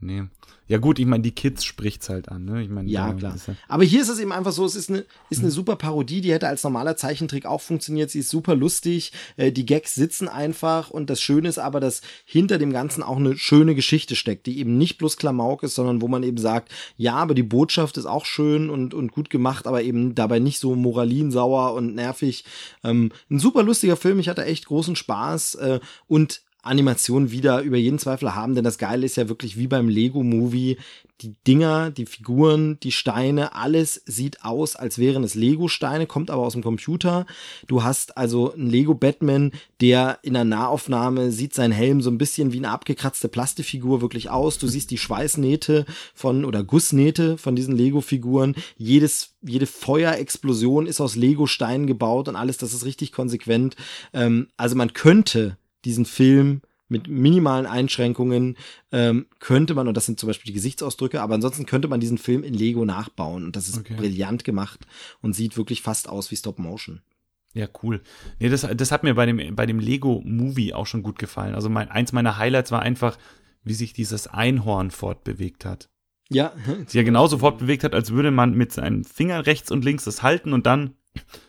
Nee. Ja gut, ich meine, die Kids spricht's halt an, ne? Ich meine, ja, klar. Ja Aber hier ist es eben einfach so, es ist eine, ist eine super Parodie, die hätte als normaler Zeichentrick auch funktioniert. Sie ist super lustig, äh, die Gags sitzen einfach und das Schöne ist aber, dass hinter dem Ganzen auch eine schöne Geschichte steckt, die eben nicht bloß Klamauk ist, sondern wo man eben sagt, ja, aber die Botschaft ist auch schön und, und gut gemacht, aber eben dabei nicht so moralinsauer und nervig. Ähm, ein super lustiger Film, ich hatte echt großen Spaß äh, und Animation wieder über jeden Zweifel haben, denn das Geile ist ja wirklich wie beim Lego Movie, die Dinger, die Figuren, die Steine, alles sieht aus, als wären es Lego-Steine, kommt aber aus dem Computer. Du hast also einen Lego-Batman, der in der Nahaufnahme sieht sein Helm so ein bisschen wie eine abgekratzte Plastikfigur wirklich aus. Du siehst die Schweißnähte von oder Gussnähte von diesen Lego-Figuren. Jedes, jede Feuerexplosion ist aus Lego-Steinen gebaut und alles, das ist richtig konsequent. Ähm, also man könnte diesen Film mit minimalen Einschränkungen ähm, könnte man, und das sind zum Beispiel die Gesichtsausdrücke, aber ansonsten könnte man diesen Film in Lego nachbauen. Und das ist okay. brillant gemacht und sieht wirklich fast aus wie Stop Motion. Ja, cool. Nee, das, das hat mir bei dem, bei dem Lego-Movie auch schon gut gefallen. Also mein, eins meiner Highlights war einfach, wie sich dieses Einhorn fortbewegt hat. Ja. Sich ja genauso fortbewegt hat, als würde man mit seinen Fingern rechts und links das halten und dann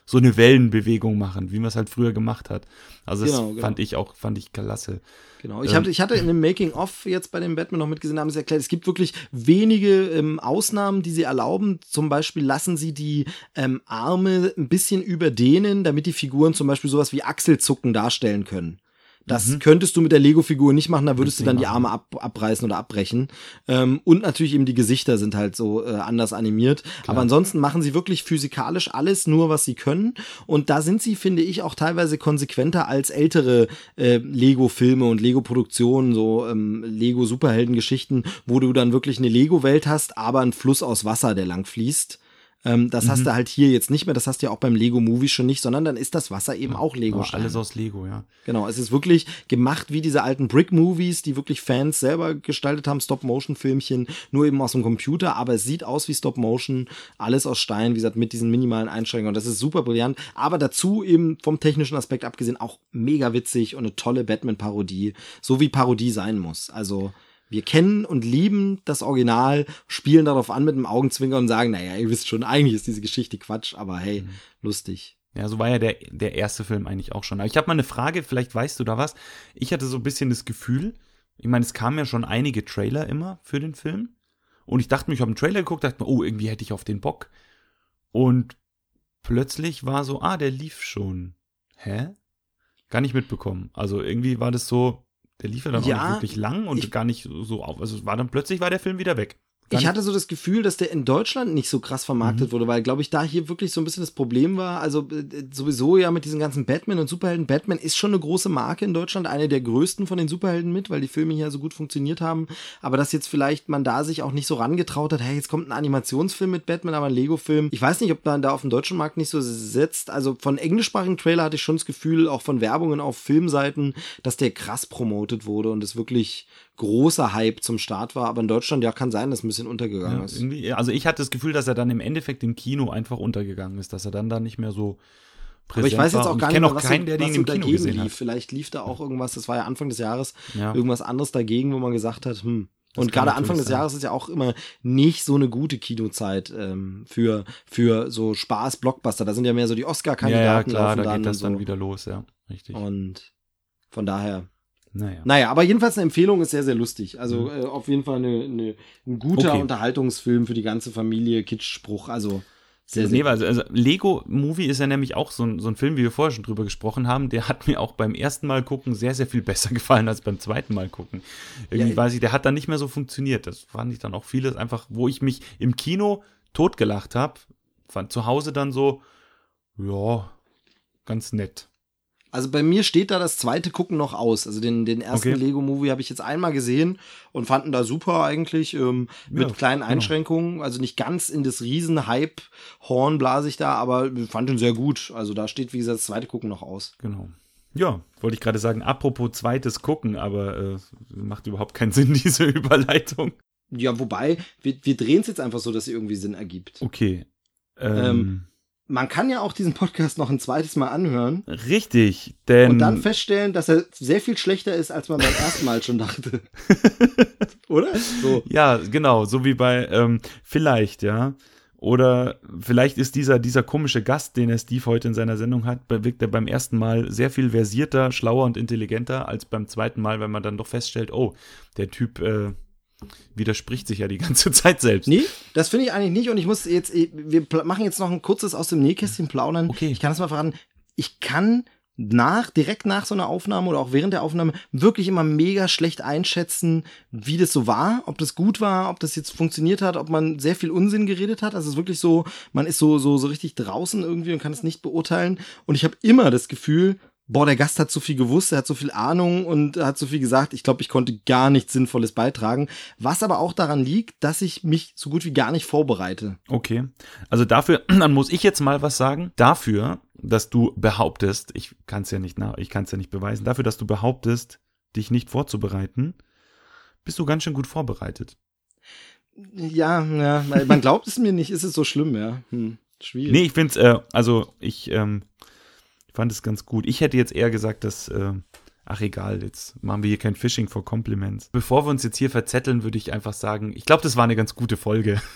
so eine Wellenbewegung machen, wie man es halt früher gemacht hat. Also das genau, genau. fand ich auch, fand ich klasse. Genau. Ich, ähm, hatte, ich hatte in dem Making-of jetzt bei dem Batman noch mitgesehen, haben sie erklärt, es gibt wirklich wenige ähm, Ausnahmen, die sie erlauben. Zum Beispiel lassen sie die ähm, Arme ein bisschen überdehnen, damit die Figuren zum Beispiel sowas wie Achselzucken darstellen können. Das mhm. könntest du mit der Lego-Figur nicht machen, da würdest du dann die Arme ab, abreißen oder abbrechen. Ähm, und natürlich eben die Gesichter sind halt so äh, anders animiert. Klar. Aber ansonsten machen sie wirklich physikalisch alles nur, was sie können. Und da sind sie, finde ich, auch teilweise konsequenter als ältere äh, Lego-Filme und Lego-Produktionen, so ähm, Lego-Superhelden-Geschichten, wo du dann wirklich eine Lego-Welt hast, aber einen Fluss aus Wasser, der lang fließt. Ähm, das Mhm. hast du halt hier jetzt nicht mehr, das hast du ja auch beim Lego Movie schon nicht, sondern dann ist das Wasser eben auch Lego. Aber alles aus Lego, ja. Genau, es ist wirklich gemacht wie diese alten Brick-Movies, die wirklich Fans selber gestaltet haben, Stop-Motion-Filmchen, nur eben aus dem Computer, aber es sieht aus wie Stop-Motion, alles aus Stein, wie gesagt, mit diesen minimalen Einschränkungen. Und das ist super brillant, aber dazu eben vom technischen Aspekt abgesehen auch mega witzig und eine tolle Batman-Parodie, so wie Parodie sein muss. Also wir kennen und lieben das Original, spielen darauf an mit einem Augenzwinker und sagen, naja, ihr wisst schon, eigentlich ist diese Geschichte Quatsch, aber hey, lustig. Ja, so war ja der, der erste Film eigentlich auch schon. Aber ich habe mal eine Frage, vielleicht weißt du da was. Ich hatte so ein bisschen das Gefühl, ich meine, es kamen ja schon einige Trailer immer für den Film. Und ich dachte mir, ich habe einen Trailer geguckt, dachte mir, oh, irgendwie hätte ich auf den Bock. Und plötzlich war so, ah, der lief schon. Hä? Gar nicht mitbekommen. Also irgendwie war das so, der lief ja dann Ja, auch nicht wirklich lang und ich- gar nicht so auf. Also es war dann plötzlich war der Film wieder weg. Ich hatte so das Gefühl, dass der in Deutschland nicht so krass vermarktet Mhm. wurde, weil, glaube ich, da hier wirklich so ein bisschen das Problem war. Also äh, sowieso ja mit diesen ganzen Batman und Superhelden. Batman ist schon eine große Marke in Deutschland, eine der größten von den Superhelden mit, weil die Filme hier so gut funktioniert haben. Aber dass jetzt vielleicht man da sich auch nicht so rangetraut hat, hey, jetzt kommt ein Animationsfilm mit Batman, aber ein Lego-Film. Ich weiß nicht, ob man da auf dem deutschen Markt nicht so setzt. Also von englischsprachigen Trailer hatte ich schon das Gefühl, auch von Werbungen auf Filmseiten, dass der krass promotet wurde und es wirklich großer Hype zum Start war. Aber in Deutschland, ja, kann sein, dass ein bisschen untergegangen Ja, ist. also ich hatte das Gefühl, dass er dann im Endeffekt im Kino einfach untergegangen ist, dass er dann da nicht mehr so präsent Aber ich weiß jetzt auch gar ich nicht, mehr, was, keinen, der was den so im Kino dagegen lief. hat. Vielleicht lief da auch irgendwas, das war ja Anfang des Jahres, Ja. irgendwas anderes dagegen, wo man gesagt hat, hm. Das Und gerade Anfang des sein. Jahres ist ja auch immer nicht so eine gute Kinozeit ähm, für, für so Spaß-Blockbuster. Da sind ja mehr so die Ja, Oscar-Kandidaten. ja, klar, laufen da geht das so. dann wieder los, ja, richtig. Und von daher. Naja. Naja, aber jedenfalls eine Empfehlung ist sehr, sehr lustig. Also Mhm. äh, auf jeden Fall eine, eine, ein guter Okay. Unterhaltungsfilm für die ganze Familie, Kitschspruch. Also sehr, sehr Nee, also, also Lego Movie ist ja nämlich auch so ein, so ein Film, wie wir vorher schon drüber gesprochen haben, der hat mir auch beim ersten Mal gucken sehr, sehr viel besser gefallen als beim zweiten Mal gucken. Irgendwie Ja, weiß ich, der hat dann nicht mehr so funktioniert. Das fand ich dann auch vieles einfach, wo ich mich im Kino totgelacht habe, fand zu Hause dann so, ja, ganz nett. Also bei mir steht da das zweite Gucken noch aus. Also den, den ersten Okay. Lego-Movie habe ich jetzt einmal gesehen und fanden da super eigentlich, ähm, mit Ja, kleinen genau. Einschränkungen. Also nicht ganz in das Riesen-Hype-Horn blase ich da, aber fand ihn sehr gut. Also da steht, wie gesagt, das zweite Gucken noch aus. Genau. Ja, wollte ich gerade sagen, apropos zweites Gucken, aber äh, macht überhaupt keinen Sinn, diese Überleitung. Ja, wobei, wir, wir drehen es jetzt einfach so, dass sie irgendwie Sinn ergibt. Okay. Ähm, Ähm, Man kann ja auch diesen Podcast noch ein zweites Mal anhören richtig, denn und dann feststellen, dass er sehr viel schlechter ist, als man beim ersten Mal schon dachte. Oder? So. Ja, genau, so wie bei ähm, vielleicht, ja. Oder vielleicht ist dieser, dieser komische Gast, den er Steve heute in seiner Sendung hat, wirkt er beim ersten Mal sehr viel versierter, schlauer und intelligenter als beim zweiten Mal, wenn man dann doch feststellt, oh, der Typ äh, widerspricht sich ja die ganze Zeit selbst. Nee, das finde ich eigentlich nicht. Und ich muss jetzt, wir pla- machen jetzt noch ein kurzes aus dem Nähkästchen plaudern. Okay. Ich kann das mal verraten. Ich kann nach, direkt nach so einer Aufnahme oder auch während der Aufnahme wirklich immer mega schlecht einschätzen, wie das so war, ob das gut war, ob das jetzt funktioniert hat, ob man sehr viel Unsinn geredet hat. Also es ist wirklich so, man ist so, so, so richtig draußen irgendwie und kann es nicht beurteilen. Und ich habe immer das Gefühl, boah, der Gast hat so viel gewusst, er hat so viel Ahnung und hat so viel gesagt. Ich glaube, ich konnte gar nichts Sinnvolles beitragen. Was aber auch daran liegt, dass ich mich so gut wie gar nicht vorbereite. Okay. Also dafür, dann muss ich jetzt mal was sagen. Dafür, dass du behauptest, ich kann es ja nicht ich kann es ja nicht beweisen, dafür, dass du behauptest, dich nicht vorzubereiten, bist du ganz schön gut vorbereitet. Ja, ja, man glaubt es mir nicht, ist es so schlimm, ja. Hm, schwierig. Nee, ich find's, äh, also ich ähm, fand es ganz gut. Ich hätte jetzt eher gesagt, dass, äh, ach egal, jetzt machen wir hier kein Phishing for Compliments. Bevor wir uns jetzt hier verzetteln, würde ich einfach sagen, ich glaube, das war eine ganz gute Folge.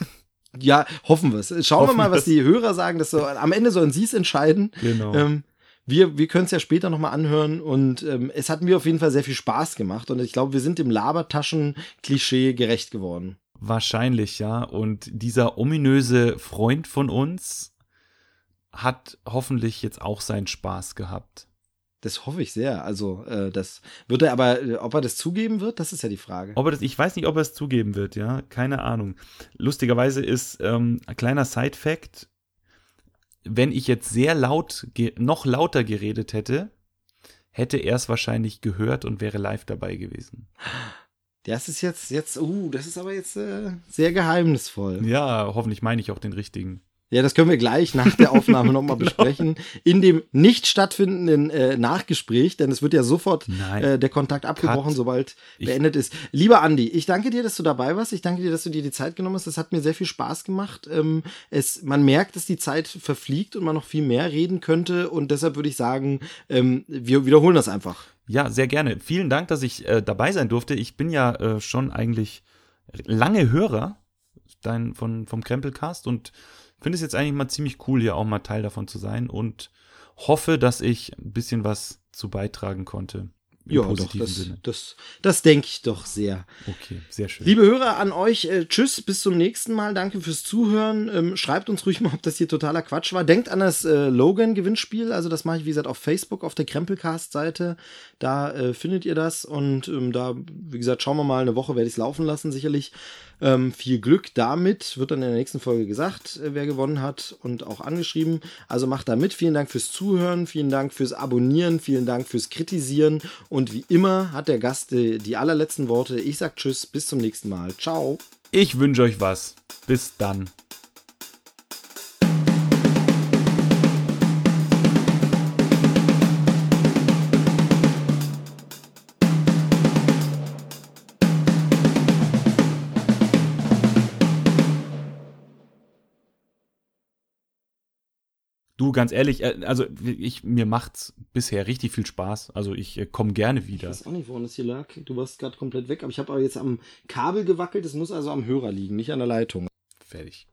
Ja, hoffen wir es. Schauen Hoffen wir mal, was die Hörer sagen. Das so, am Ende sollen sie es entscheiden. Genau. Ähm, wir wir können es ja später nochmal anhören und ähm, es hat mir auf jeden Fall sehr viel Spaß gemacht und ich glaube, wir sind dem Labertaschen-Klischee gerecht geworden. Wahrscheinlich, ja. Und dieser ominöse Freund von uns hat hoffentlich jetzt auch seinen Spaß gehabt. Das hoffe ich sehr. Also, äh, das wird er aber, äh, ob er das zugeben wird, das ist ja die Frage. Ob er das, ich weiß nicht, ob er es zugeben wird, ja. Keine Ahnung. Lustigerweise ist ähm, ein kleiner Side-Fact, wenn ich jetzt sehr laut, noch lauter geredet hätte, hätte er es wahrscheinlich gehört und wäre live dabei gewesen. Das ist jetzt, jetzt, uh, das ist aber jetzt äh, sehr geheimnisvoll. Ja, hoffentlich meine ich auch den richtigen. Ja, das können wir gleich nach der Aufnahme nochmal genau. besprechen. In dem nicht stattfindenden äh, Nachgespräch, denn es wird ja sofort äh, der Kontakt abgebrochen, Cut. sobald ich beendet ist. Lieber Andi, ich danke dir, dass du dabei warst. Ich danke dir, dass du dir die Zeit genommen hast. Das hat mir sehr viel Spaß gemacht. Ähm, es, man merkt, dass die Zeit verfliegt und man noch viel mehr reden könnte. Und deshalb würde ich sagen, ähm, wir wiederholen das einfach. Ja, sehr gerne. Vielen Dank, dass ich äh, dabei sein durfte. Ich bin ja äh, schon eigentlich lange Hörer dein, von, vom Krempelcast und finde es jetzt eigentlich mal ziemlich cool, hier auch mal Teil davon zu sein und hoffe, dass ich ein bisschen was zu beitragen konnte. Ja, doch, das, Sinne. das, das denke ich doch sehr. Okay, sehr schön. Liebe Hörer, an euch, äh, tschüss, bis zum nächsten Mal. Danke fürs Zuhören. Ähm, schreibt uns ruhig mal, ob das hier totaler Quatsch war. Denkt an das äh, Logan-Gewinnspiel. Also, das mache ich, wie gesagt, auf Facebook, auf der Krempelcast-Seite. Da äh, findet ihr das. Und ähm, da, wie gesagt, schauen wir mal, eine Woche werde ich es laufen lassen, sicherlich. Ähm, viel Glück damit. Wird dann in der nächsten Folge gesagt, äh, wer gewonnen hat und auch angeschrieben. Also macht da mit. Vielen Dank fürs Zuhören. Vielen Dank fürs Abonnieren. Vielen Dank fürs Kritisieren. Und wie immer hat der Gast äh, die allerletzten Worte. Ich sag Tschüss. Bis zum nächsten Mal. Ciao. Ich wünsche euch was. Bis dann. Du, ganz ehrlich, äh, also ich, mir macht's bisher richtig viel Spaß. Also ich äh, komme gerne wieder. Ich weiß auch nicht, woran das hier lag. Du warst gerade komplett weg, aber ich habe aber jetzt am Kabel gewackelt. Es muss also am Hörer liegen, nicht an der Leitung. Fertig.